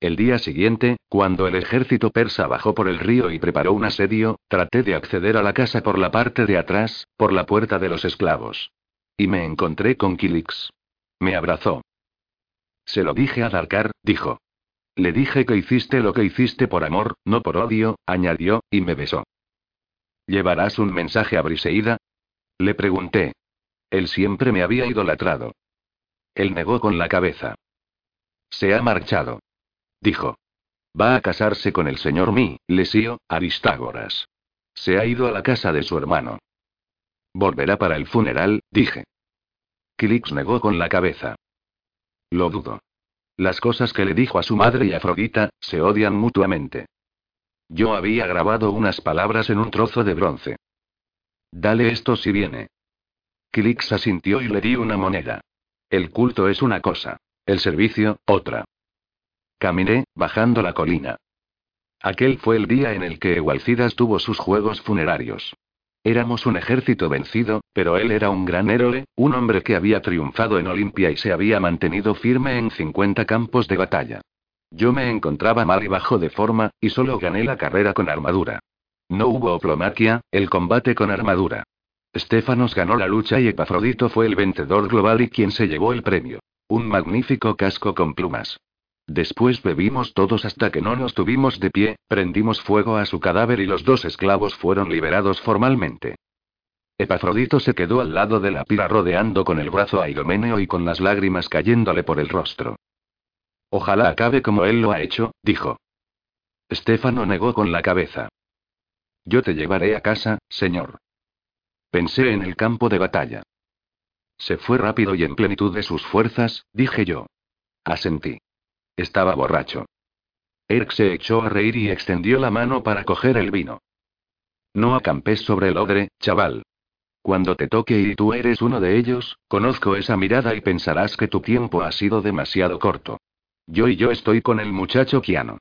El día siguiente, cuando el ejército persa bajó por el río y preparó un asedio, traté de acceder a la casa por la parte de atrás, por la puerta de los esclavos. Y me encontré con Kilix. Me abrazó. Se lo dije a Darkar, dijo. Le dije que hiciste lo que hiciste por amor, no por odio, añadió, y me besó. ¿Llevarás un mensaje a Briseida? Le pregunté. Él siempre me había idolatrado. Él negó con la cabeza. Se ha marchado. Dijo. Va a casarse con el señor Mi, Lesio, Aristágoras. Se ha ido a la casa de su hermano. Volverá para el funeral, dije. Kilix negó con la cabeza. Lo dudo. Las cosas que le dijo a su madre y a Afrodita, se odian mutuamente. Yo había grabado unas palabras en un trozo de bronce. Dale esto si viene. Kilix asintió y le di una moneda. El culto es una cosa. El servicio, otra. Caminé, bajando la colina. Aquel fue el día en el que Egualcidas tuvo sus juegos funerarios. Éramos un ejército vencido, pero él era un gran héroe, un hombre que había triunfado en Olimpia y se había mantenido firme en 50 campos de batalla. Yo me encontraba mal y bajo de forma, y solo gané la carrera con armadura. No hubo oplomaquia, el combate con armadura. Stefanos ganó la lucha y Epafrodito fue el vencedor global y quien se llevó el premio. Un magnífico casco con plumas. Después bebimos todos hasta que no nos tuvimos de pie, prendimos fuego a su cadáver y los dos esclavos fueron liberados formalmente. Epafrodito se quedó al lado de la pira rodeando con el brazo a Idomeneo y con las lágrimas cayéndole por el rostro. Ojalá acabe como él lo ha hecho, dijo. Estefano negó con la cabeza. Yo te llevaré a casa, señor. Pensé en el campo de batalla. Se fue rápido y en plenitud de sus fuerzas, dije yo. Asentí. Estaba borracho. Erk se echó a reír y extendió la mano para coger el vino. No acampes sobre el odre, chaval. Cuando te toque y tú eres uno de ellos, conozco esa mirada y pensarás que tu tiempo ha sido demasiado corto. Yo y yo estoy con el muchacho Kiano.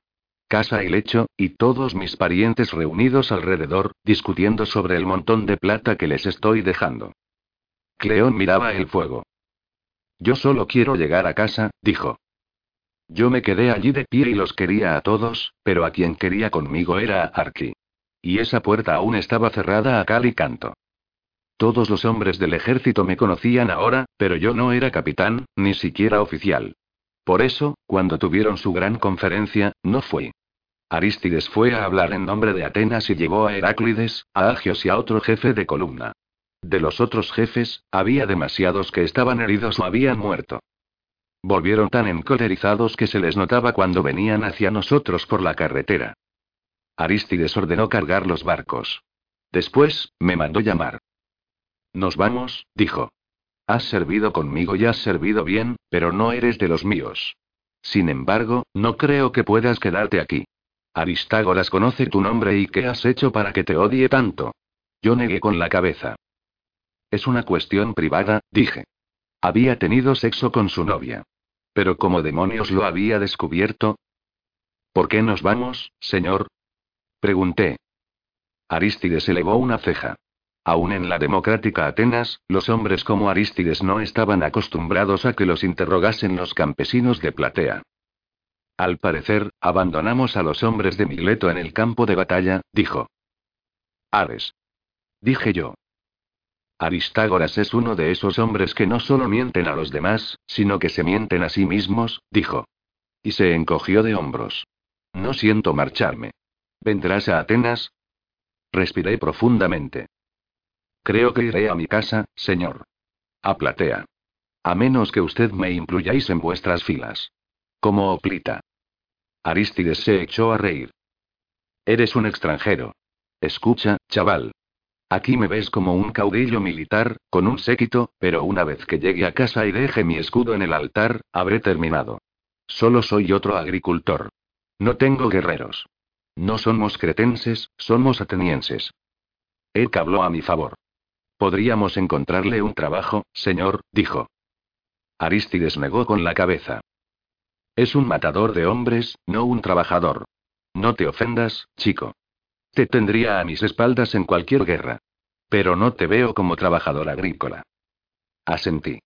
Casa y lecho, y todos mis parientes reunidos alrededor, discutiendo sobre el montón de plata que les estoy dejando. Cleón miraba el fuego. Yo solo quiero llegar a casa, dijo. Yo me quedé allí de pie y los quería a todos, pero a quien quería conmigo era a Arki. Y esa puerta aún estaba cerrada a cal y canto. Todos los hombres del ejército me conocían ahora, pero yo no era capitán, ni siquiera oficial. Por eso, cuando tuvieron su gran conferencia, no fui. Aristides fue a hablar en nombre de Atenas y llevó a Heráclides, a Agios y a otro jefe de columna. De los otros jefes, había demasiados que estaban heridos o habían muerto. Volvieron tan encolerizados que se les notaba cuando venían hacia nosotros por la carretera. Aristides ordenó cargar los barcos. Después, me mandó llamar. Nos vamos, dijo. Has servido conmigo y has servido bien, pero no eres de los míos. Sin embargo, no creo que puedas quedarte aquí. Aristágoras conoce tu nombre y qué has hecho para que te odie tanto. Yo negué con la cabeza. Es una cuestión privada, dije. Había tenido sexo con su novia. Pero como demonios lo había descubierto. ¿Por qué nos vamos, señor? Pregunté. Aristides elevó una ceja. Aún en la democrática Atenas, los hombres como Aristides no estaban acostumbrados a que los interrogasen los campesinos de Platea. Al parecer, abandonamos a los hombres de Mileto en el campo de batalla, dijo. Ares. Dije yo. Aristágoras es uno de esos hombres que no solo mienten a los demás, sino que se mienten a sí mismos, dijo. Y se encogió de hombros. No siento marcharme. ¿Vendrás a Atenas? Respiré profundamente. Creo que iré a mi casa, señor. A Platea. A menos que usted me incluyáis en vuestras filas. Como Oplita. Aristides se echó a reír. Eres un extranjero. Escucha, chaval. Aquí me ves como un caudillo militar, con un séquito, pero una vez que llegue a casa y deje mi escudo en el altar, habré terminado. Solo soy otro agricultor. No tengo guerreros. No somos cretenses, somos atenienses. Él habló a mi favor. Podríamos encontrarle un trabajo, señor, dijo. Aristides negó con la cabeza. Es un matador de hombres, no un trabajador. No te ofendas, chico. Te tendría a mis espaldas en cualquier guerra. Pero no te veo como trabajador agrícola. Asentí.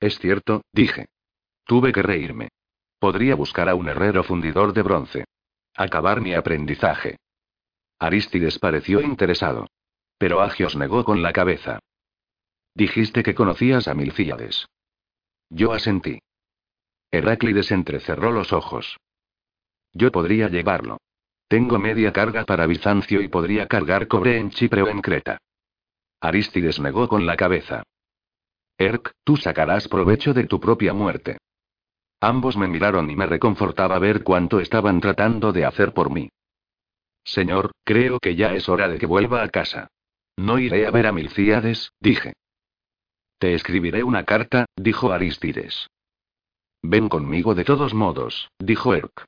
Es cierto, dije. Tuve que reírme. Podría buscar a un herrero fundidor de bronce. Acabar mi aprendizaje. Aristides pareció interesado. Pero Agios negó con la cabeza. Dijiste que conocías a Milcíades. Yo asentí. Heráclides entrecerró los ojos. Yo podría llevarlo. Tengo media carga para Bizancio y podría cargar cobre en Chipre o en Creta. Aristides negó con la cabeza. Erk, tú sacarás provecho de tu propia muerte. Ambos me miraron y me reconfortaba ver cuánto estaban tratando de hacer por mí. Señor, creo que ya es hora de que vuelva a casa. No iré a ver a Milcíades, dije. Te escribiré una carta, dijo Aristides. Ven conmigo de todos modos, dijo Erk.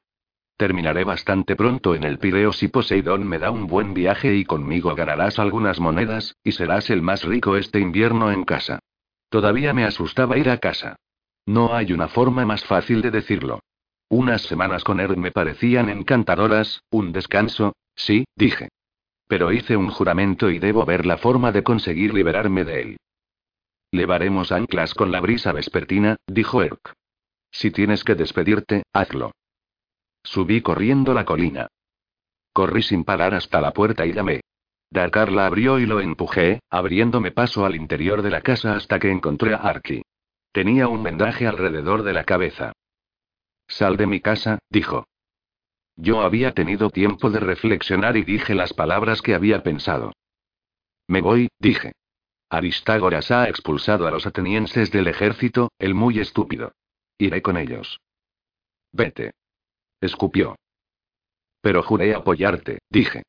Terminaré bastante pronto en el Pireo si Poseidón me da un buen viaje y conmigo ganarás algunas monedas, y serás el más rico este invierno en casa. Todavía me asustaba ir a casa. No hay una forma más fácil de decirlo. Unas semanas con Erk me parecían encantadoras, un descanso, sí, dije. Pero hice un juramento y debo ver la forma de conseguir liberarme de él. Levaremos anclas con la brisa vespertina, dijo Erk. Si tienes que despedirte, hazlo. Subí corriendo la colina. Corrí sin parar hasta la puerta y llamé. Dakar la abrió y lo empujé, abriéndome paso al interior de la casa hasta que encontré a Arki. Tenía un vendaje alrededor de la cabeza. Sal de mi casa, dijo. Yo había tenido tiempo de reflexionar y dije las palabras que había pensado. Me voy, dije. Aristágoras ha expulsado a los atenienses del ejército, el muy estúpido. Iré con ellos. Vete. Escupió. Pero juré apoyarte, dije.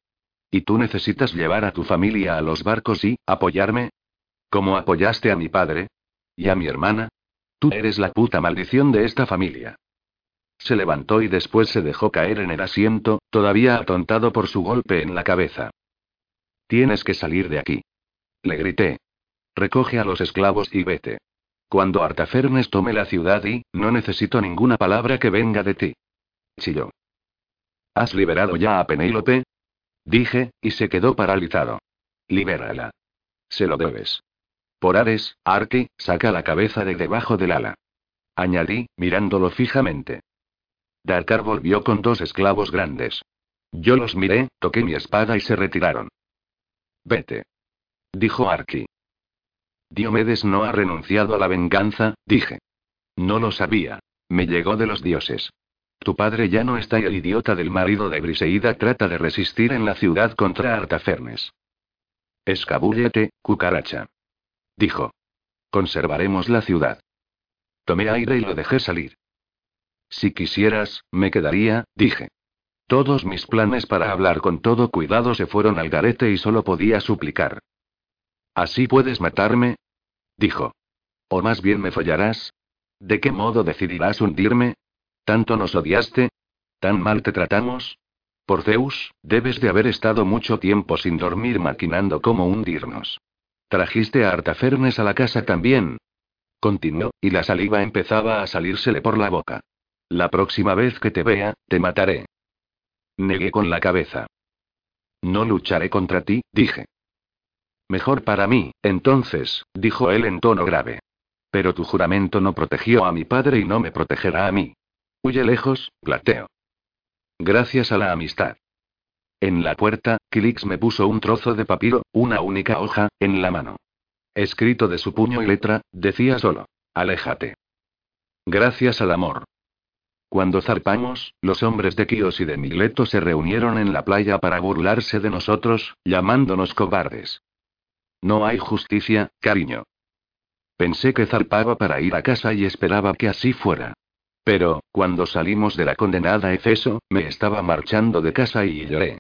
¿Y tú necesitas llevar a tu familia a los barcos y apoyarme? ¿Cómo apoyaste a mi padre? ¿Y a mi hermana? Tú eres la puta maldición de esta familia. Se levantó y después se dejó caer en el asiento, todavía atontado por su golpe en la cabeza. Tienes que salir de aquí. Le grité. Recoge a los esclavos y vete. Cuando Artafernes tome la ciudad y, no necesito ninguna palabra que venga de ti. Chilló. ¿Has liberado ya a Penélope? Dije, y se quedó paralizado. Libérala. Se lo debes. Por Ares, Arki, saca la cabeza de debajo del ala. Añadí, mirándolo fijamente. Dakar volvió con dos esclavos grandes. Yo los miré, toqué mi espada y se retiraron. Vete. Dijo Arki. Diomedes no ha renunciado a la venganza, dije. No lo sabía. Me llegó de los dioses. Tu padre ya no está y el idiota del marido de Briseida trata de resistir en la ciudad contra Artafernes. Escabúllete, cucaracha. Dijo. Conservaremos la ciudad. Tomé aire y lo dejé salir. Si quisieras, me quedaría, dije. Todos mis planes para hablar con todo cuidado se fueron al garete y solo podía suplicar. ¿Así puedes matarme? Dijo. ¿O más bien me follarás? ¿De qué modo decidirás hundirme? ¿Tanto nos odiaste? ¿Tan mal te tratamos? Por Zeus, debes de haber estado mucho tiempo sin dormir maquinando cómo hundirnos. ¿Trajiste a Artafernes a la casa también? Continuó, y la saliva empezaba a salírsele por la boca. La próxima vez que te vea, te mataré. Negué con la cabeza. No lucharé contra ti, dije. Mejor para mí, entonces, dijo él en tono grave. Pero tu juramento no protegió a mi padre y no me protegerá a mí. Huye lejos, Plateo. Gracias a la amistad. En la puerta, Kilix me puso un trozo de papiro, una única hoja, en la mano. Escrito de su puño y letra, decía solo: Aléjate. Gracias al amor. Cuando zarpamos, los hombres de Kios y de Mileto se reunieron en la playa para burlarse de nosotros, llamándonos cobardes. No hay justicia, cariño. Pensé que zarpaba para ir a casa y esperaba que así fuera. Pero, cuando salimos de la condenada Efeso, me estaba marchando de casa y lloré.